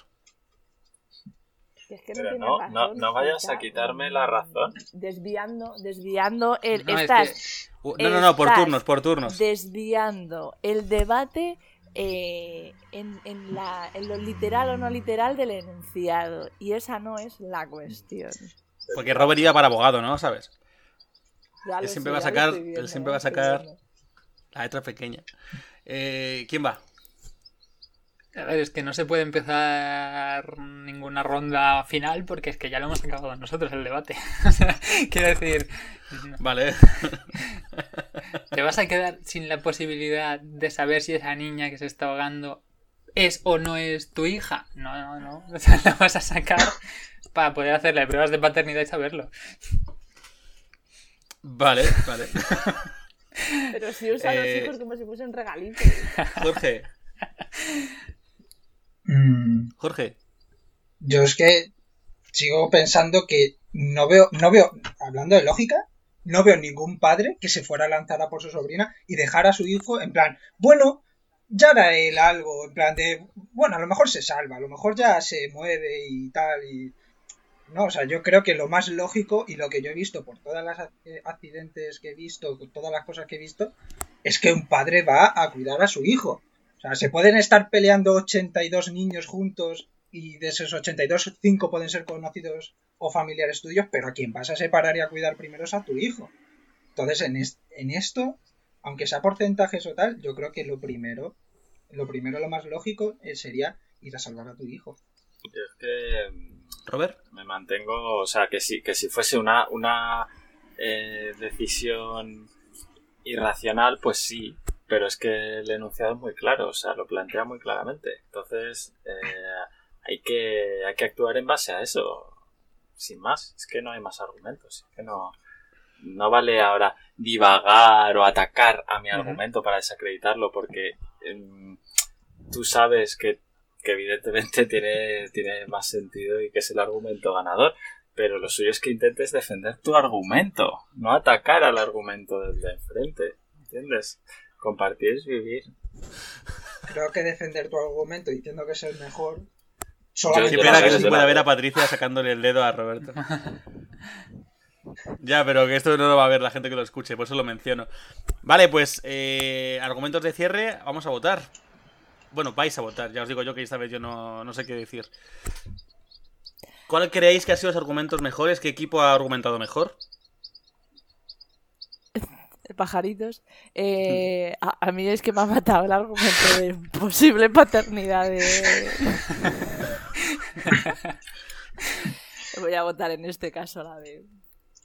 Es que Pero no, razón, no, no vayas a quitarme la razón. Desviando, desviando el. No, es estás No, no, no, por turnos, por turnos. desviando el debate eh, en, en la, en lo literal o no literal del enunciado. Y esa no es la cuestión. Porque Robert iba para abogado, ¿no? ¿Sabes? Él siempre sé, va a sacar- él siempre va a sacar-. La letra pequeña. Eh, ¿Quién va? A ver, es que no se puede empezar ninguna ronda final porque es que ya lo hemos acabado nosotros el debate. O sea, quiero decir, Vale. te vas a quedar sin la posibilidad de saber si esa niña que se está ahogando es o no es tu hija. No, no, no. O sea, la vas a sacar para poder hacerle pruebas de paternidad y saberlo. Vale, vale. Pero si usan Eh, los hijos como si fuesen regalitos. Jorge, Mm, Jorge. yo es que sigo pensando que no veo, no veo, hablando de lógica, no veo ningún padre que se fuera a lanzar a por su sobrina y dejara a su hijo en plan, bueno, ya hará él algo, en plan de, bueno, a lo mejor se salva, a lo mejor ya se mueve y tal, y... No, o sea, yo creo que lo más lógico y lo que yo he visto por todas las eh, accidentes que he visto, por todas las cosas que he visto, es que un padre va a cuidar a su hijo. O sea, se pueden estar peleando 82 niños juntos y de esos 82, 5 pueden ser conocidos o familiares tuyos, pero a quien vas a separar y a cuidar primero es a tu hijo. Entonces, en, es- en esto, aunque sea porcentajes o tal, yo creo que lo primero, lo primero, lo más lógico eh, sería ir a salvar a tu hijo. Es que mm, Robert. me mantengo, o sea, que si, que si fuese una, una eh, decisión irracional, pues sí, pero es que el enunciado es muy claro, o sea, lo plantea muy claramente. Entonces, eh, hay, que, hay que actuar en base a eso, sin más, es que no hay más argumentos, es que no, no vale ahora divagar o atacar a mi argumento para desacreditarlo, porque em, tú sabes que que evidentemente tiene, tiene más sentido y que es el argumento ganador. Pero lo suyo es que intentes defender tu argumento, no atacar al argumento del de enfrente. ¿Entiendes? Compartir es vivir. Creo que defender tu argumento diciendo que es el mejor. Yo- Solamente Qué yo pena que no se pueda ver a Patricia sacándole el dedo a Roberto. Ya, pero que esto no lo va a ver la gente que lo escuche, por eso lo menciono. Vale, pues eh, argumentos de cierre, vamos a votar. Bueno, vais a votar, ya os digo yo que esta vez yo no, no sé qué decir. ¿Cuál creéis que han sido los argumentos mejores? ¿Qué equipo ha argumentado mejor? Pajaritos. Eh, a, a mí es que me ha matado el argumento de posible paternidad de. Voy a votar en este caso la de.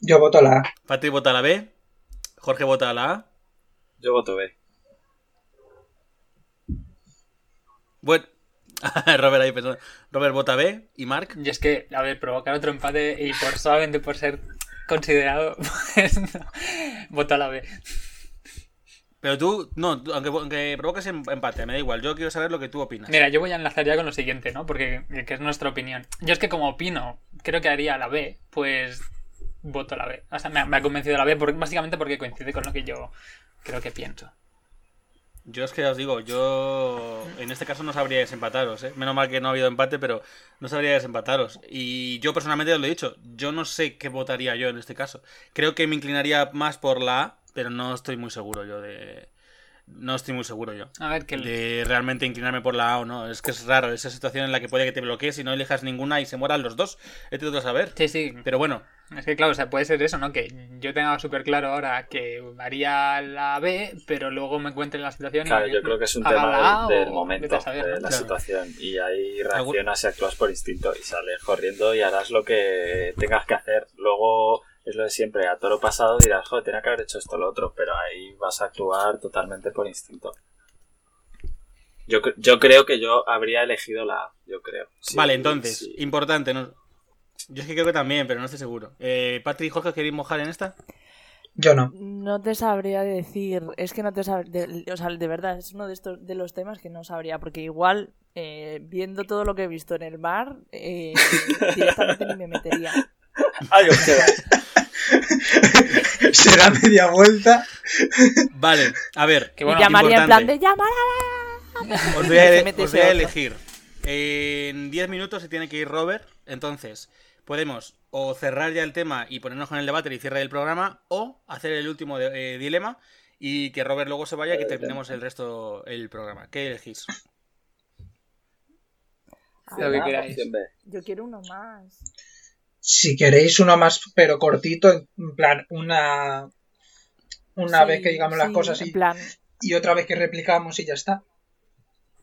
Yo voto la A. Patri vota a la B, Jorge vota a la A. Yo voto B. Bueno, Robert ahí pensando. Robert vota B y Mark. Y es que, a ver, provocar otro empate y por solamente por ser considerado, pues no. Voto a la B. Pero tú, no, aunque, aunque provoques em- empate, me da igual. Yo quiero saber lo que tú opinas. Mira, yo voy a enlazar ya con lo siguiente, ¿no? Porque que es nuestra opinión. Yo es que como opino, creo que haría la B, pues voto la B. O sea, me ha, me ha convencido la B porque, básicamente porque coincide con lo que yo creo que pienso. Yo es que os digo, yo en este caso no sabría desempataros, ¿eh? Menos mal que no ha habido empate, pero no sabría desempataros. Y yo personalmente os lo he dicho, yo no sé qué votaría yo en este caso. Creo que me inclinaría más por la A, pero no estoy muy seguro yo de... No estoy muy seguro yo. A ver, que De realmente inclinarme por la A o no. Es que es raro esa situación en la que puede que te bloquees y no elijas ninguna y se mueran los dos. Este otro saber. Sí, sí. Pero bueno, Es que claro, o sea, puede ser eso, ¿no? Que yo tenga súper claro ahora que haría la B, pero luego me encuentre en la situación y Claro, yo creo que es un tema del, momento, saber, de la Claro. situación. Y ahí reaccionas y actúas por instinto y sales corriendo y harás lo que tengas que hacer. Luego es lo de siempre, a toro pasado dirás, joder, tenía que haber hecho esto o lo otro, pero ahí vas a actuar totalmente por instinto. Yo, yo creo que yo habría elegido la A, yo creo. Sí, vale, entonces, sí. importante. ¿no? Yo es que creo que también, pero no estoy seguro. Eh, Patrick y Jorge, ¿queréis mojar en esta? Yo no. No te sabría decir, es que no te sabría, o sea, de verdad, es uno de estos de los temas que no sabría, porque igual, eh, viendo todo lo que he visto en el mar, eh, directamente ni me metería. Ay. Será media vuelta. Vale, a ver. Que bueno, y llamaría en plan importante. de llamar Os voy a, os voy a elegir. En 10 minutos se tiene que ir Robert. Entonces, podemos o cerrar ya el tema y ponernos con el debate y cierre del programa, o hacer el último de- eh, dilema y que Robert luego se vaya y que terminemos el resto el programa. ¿Qué elegís? Lo que Ah, queráis. Yo quiero uno más. Si queréis uno más, pero cortito, en plan, una. Una Sí, vez que digamos las cosas En y, plan, y otra vez que replicamos y ya está.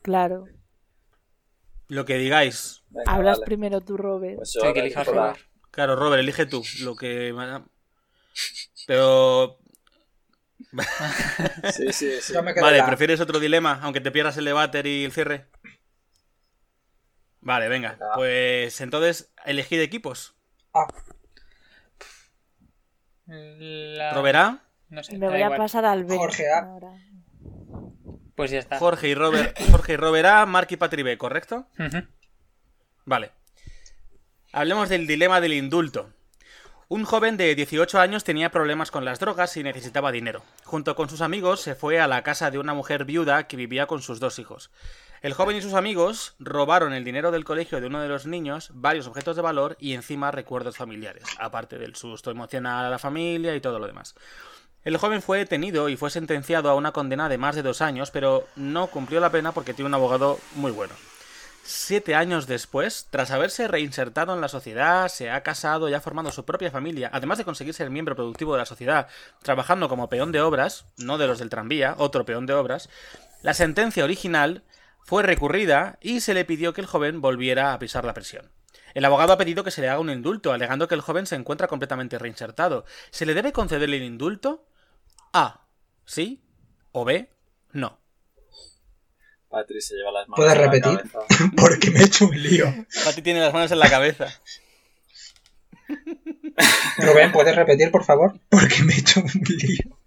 claro. Lo que digáis. Venga, Hablas vale. primero tú, Robert. Pues yo Sí, que elijas. Robert. Claro, Robert, elige tú. Lo que. Pero. Sí, sí, sí. Me Vale, la. ¿prefieres otro dilema, aunque te pierdas el debate y el cierre? Vale, venga. Ah. Pues entonces, elegid equipos. Ah, La- ¿Roberá? No sé, Me voy a igual. pasar al B. Jorge A. ahora. Pues ya está. Jorge y Robert. Jorge y Roberá, Mark y Patri B, ¿correcto? Vale. Hablemos del dilema del indulto. Un joven de 18 años tenía problemas con las drogas y necesitaba dinero. Junto con sus amigos se fue a la casa de una mujer viuda que vivía con sus dos hijos. El joven y sus amigos robaron el dinero del colegio de uno de los niños, varios objetos de valor y encima recuerdos familiares, aparte del susto emocional a la familia y todo lo demás. El joven fue detenido y fue sentenciado a una condena de más de dos años, pero no cumplió la pena porque tiene un abogado muy bueno. Siete años después, tras haberse reinsertado en la sociedad, se ha casado y ha formado su propia familia, además de conseguir ser miembro productivo de la sociedad, trabajando como peón de obras, no de los del tranvía, otro peón de obras, la sentencia original fue recurrida y se le pidió que el joven volviera a pisar la prisión. El abogado ha pedido que se le haga un indulto, alegando que el joven se encuentra completamente reinsertado. ¿Se le debe conceder el indulto? A. Sí. O B. No. Patri se lleva las manos ¿Puedes la repetir? cabeza. Porque me he hecho un lío. Pati tiene las manos en la cabeza. Rubén, ¿puedes repetir, por favor? Porque me he hecho un lío.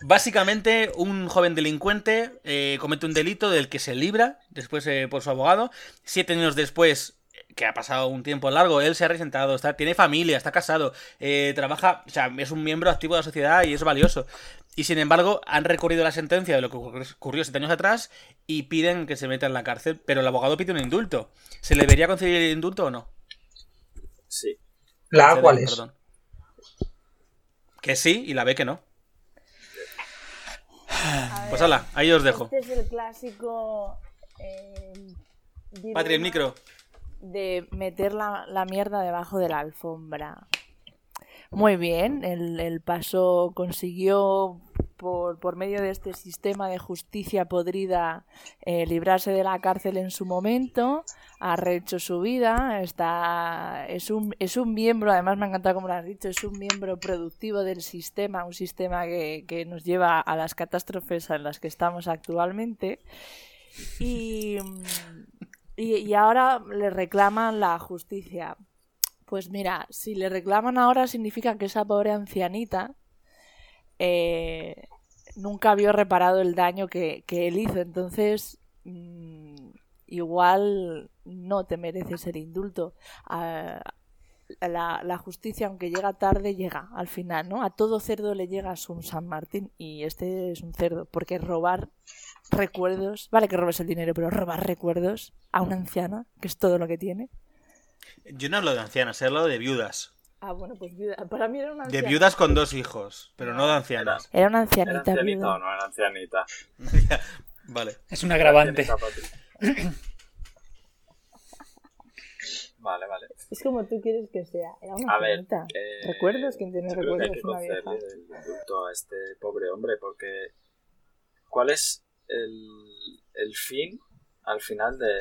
Básicamente, un joven delincuente eh, comete un delito del que se libra después eh, por su abogado. Siete años después, que ha pasado un tiempo largo, él se ha resentado, está, tiene familia, está casado, eh, trabaja, o sea, es un miembro activo de la sociedad y es valioso. Y sin embargo, han recurrido a la sentencia de lo que ocurrió- siete años atrás y piden que se meta en la cárcel, pero el abogado pide un indulto. ¿Se le debería conceder el indulto o no? Sí. ¿La A cuál es? perdón. Que sí y la B que no. Pues hala, ahí os dejo. Este es el clásico. eh, Patri, el micro. De meter la, mierda debajo de la alfombra. Muy bien, el, el paso consiguió por, por medio de este sistema de justicia podrida eh, librarse de la cárcel en su momento, ha rehecho su vida, está, es, un, es un miembro, además me ha encantado como lo has dicho, es un miembro productivo del sistema, un sistema que, que nos lleva a las catástrofes en las que estamos actualmente. Y, y, y ahora le reclaman la justicia. Pues mira, si le reclaman ahora significa que esa pobre ancianita eh, nunca vio reparado el daño que, que él hizo. Entonces, mm, igual no te mereces el indulto. La, la justicia, aunque llega tarde, llega al final, ¿no? A todo cerdo le llega su San Martín y este es un cerdo, porque robar recuerdos, vale que robes el dinero, pero robar recuerdos a una anciana, que es todo lo que tiene. Yo no hablo de ancianas, he hablado de viudas. Ah, bueno, pues viuda. Para mí era una De anciana. viudas con dos hijos, pero no de ancianas. Era una ¿Era ancianita, ancianita viuda. o no era ancianita? Vale. Es un agravante. Ancianita. Vale, vale. Es como tú quieres que sea. Era una A ver, ancianita. eh, ¿Recuerdos? ¿Quién tiene creo que hay recuerdos? que Una vieja. el a este pobre hombre porque ¿cuál es el, fin al final de,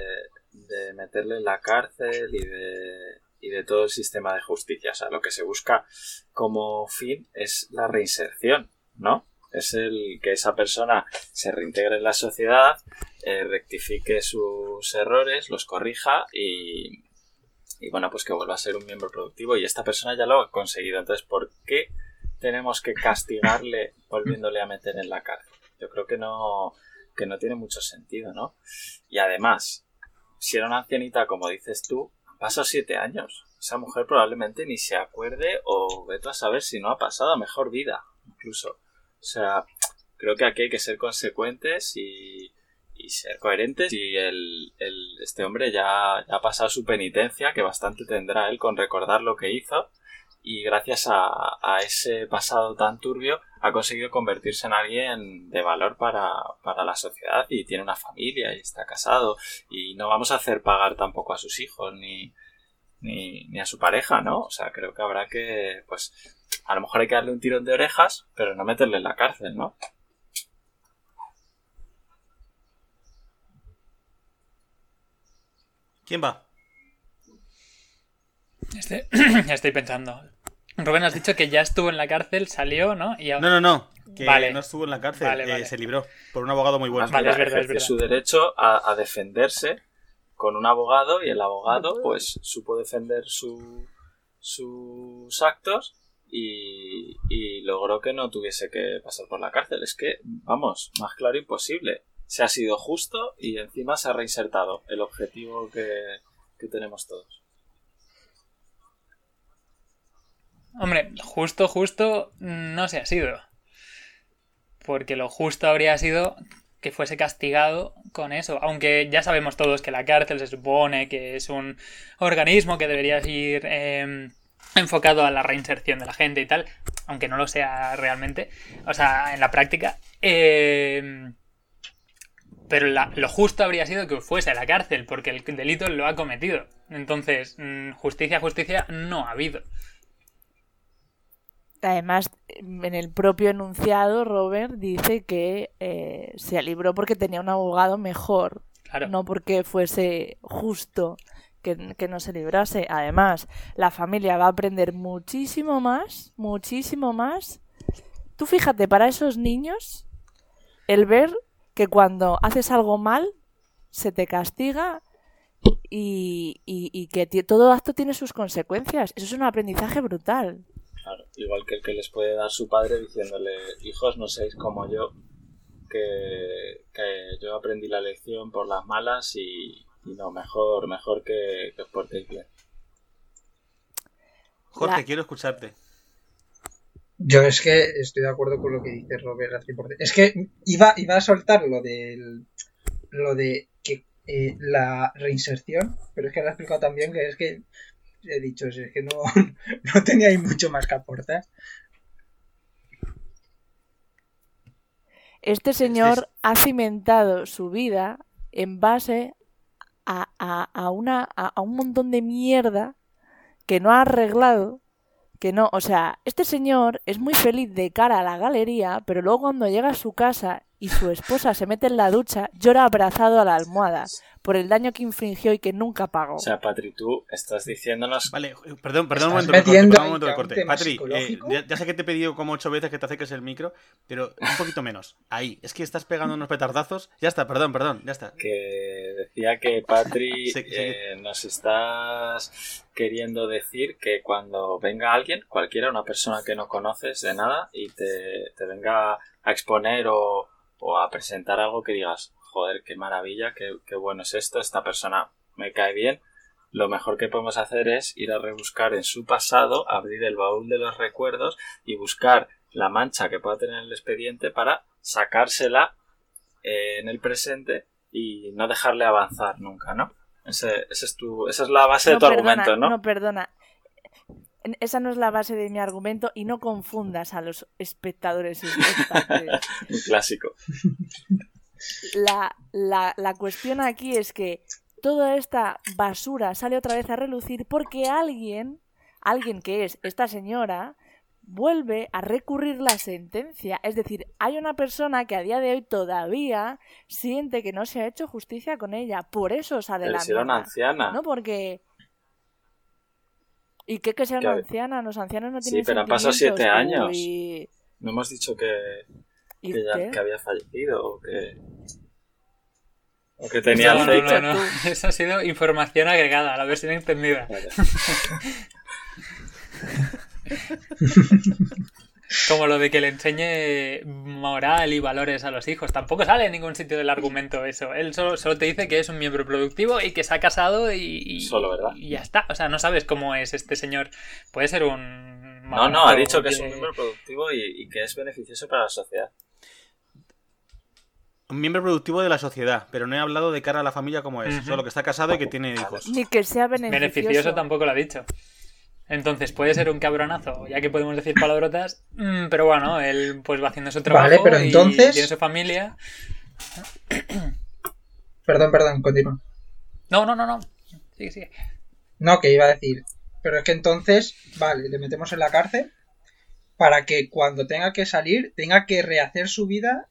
de meterle en la cárcel y de, y de todo el sistema de justicia? O sea, lo que se busca como fin es la reinserción, ¿no? Es el que esa persona se reintegre en la sociedad, eh, rectifique sus errores, los corrija y, y bueno, pues que vuelva a ser un miembro productivo y esta persona ya lo ha conseguido. Entonces, ¿por qué tenemos que castigarle volviéndole a meter en la cárcel? Yo creo que no, que no tiene mucho sentido, ¿no? Y además, si era una ancianita, como dices tú, han pasado siete años. Esa mujer probablemente ni se acuerde o vete a saber si no ha pasado mejor vida, incluso. O sea, creo que aquí hay que ser consecuentes y, ser coherentes. Y el, el- este hombre ya ha pasado su penitencia, que bastante tendrá él con recordar lo que hizo. Y gracias a, a ese pasado tan turbio ha conseguido convertirse en alguien de valor para, para la sociedad y tiene una familia y está casado. Y no vamos a hacer pagar tampoco a sus hijos ni, ni, ni a su pareja, ¿no? O sea, creo que habrá que, pues, a lo mejor hay que darle un tirón de orejas, pero no meterle en la cárcel, ¿no? ¿Quién va? Este- estoy pensando. Rubén, has dicho que ya estuvo en la cárcel, salió, ¿no? Y ahora- No, no, no. Que Vale. no estuvo en la cárcel, Vale, eh, vale. se libró por un abogado muy bueno. Más Vale, es verdad, es verdad. su derecho a, a defenderse con un abogado y el abogado pues supo defender su, sus actos y, y logró que no tuviese que pasar por la cárcel. Es que, vamos, más claro imposible. Se ha sido justo y encima se ha reinsertado el objetivo que, que tenemos todos. Hombre, justo, justo no se ha sido. Porque lo justo habría sido que fuese castigado con eso. Aunque ya sabemos todos que la cárcel se supone que es un organismo que debería ir eh, enfocado a la reinserción de la gente y tal. Aunque no lo sea realmente. O sea, en la práctica. Eh, pero lo justo habría sido que fuese a la cárcel, porque el delito lo ha cometido. Entonces, mm, justicia, justicia no ha habido. Además, en el propio enunciado, Robert dice que eh, se libró porque tenía un abogado mejor, Claro. no porque fuese justo que, que no se librase. Además, la familia va a aprender muchísimo más, muchísimo más. Tú fíjate, para esos niños, el ver que cuando haces algo mal, se te castiga y, y- y que todo acto tiene sus consecuencias. Eso es un aprendizaje brutal. Claro, igual que el que les puede dar su padre diciéndole, hijos, no seáis como yo, que, que yo aprendí la lección por las malas y, y no, mejor, mejor que, que os portéis bien. Jorge, La- quiero escucharte. Yo es que estoy de acuerdo con lo que dice Robert al 100%. Es que iba, iba a soltar lo del lo de que eh, la reinserción, pero es que lo ha explicado también que es que he dicho, es que no, no tenía ahí mucho más que aportar. Este señor ha cimentado su vida en base a, a- a una, a, a un montón de mierda que no ha arreglado, que no, o sea, este señor es muy feliz de cara a la galería, pero luego cuando llega a su casa y su esposa se mete en la ducha, llora abrazado a la almohada por el daño que infringió y que nunca pagó. O sea, Patri, tú estás diciéndonos... Vale, eh, perdón, perdón un momento de corte. Perdón un momento de corte. Patri, eh, ya, ya sé que te he pedido como ocho veces que te acerques el micro, pero un poquito menos. Ahí, es que estás pegando unos petardazos. Ya está, perdón, perdón, ya está. que decía que Patri Sí, sí. eh, nos estás queriendo decir que cuando venga alguien, cualquiera, una persona que no conoces de nada y te, te venga a exponer o, o a presentar algo que digas, joder, qué maravilla, qué, qué bueno es esto, esta persona me cae bien, lo mejor que podemos hacer es ir a rebuscar en su pasado, abrir el baúl de los recuerdos y buscar la mancha que pueda tener el expediente para sacársela eh, en el presente y no dejarle avanzar nunca, ¿no? Ese, ese es tu, esa es la base de tu perdona, argumento, ¿no? No, perdona. Esa no es la base de mi argumento y no confundas a los espectadores y espectadores. Un clásico. la, la, la cuestión aquí es que toda esta basura sale otra vez a relucir porque alguien, alguien que es esta señora, vuelve a recurrir la sentencia. Es decir, hay una persona que a día de hoy todavía siente que no se ha hecho justicia con ella. Por eso Pero si era una anciana. No porque... ¿Y qué que sea una anciana? Los ancianos no Sí, tienen pero han pasado siete años. uy. No hemos dicho que, ¿Y que, ya- qué? que había fallecido o que, o que tenía no, no, aceite. no, no. Eso ha sido información agregada, la versión entendida. Vale. Como lo de que le enseñe moral y valores a los hijos. Tampoco sale en ningún sitio del argumento eso. Él solo, solo te dice que es un miembro productivo y que se ha casado y, y- Solo, ¿verdad? y ya está. O sea, no sabes cómo es este señor. Puede ser un... No, no, ha dicho que es un miembro productivo y, y que es beneficioso para la sociedad. Un miembro productivo de la sociedad, pero no he hablado de cara a la familia como es. Solo que está casado y que tiene hijos. Ni que sea beneficioso. Beneficioso tampoco lo ha dicho. Entonces puede ser un cabronazo, ya que podemos decir palabrotas, mm, pero bueno, él pues va haciendo su trabajo Vale, pero y entonces- tiene su familia. Perdón, perdón, continúa. No, no, no, no. Sigue, sigue. No, que iba a decir. Pero es que entonces, vale, le metemos en la cárcel para que cuando tenga que salir, tenga que rehacer su vida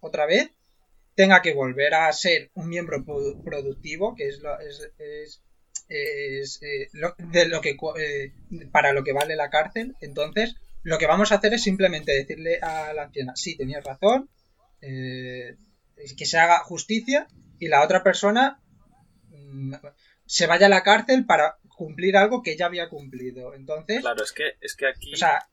otra vez, tenga que volver a ser un miembro productivo, que es, lo, es, es- es, eh, lo- de lo que eh, para lo que vale la cárcel. Entonces, lo que vamos a hacer es simplemente decirle a la anciana, sí, tenías razón, eh, que se haga justicia y la otra persona mm, se vaya a la cárcel para cumplir algo que ya había cumplido. Entonces, Claro, es que, es que aquí o sea,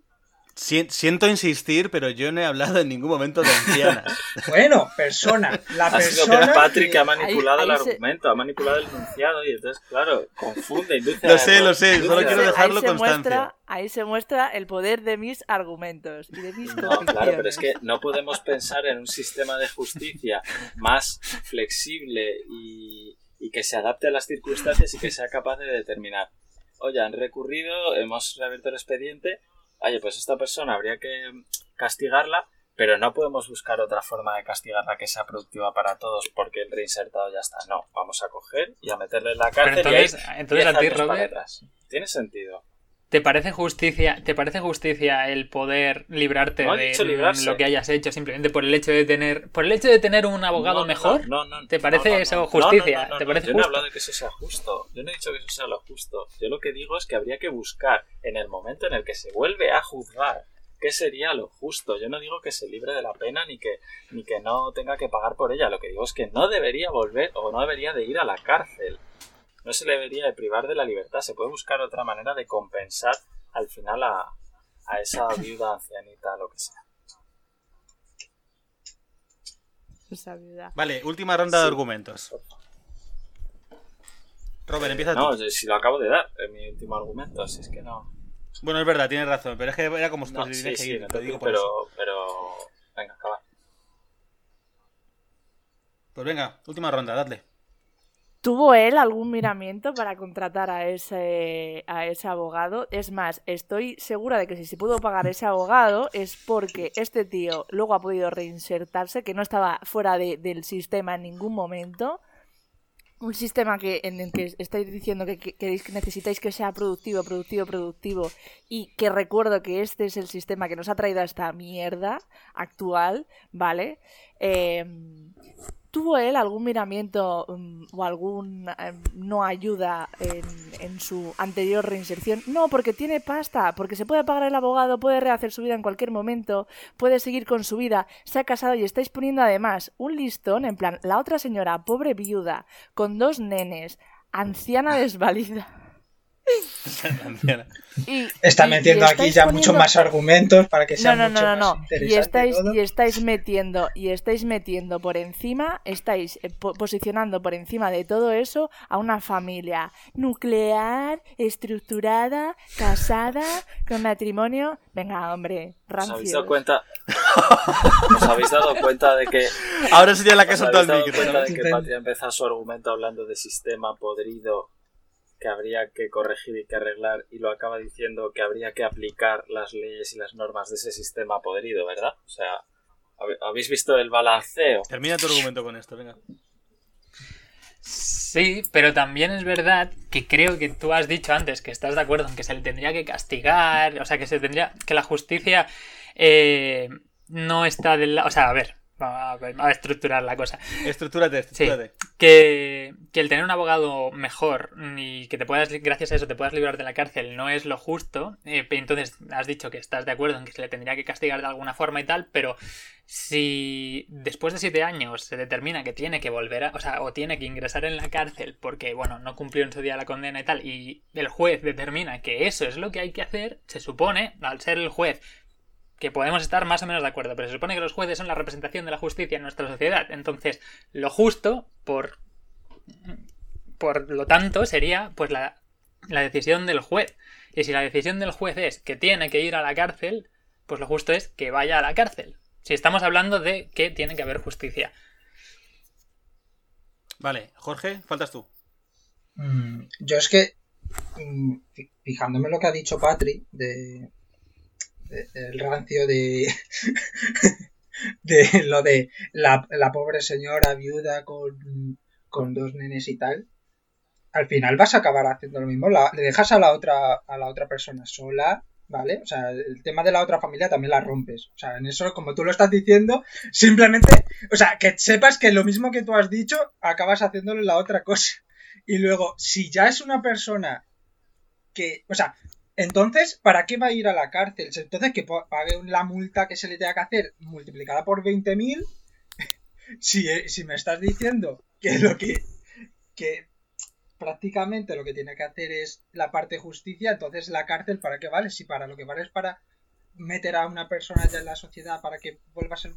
Si- siento insistir, pero yo no he hablado en ningún momento de ancianas. Bueno, persona. La Ha sido persona. Patrick que ha manipulado ahí el se- argumento, ha manipulado el enunciado y entonces, claro, confunde, induce Lo sé, error, lo sé, induce solo quiero dejarlo ahí se constancia. muestra, ahí se muestra el poder de mis argumentos y de mis No, claro, pero es que no podemos pensar en un sistema de justicia más flexible y, y que se adapte a las circunstancias y que sea capaz de determinar. Oye, han recurrido, hemos reabierto el expediente. Oye, pues esta persona habría que castigarla, pero no podemos buscar otra forma de castigarla que sea productiva para todos porque el reinsertado ya está. No, vamos a coger y a meterle en la Pero cárcel. entonces, y ahí entonces 10 a ti, Robert. Tiene sentido. ¿Te parece justicia, te parece justicia el poder librarte No de lo que hayas hecho simplemente por el hecho de tener, por el hecho de tener un abogado No, mejor? No, no, ¿Te parece eso justicia? ¿Te parece Yo no he hablado de que eso sea justo. Yo no he dicho que eso sea lo justo. Yo lo que digo es que habría que buscar en el momento en el que se vuelve a juzgar qué sería lo justo. Yo no digo que se libre de la pena ni que, ni que no tenga que pagar por ella. Lo que digo es que no debería volver o no debería de ir a la cárcel. No se le debería de privar de la libertad. Se puede buscar otra manera de compensar al final a, a esa viuda ancianita, lo que sea. Esa vida. Vale, última ronda de argumentos. Robert, empieza tú. No, si lo acabo de dar en mi último argumento, así es que no. Bueno, es verdad, tienes razón, pero es que era como si No, sí, que sí, ir, no te te digo por eso. pero, pero. Venga, acaba. Pues venga, última ronda, dadle. ¿Tuvo él algún miramiento para contratar a ese, a ese abogado? Es más, estoy segura de que si se pudo pagar ese abogado es porque este tío luego ha podido reinsertarse, que no estaba fuera de- del sistema en ningún momento. Un sistema que, en el que estáis diciendo que, que necesitáis que sea productivo, productivo, productivo. Y que recuerdo que este es el sistema que nos ha traído a esta mierda actual, ¿vale? Eh, ¿Tuvo él algún miramiento mm, o algún eh, no ayuda en, en su anterior reinserción? No, porque tiene pasta, porque se puede pagar el abogado, puede rehacer su vida en cualquier momento, puede seguir con su vida, se ha casado y estáis poniendo además un listón, en plan, la otra señora, pobre viuda, con dos nenes, anciana desvalida. Y, Está y- metiendo y aquí ya poniendo- muchos más argumentos para que sea no, no, mucho no, no, más no. interesante Y estáis, todo. y estáis metiendo, y estáis metiendo por encima, estáis eh, po- posicionando por encima de todo eso a una familia nuclear, estructurada, casada, con matrimonio. Venga, hombre, ¿Os habéis dado cuenta? ¿Os habéis dado cuenta de que. Ahora sería la que ¿Os soltó habéis el dado micro. cuenta ¿no? de que Patria ha empezado su argumento hablando de sistema podrido que habría que corregir y que arreglar y lo acaba diciendo que habría que aplicar las leyes y las normas de ese sistema podrido, ¿verdad? O sea, ¿habe- ¿habéis visto el balanceo? Termina tu argumento con esto, venga. Sí, pero también es verdad que creo que tú has dicho antes que estás de acuerdo en que se le tendría que castigar, o sea, que se tendría que la justicia eh, no está del lado, o sea, a ver, va a, ver, va a estructurar la cosa. Estructúrate, estructúrate. Que, que el tener un abogado mejor y que te puedas, gracias a eso, te puedas librar de la cárcel no es lo justo. eh, entonces has dicho que estás de acuerdo en que se le tendría que castigar de alguna forma y tal, pero si después de siete años se determina que tiene que volver a, o sea, o tiene que ingresar en la cárcel porque, bueno, no cumplió en su día la condena y tal, y el juez determina que eso es lo que hay que hacer, se supone, al ser el juez, que podemos estar más o menos de acuerdo, pero se supone que los jueces son la representación de la justicia en nuestra sociedad. Entonces, lo justo, por, por lo tanto, sería pues la, la decisión del juez. Y si la decisión del juez es que tiene que ir a la cárcel, pues lo justo es que vaya a la cárcel. Si estamos hablando de que tiene que haber justicia. Vale, Jorge, faltas tú. Mm, yo es que, mm, fi- fijándome en lo que ha dicho Patri, de, del rancio de, de lo de la, la pobre señora viuda con, con dos nenes y tal, al final vas a acabar haciendo lo mismo. La- le dejas a la otra a la otra persona sola, ¿vale? O sea, el tema de la otra familia también la rompes. O sea, en eso, como tú lo estás diciendo, simplemente, o sea, que sepas que lo mismo que tú has dicho, acabas haciéndole la otra cosa. Y luego, si ya es una persona que, o sea, entonces, ¿para qué va a ir a la cárcel? Entonces, que pa- pague la multa que se le tenga que hacer multiplicada por 20.000. si, eh, si me estás diciendo que lo que, que prácticamente lo que tiene que hacer es la parte de justicia, entonces la cárcel, ¿para qué vale? Si para lo que vale es para meter a una persona ya en la sociedad para que vuelva a ser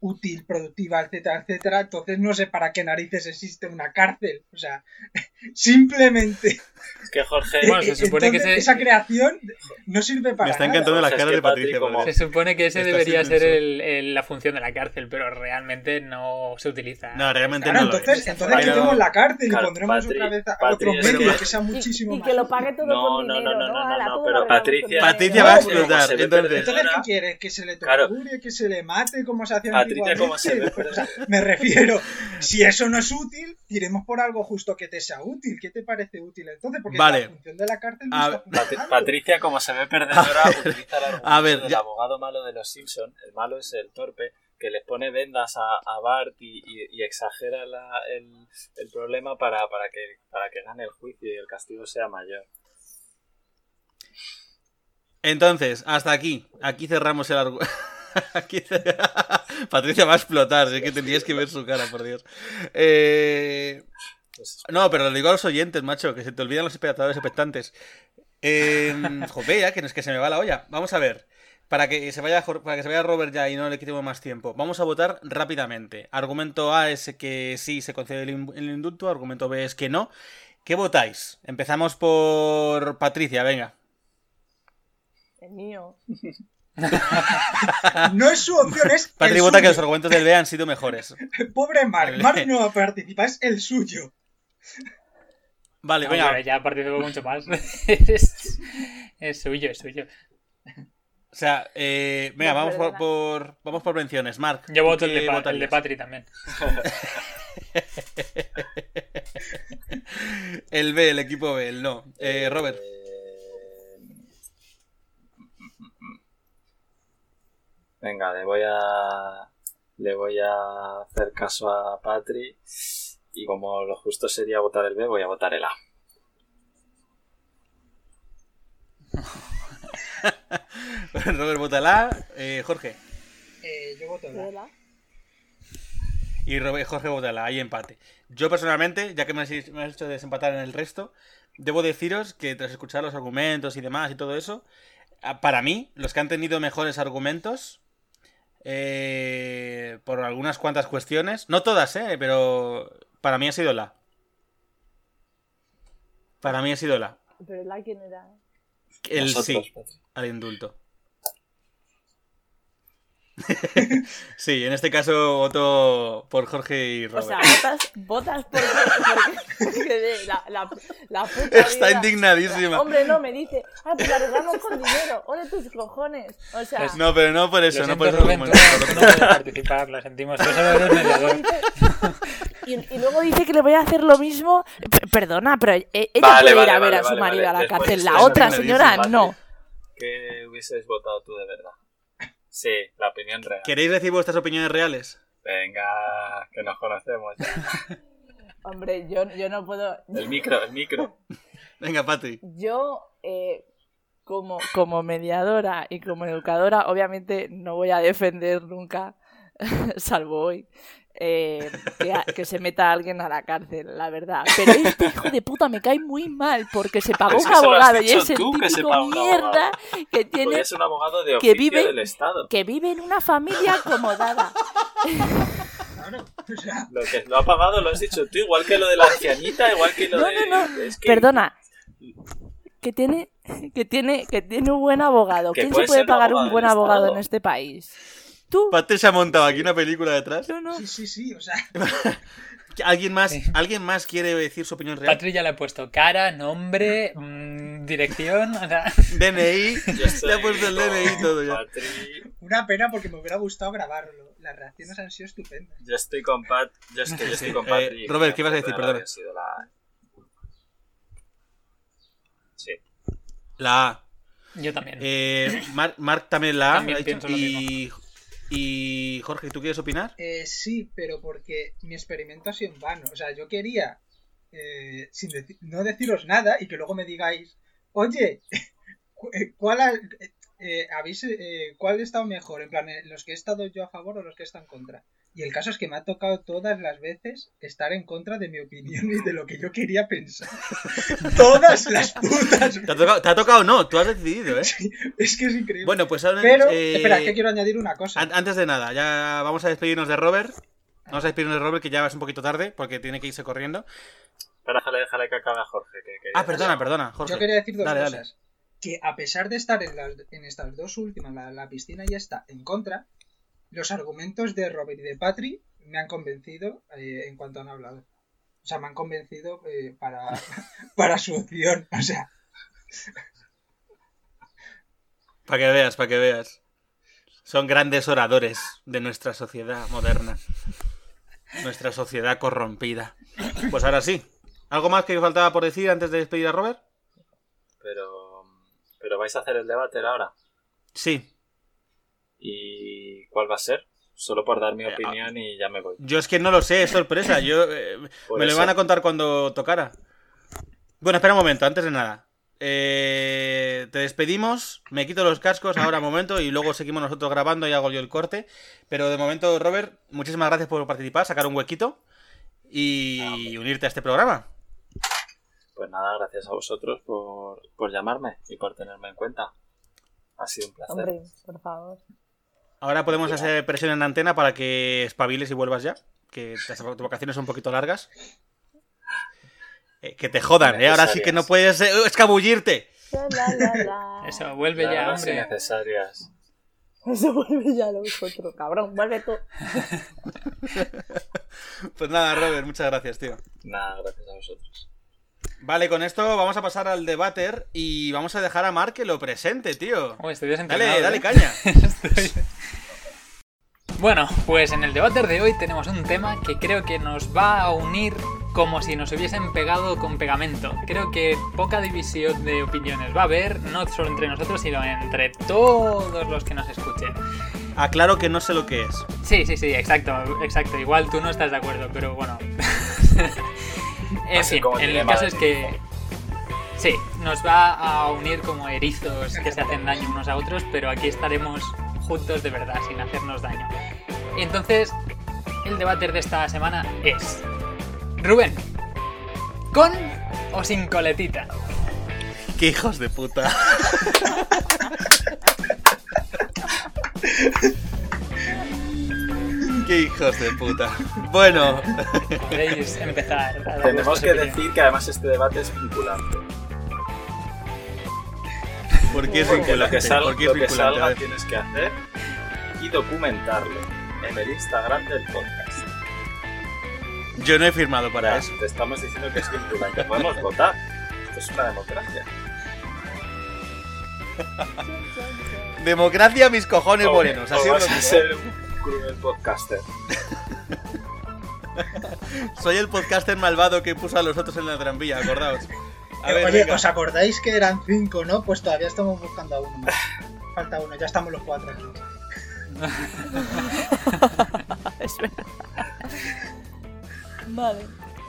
útil, productiva, etcétera, etcétera. Entonces no sé para qué narices existe una cárcel. O sea, simplemente Es que Jorge. Bueno, se supone que entonces, se- esa creación no sirve para Me está nada. encantando la Es cara que de Patricia. Patri, como- Se supone que ese Está debería ser el- el- la función de la cárcel, pero realmente no se utiliza. No, realmente Claro, no lo entonces, es. entonces quitemos la cárcel y Claro, pondremos Patri- otra vez a Patri, otro es medio que- que sea Y, muchísimo y más que lo pague todo No, con no, dinero, no, no, no, no, todo pero lo Patricia- Patricia va a No, explotar. Entonces, ¿qué quieres? ¿Que se le torture? ¿Que se le mate? ¿Cómo se hacía Me refiero, si eso no es útil, tiremos por algo justo que te sea útil. ¿Qué te parece útil entonces? Porque Vale. la función de la cárcel no A- está. Patricia, como se ve perdedora, utiliza el argumento A ver, del ya- abogado malo de los Simpson. El malo es el torpe que les pone vendas a, a Bart y, y- y exagera la- el, el problema para, para, que, para que gane el juicio y el castigo sea mayor. Entonces, hasta aquí. Aquí cerramos el argumento. Patricia va a explotar, sé que tendrías que ver su cara, por Dios. Eh, Pues, No, pero lo digo a los oyentes, macho, que se te olvidan los espectadores expectantes. Eh, joder, ya, que no es que se me va la olla. Vamos a ver. Para que se vaya para que se vaya Robert ya y no le quitemos más tiempo. Vamos a votar rápidamente. Argumento A es que sí se concede el, in- el indulto, argumento B es que no. ¿Qué votáis? Empezamos por Patricia, venga. El mío. No es su opción, es Patri el vota que los argumentos del B han sido mejores. Pobre Mark. Mark no participa, es el suyo. Vale, No, venga. ya participó mucho más. es, es suyo, es suyo. O sea, eh, venga, No, vamos por, vamos por menciones. Mark. Yo voto el ¿qué de, Pa- el de Patri también. El B, el equipo B, el no. Eh, Robert. Venga, le voy a. Le voy a hacer caso a Patri. Y como lo justo sería votar el B, voy a votar el A. Robert vota la eh, Jorge. Eh, yo voto la. ¿Verdad? Y Robert- Jorge vota la hay empate. Yo personalmente, ya que me has, me has hecho desempatar en el resto, debo deciros que tras escuchar los argumentos y demás y todo eso, a- para mí, los que han tenido mejores argumentos, eh, por algunas cuantas cuestiones, no todas, eh, pero para mí ha sido la. Para mí ha sido la. Pero la quién era. El Nosotros, sí Patri. al indulto. Sí, en este caso voto por Jorge y O Robert. sea, votas, votas porque, porque, porque la, la, la puta Está vida- indignadísima. Hombre, no, me dice, ah, pues la arreglamos con dinero. Ole tus cojones. O sea, Pues No, pero no por eso, no por eso. Rubén, tú no, puedes participar, lo sentimos. Y, y luego dice que le voy a hacer lo mismo. P- perdona, pero ella Vale, puede ir vale, a ver vale, a su marido vale. a la cárcel. La otra señora, no. ¿Qué hubieses votado tú de verdad? Sí, la opinión real. ¿Queréis decir vuestras opiniones reales? Venga, que nos conocemos ya. Hombre, yo, yo no puedo. El micro, el micro. Venga, Patri. Yo, eh, como, como mediadora y como educadora, obviamente no voy a defender nunca, salvo hoy, eh, que, a- que se meta alguien a la cárcel, la verdad. Pero este hijo de puta me cae muy mal porque se pagó Es un que abogado y es el tú, que se típico mierda que tiene es un abogado de que vive- del Estado. que vive en una familia acomodada. Claro, o sea, Lo que lo ha pagado lo has dicho tú, igual que lo de la ancianita, igual que lo No, de... no, no. es que- Perdona. Que tiene, que tiene, que tiene un buen abogado. ¿Quién se puede pagar abogado un buen abogado Estado. en este país? Tú. Patri se ha montado aquí una película detrás. Yo no. sí, sí, sí, o sea, ¿Alguien más, Sí. ¿alguien más quiere decir su opinión real? Patri ya le ha puesto cara, nombre, mm, dirección. O sea, DNI. Le ha puesto el DNI todo ya. Patri- una pena porque me hubiera gustado grabarlo. Las reacciones han sido estupendas. Yo estoy con Pat, yo estoy, yo estoy Sí, con eh. Robert, ¿qué ibas a decir? La- Sí. La A. yo también. Eh, Mar- Mark también la A. También ha dicho. pienso lo y, y Jorge, ¿tú quieres opinar? Eh, sí, pero porque mi experimento ha sido en vano. O sea, yo quería eh, sin no deciros nada y que luego me digáis, oye, eh, ¿cuál, ha- eh, eh, habéis, eh, ¿cuál estado mejor? En plan, ¿los que he estado yo a favor o los que están en contra? Y el caso es que me ha tocado todas las veces estar en contra de mi opinión y de lo que yo quería pensar. todas las putas. ¿Te ha, tocado, ¿Te ha tocado o no? Tú has decidido, ¿eh? Es que es increíble. Bueno, pues ahora, Pero, eh, espera, que quiero añadir una cosa. an- Antes de nada, ya vamos a despedirnos de Robert. Vamos a despedirnos de Robert, que ya es un poquito tarde, porque tiene que irse corriendo. Espera, déjale, déjale que acabe a Jorge. Que, que Ah, perdona, perdona, Jorge. Yo quería decir dos Dale, cosas. dale. Que a pesar de estar en, las, en estas dos últimas, la, la piscina y esta, en contra, los argumentos de Robert y de Patri me han convencido eh, en cuanto han hablado. O sea, me han convencido eh, para, para su opción. O sea, Para que veas, para que veas. Son grandes oradores de nuestra sociedad moderna. Nuestra sociedad corrompida. Pues ahora sí. ¿Algo más que faltaba por decir antes de despedir a Robert? Pero, pero vais a hacer el debate ahora. Sí. ¿Y cuál va a ser? Solo por dar mi Eh, opinión y ya me voy. Yo es que no lo sé, es sorpresa. Yo eh, me lo van a contar cuando tocara. Bueno, espera un momento, antes de nada. Eh, te despedimos, me quito los cascos ahora un momento y luego seguimos nosotros grabando y hago yo el corte. Pero de momento, Robert, muchísimas gracias por participar, sacar un huequito y unirte a este programa. Pues nada, gracias a vosotros por, por llamarme y por tenerme en cuenta. Ha sido un placer. Hombre, por favor. Ahora podemos hacer presión en antena para que espabiles y vuelvas ya. Que las vacaciones son un poquito largas. Eh, que te jodan, ¿eh? Ahora sí que no puedes eh, escabullirte. La, la, la, la. Eso, vuelve ya, Claro, hombre. innecesarias. Eso vuelve ya lo otro, cabrón. Vuelve tú. Pues nada, Robert, muchas gracias, tío. Nada, gracias a vosotros. Vale, con esto vamos a pasar al debater y vamos a dejar a Mark que lo presente, tío. Oh, estoy Dale, dale ¿eh? caña. Estoy- Bueno, pues en el debate de hoy tenemos un tema que creo que nos va a unir como si nos hubiesen pegado con pegamento. Creo que poca división de opiniones va a haber, no solo entre nosotros, sino entre todos los que nos escuchen. Aclaro que no sé lo que es. Sí, sí, sí, exacto, exacto. Igual tú no estás de acuerdo, pero bueno. en fin, el dilema caso es que. Sí, nos va a unir como erizos que se hacen daño unos a otros, pero aquí estaremos juntos de verdad, sin hacernos daño. Entonces, el debate de esta semana es: Rubén, ¿con o sin coletita? ¡Qué hijos de puta! ¡Qué hijos de puta! Bueno, Podéis empezar. a Tenemos que opiniones. decir que además este debate es vinculante. ¿por qué es Porque lo vinculante? que, sal- ¿Por qué es lo que vinculante? Salga tienes que hacer y documentarlo en el Instagram del podcast. Yo no he firmado para Ya, eso. Te estamos diciendo que es vinculante. Podemos votar. Esto es una democracia. Democracia, mis cojones morenos. Así lo a ser un cruel podcaster. Soy el podcaster malvado que puso a los otros en la tranvía, acordaos. A ver, Oye, venga. ¿os acordáis que eran cinco, no? Pues todavía estamos buscando a uno más. Falta uno, ya estamos los cuatro aquí. Es verdad. Vale.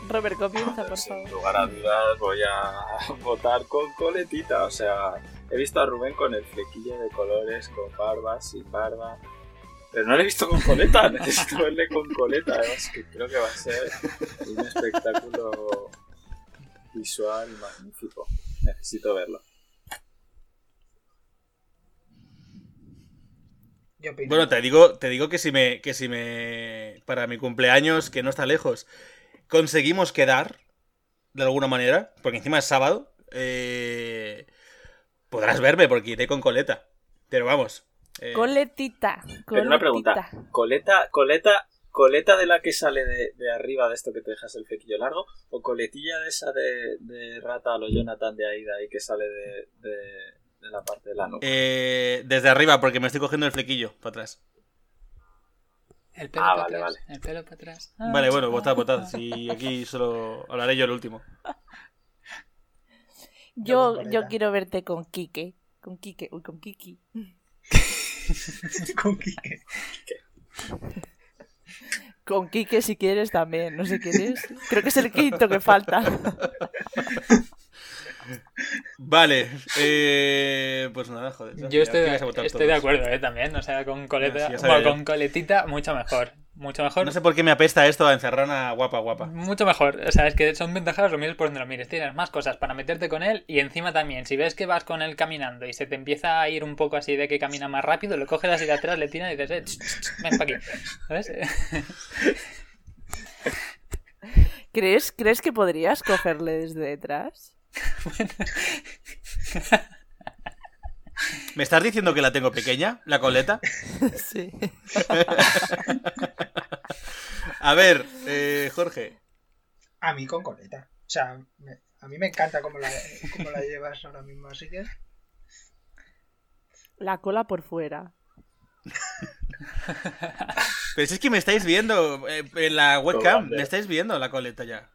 Robert, comienza, por Sin favor. lugar a dudas voy a votar con coletita. O sea, he visto a Rubén con el flequillo de colores, con barba, sin barba. Pero no le he visto con coleta, necesito verle con coleta. Además, que creo que va a ser un espectáculo visual magnífico. Necesito verlo. Bueno, te digo, te digo que si me, que si me, para mi cumpleaños, que no está lejos, conseguimos quedar, de alguna manera, porque encima es sábado, eh, podrás verme porque iré con coleta. Pero vamos. Eh, Coletita. Pero una pregunta, coletita. ¿coleta, coleta, coleta de la que sale de, de arriba de esto que te dejas el flequillo largo? ¿O coletilla de esa de, de rata a lo Jonathan de ahí, de ahí que sale de, de, de la parte de la nuca? eh, desde arriba, porque me estoy cogiendo el flequillo para atrás. El pelo Ah, para vale, atrás. vale. El pelo para atrás. Vale, bueno, votad, votad. Si aquí solo hablaré yo el último. Yo, yo quiero verte con Kike. Con Kike. Uy, con Kiki. con Quique. Con Kike si quieres también. No sé quién es. Creo que es el quinto que falta. Vale, eh, pues nada, joder. Yo estoy, estoy de acuerdo, ¿eh? También. O sea, con coleta. Sí, bueno, con coletita, mucho mejor. Mucho mejor. No sé por qué me apesta esto a encerrona guapa, guapa. Mucho mejor. O sea, es que son ventajas lo mires por donde lo mires. Tienes más cosas para meterte con él y encima también, si ves que vas con él caminando y se te empieza a ir un poco así de que camina más rápido, lo coges así de atrás, le tiras y dices, eh, ch, ch, ch, ven para aquí. ¿Sabes? ¿Crees, ¿Crees que podrías cogerle desde detrás? ¿Me estás diciendo que la tengo pequeña, la coleta? sí. A ver, eh, Jorge. A mí con coleta. O sea, me- a mí me encanta cómo la, cómo la llevas ahora mismo, así que... La cola por fuera. Pero si es que me estáis viendo eh, en la webcam, me estáis viendo la coleta ya.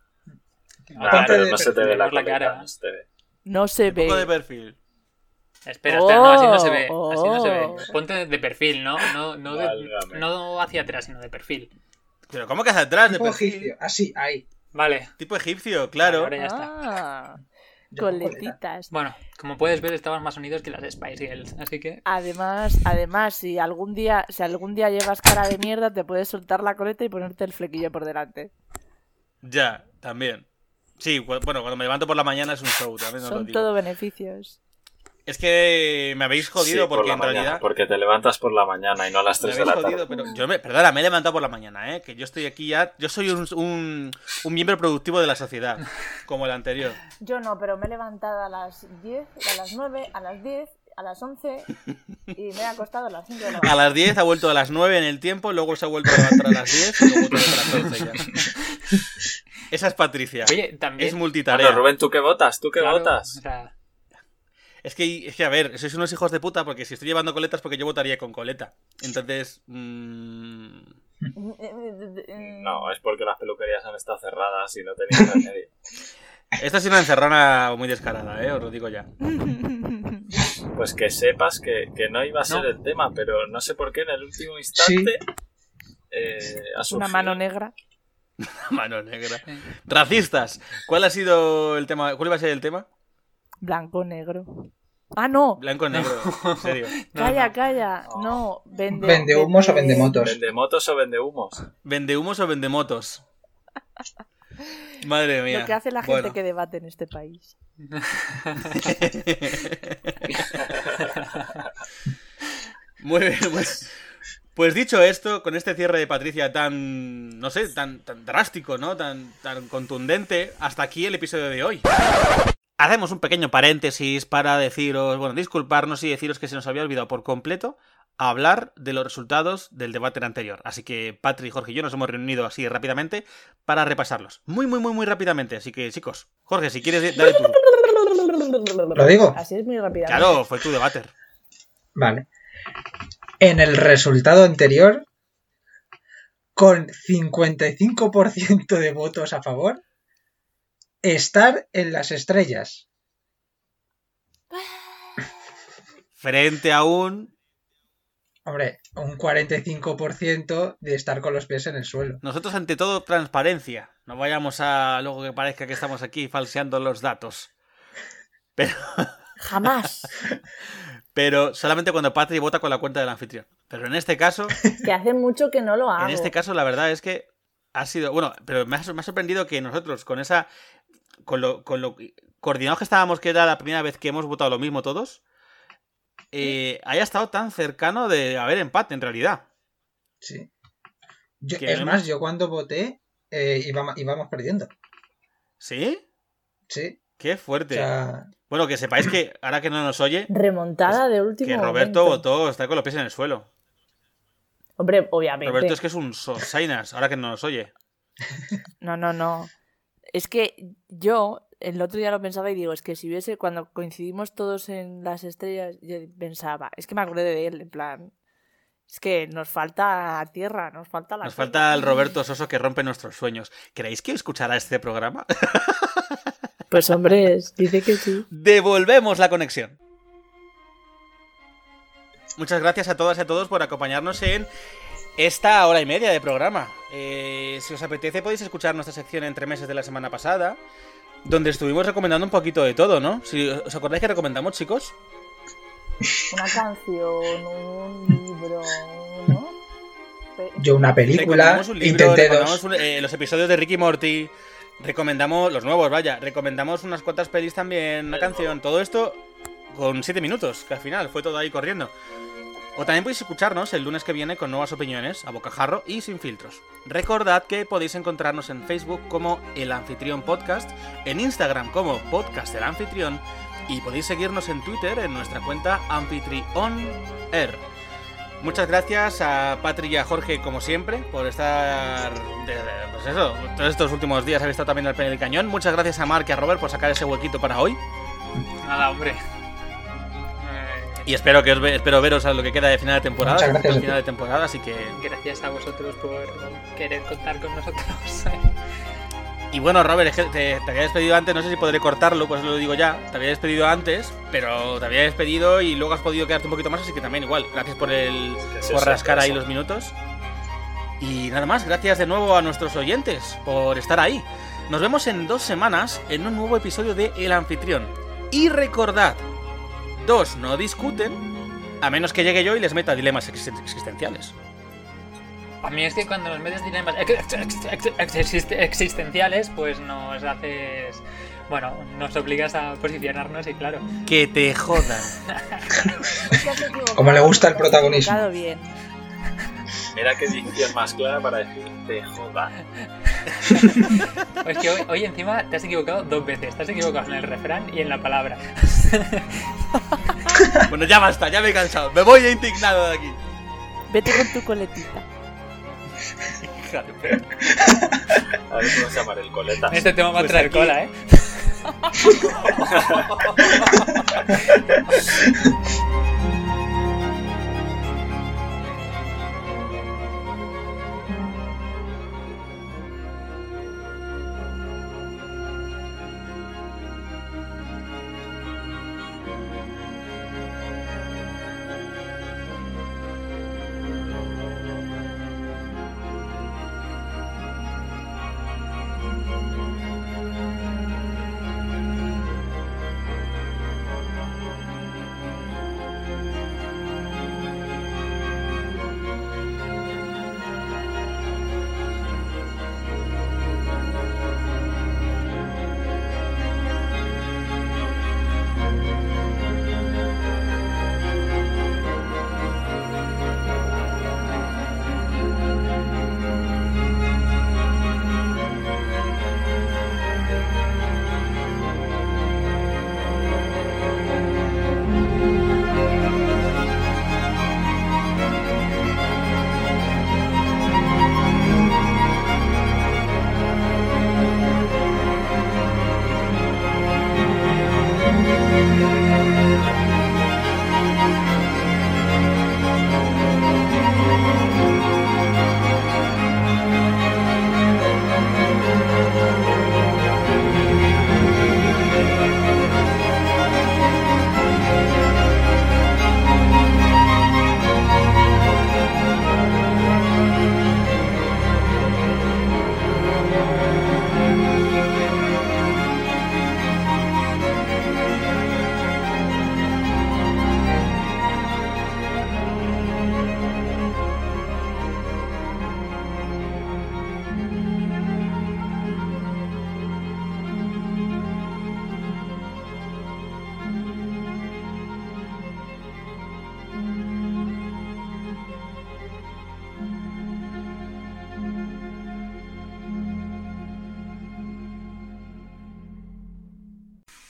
Claro, no se te ve la, cara. no se te ve. No se Un poco de perfil. Espera, espera, no, así no se ve. Oh, Así no se ve. Ponte de perfil, no, no, no, de- Válgame. no hacia atrás, sino de perfil. Pero ¿cómo que hacia atrás de Tipo perfil? egipcio. Así, ahí. Vale, Tipo egipcio, claro. ahora ya está. Ah, coletitas. Bueno, como puedes ver, estamos más unidos que las Spice Girls, así que. Además, además, si algún día, si algún día llevas cara de mierda, te puedes soltar la coleta y ponerte el flequillo por delante. Ya, también. Sí, bueno, cuando me levanto por la mañana es un show, también os lo Son digo. todo beneficios. Es que me habéis jodido Sí, por porque la en mañana, realidad... Porque te levantas por la mañana y no a las Me 3 de habéis la jodido, tarde. pero yo me, perdona, me he levantado por la mañana, ¿eh? Que yo estoy aquí ya... Yo soy un, un, un miembro productivo de la sociedad, como el anterior. Yo no, pero me he levantado a las 10, a las 9, a las 10, a las 11 y me he acostado a las 5 de la A las 10 ha vuelto a las 9 en el tiempo, luego se ha vuelto a levantar a las 10 y luego otra vez a las 11 ya. Esa es Patricia. Oye, también. es multitarea. Bueno, Rubén, ¿tú qué votas? ¿Tú qué claro, votas? o sea, Es que, es que, a ver, sois unos hijos de puta porque si estoy llevando coletas porque yo votaría con coleta. Entonces... mm, No, es porque las peluquerías han estado cerradas y no tenían remedio. Esta es una encerrona muy descarada, ¿eh? Os lo digo ya. Pues que sepas que, que no iba a ser No. el tema, pero no sé por qué en el último instante eh, ha Una mano negra. Mano negra. eh, Racistas. ¿Cuál ha sido el tema? ¿Cuál iba a ser el tema? Blanco, negro. Ah, no. Blanco negro. En serio. no, Calla, no. calla. No, vende. ¿Vende humos o vende motos? ¿Vende motos o vende humos? ¿Vende humos o vende motos? Madre mía. Lo que hace la gente Bueno. que debate en este país. Muy bien, pues, pues dicho esto, con este cierre de Patricia tan, no sé, tan, tan drástico, ¿no? Tan, tan contundente, hasta aquí el episodio de hoy. Hacemos un pequeño paréntesis para deciros, bueno, disculparnos y deciros que se nos había olvidado por completo hablar de los resultados del debate anterior. Así que Patri, Jorge y yo nos hemos reunido así rápidamente para repasarlos. Muy, muy, muy, muy rápidamente. Así que, chicos, Jorge, si quieres, dale tú. ¿Lo digo? Así es muy rápido. Claro, fue tu debate. Vale. En el resultado anterior, con 55% de votos a favor, estar en las estrellas. Frente a un Hombre, un 45% de estar con los pies en el suelo. Nosotros ante todo transparencia. No vayamos a luego que parezca que estamos aquí falseando los datos. Pero, Jamás. pero solamente cuando Patri vota con la cuenta del anfitrión. Pero en este caso, Que hace mucho que no lo hago. en este caso la verdad es que ha sido, bueno, pero me ha, me ha sorprendido que nosotros con esa, con lo, con lo coordinados que estábamos que era la primera vez que hemos votado lo mismo todos, eh, haya estado tan cercano de haber empate en realidad. Sí. Yo- es más, yo cuando voté eh, íbamos, íbamos perdiendo. ¿Sí? Sí. Qué O fuerte. sea, Bueno, que sepáis que ahora que no nos oye, Remontada de último que Roberto momento. votó, está con los pies en el suelo. Hombre, obviamente. Roberto es que es un sosainas, ahora que no nos oye. No, no, no. Es que yo el otro día lo pensaba y digo, es que si hubiese, cuando coincidimos todos en las estrellas, yo pensaba, es que me acordé de él, en plan, es que nos falta tierra, nos falta la Nos tierra. falta el Roberto Soso que rompe nuestros sueños. ¿Creéis que escuchará este programa? Pues hombre, es- dice que sí. Devolvemos la conexión. Muchas gracias a todas y a todos por acompañarnos en esta hora y media de programa. Eh, si os apetece podéis escuchar nuestra sección entre meses de la semana pasada, donde estuvimos recomendando un poquito de todo, ¿no? Si os acordáis que recomendamos, chicos. Una canción, un libro, ¿no? Yo una película, Recomendamos un libro, intenté dos. un- eh, los episodios de Ricky Morty, recomendamos los nuevos, vaya, recomendamos unas cuantas pelis también, una canción, todo esto con 7 minutos, que al final fue todo ahí corriendo. O también podéis escucharnos el lunes que viene con nuevas opiniones, a bocajarro y sin filtros. Recordad que podéis encontrarnos en Facebook como El Anfitrión Podcast, en Instagram como Podcast El Anfitrión y podéis seguirnos en Twitter en nuestra cuenta AnfitrionAir. Muchas gracias a Patri y a Jorge, como siempre, por estar. pues eso, todos estos últimos días habéis estado también al pie del cañón. Muchas gracias a Mark y a Robert por sacar ese huequito para hoy. Nada, hombre. Y espero que os ve- espero veros a lo que queda de final de temporada. Muchas gracias final de temporada, así que. Gracias a vosotros por querer contar con nosotros. Y bueno, Robert, te, te había despedido antes, no sé si podré cortarlo, pues lo digo ya. Te había despedido antes, pero te había despedido y luego has podido quedarte un poquito más, así que también igual. Gracias por el. Por sí, rascar ahí los minutos. Y nada más, gracias de nuevo a nuestros oyentes por estar ahí. Nos vemos en dos semanas en un nuevo episodio de El Anfitrión. Y recordad, dos no discuten, a menos que llegue yo y les meta dilemas existen- existenciales. A mí es que cuando nos metes dilemas ex- ex- ex- ex- exist- existenciales, pues nos haces. Bueno, nos obligas a posicionarnos y claro. Que te jodan. Como le gusta el protagonismo. bien. Mira qué dicción más clara para decir te joda. Es que hoy, hoy encima te has equivocado dos veces. Te has equivocado en el refrán y en la palabra. Bueno, ya basta, ya me he cansado. Me voy indignado de aquí. Vete con tu coletita. Hija de perra. A ver cómo se llama el coleta. Este tema va a Pues traer aquí- cola, ¿eh?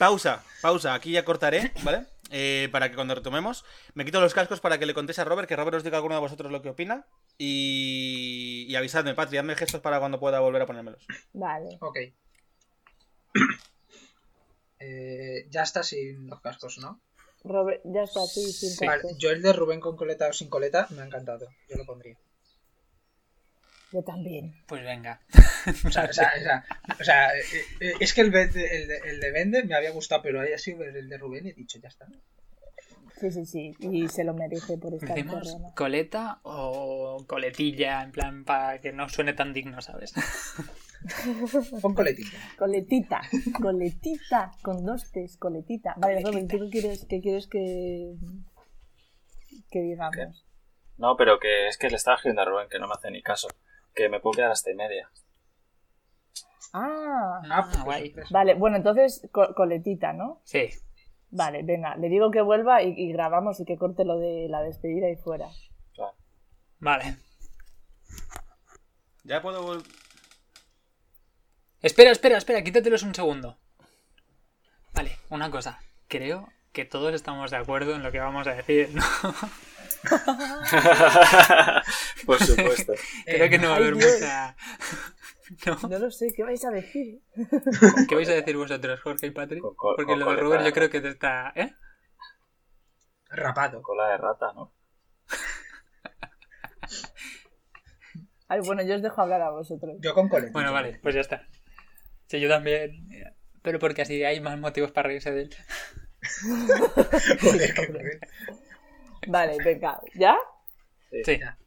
Pausa, pausa. Aquí ya cortaré, ¿vale? Eh, para que cuando retomemos, me quito los cascos para que le contéis a Robert, que Robert os diga a alguno de vosotros lo que opina. Y, y avisadme, Patri, hazme gestos para cuando pueda volver a ponérmelos. Vale. Ok. Eh, ya está sin los cascos, ¿no? Robert, ya está, sí, sin Vale, cascos. yo el de Rubén con coleta o sin coleta me ha encantado. Yo lo pondría. Yo también. Pues venga. O sea, o sea, o sea, o sea, eh, eh, es que el, el, de- el de Vende me había gustado, pero haya sido el de Rubén y he dicho, ya está. Sí, sí, sí. Y se lo merece por estar ¿Decimos coleta o coletilla? En plan, para que no suene tan digno, ¿sabes? Pon coletita. Coletita, coletita, con dos T's, coletita. Vale, ¿tú qué quieres, qué quieres que, que digamos? No, pero que es que le estaba escribiendo a Rubén, que no me hace ni caso. Que me puedo quedar hasta y media. Ah, Ah, pues, guay. pues, vale, bueno, entonces co- coletita, ¿no? Sí. Vale, venga, le digo que vuelva y, y grabamos y que corte lo de la despedida y fuera. Claro. Vale. Ya puedo vol- Espera, espera, espera, quítatelos un segundo. Vale, una cosa. Creo que todos estamos de acuerdo en lo que vamos a decir, ¿no? Por supuesto. Creo que no va a haber mucha... ¿No? No lo sé, ¿qué vais a decir? ¿Qué vais a decir vosotros, Jorge y Patrick? Con- con- Porque con lo de Robert yo creo que te está... ¿Eh? Rapado. Cola de rata, ¿no? Ay, bueno, yo os dejo hablar a vosotros. Yo con coletita. Bueno, vale, pues ya está. Sí, yo también. Pero porque así hay más motivos para reírse de él. Joder. Vale, venga, ¿ya? Sí. Ya.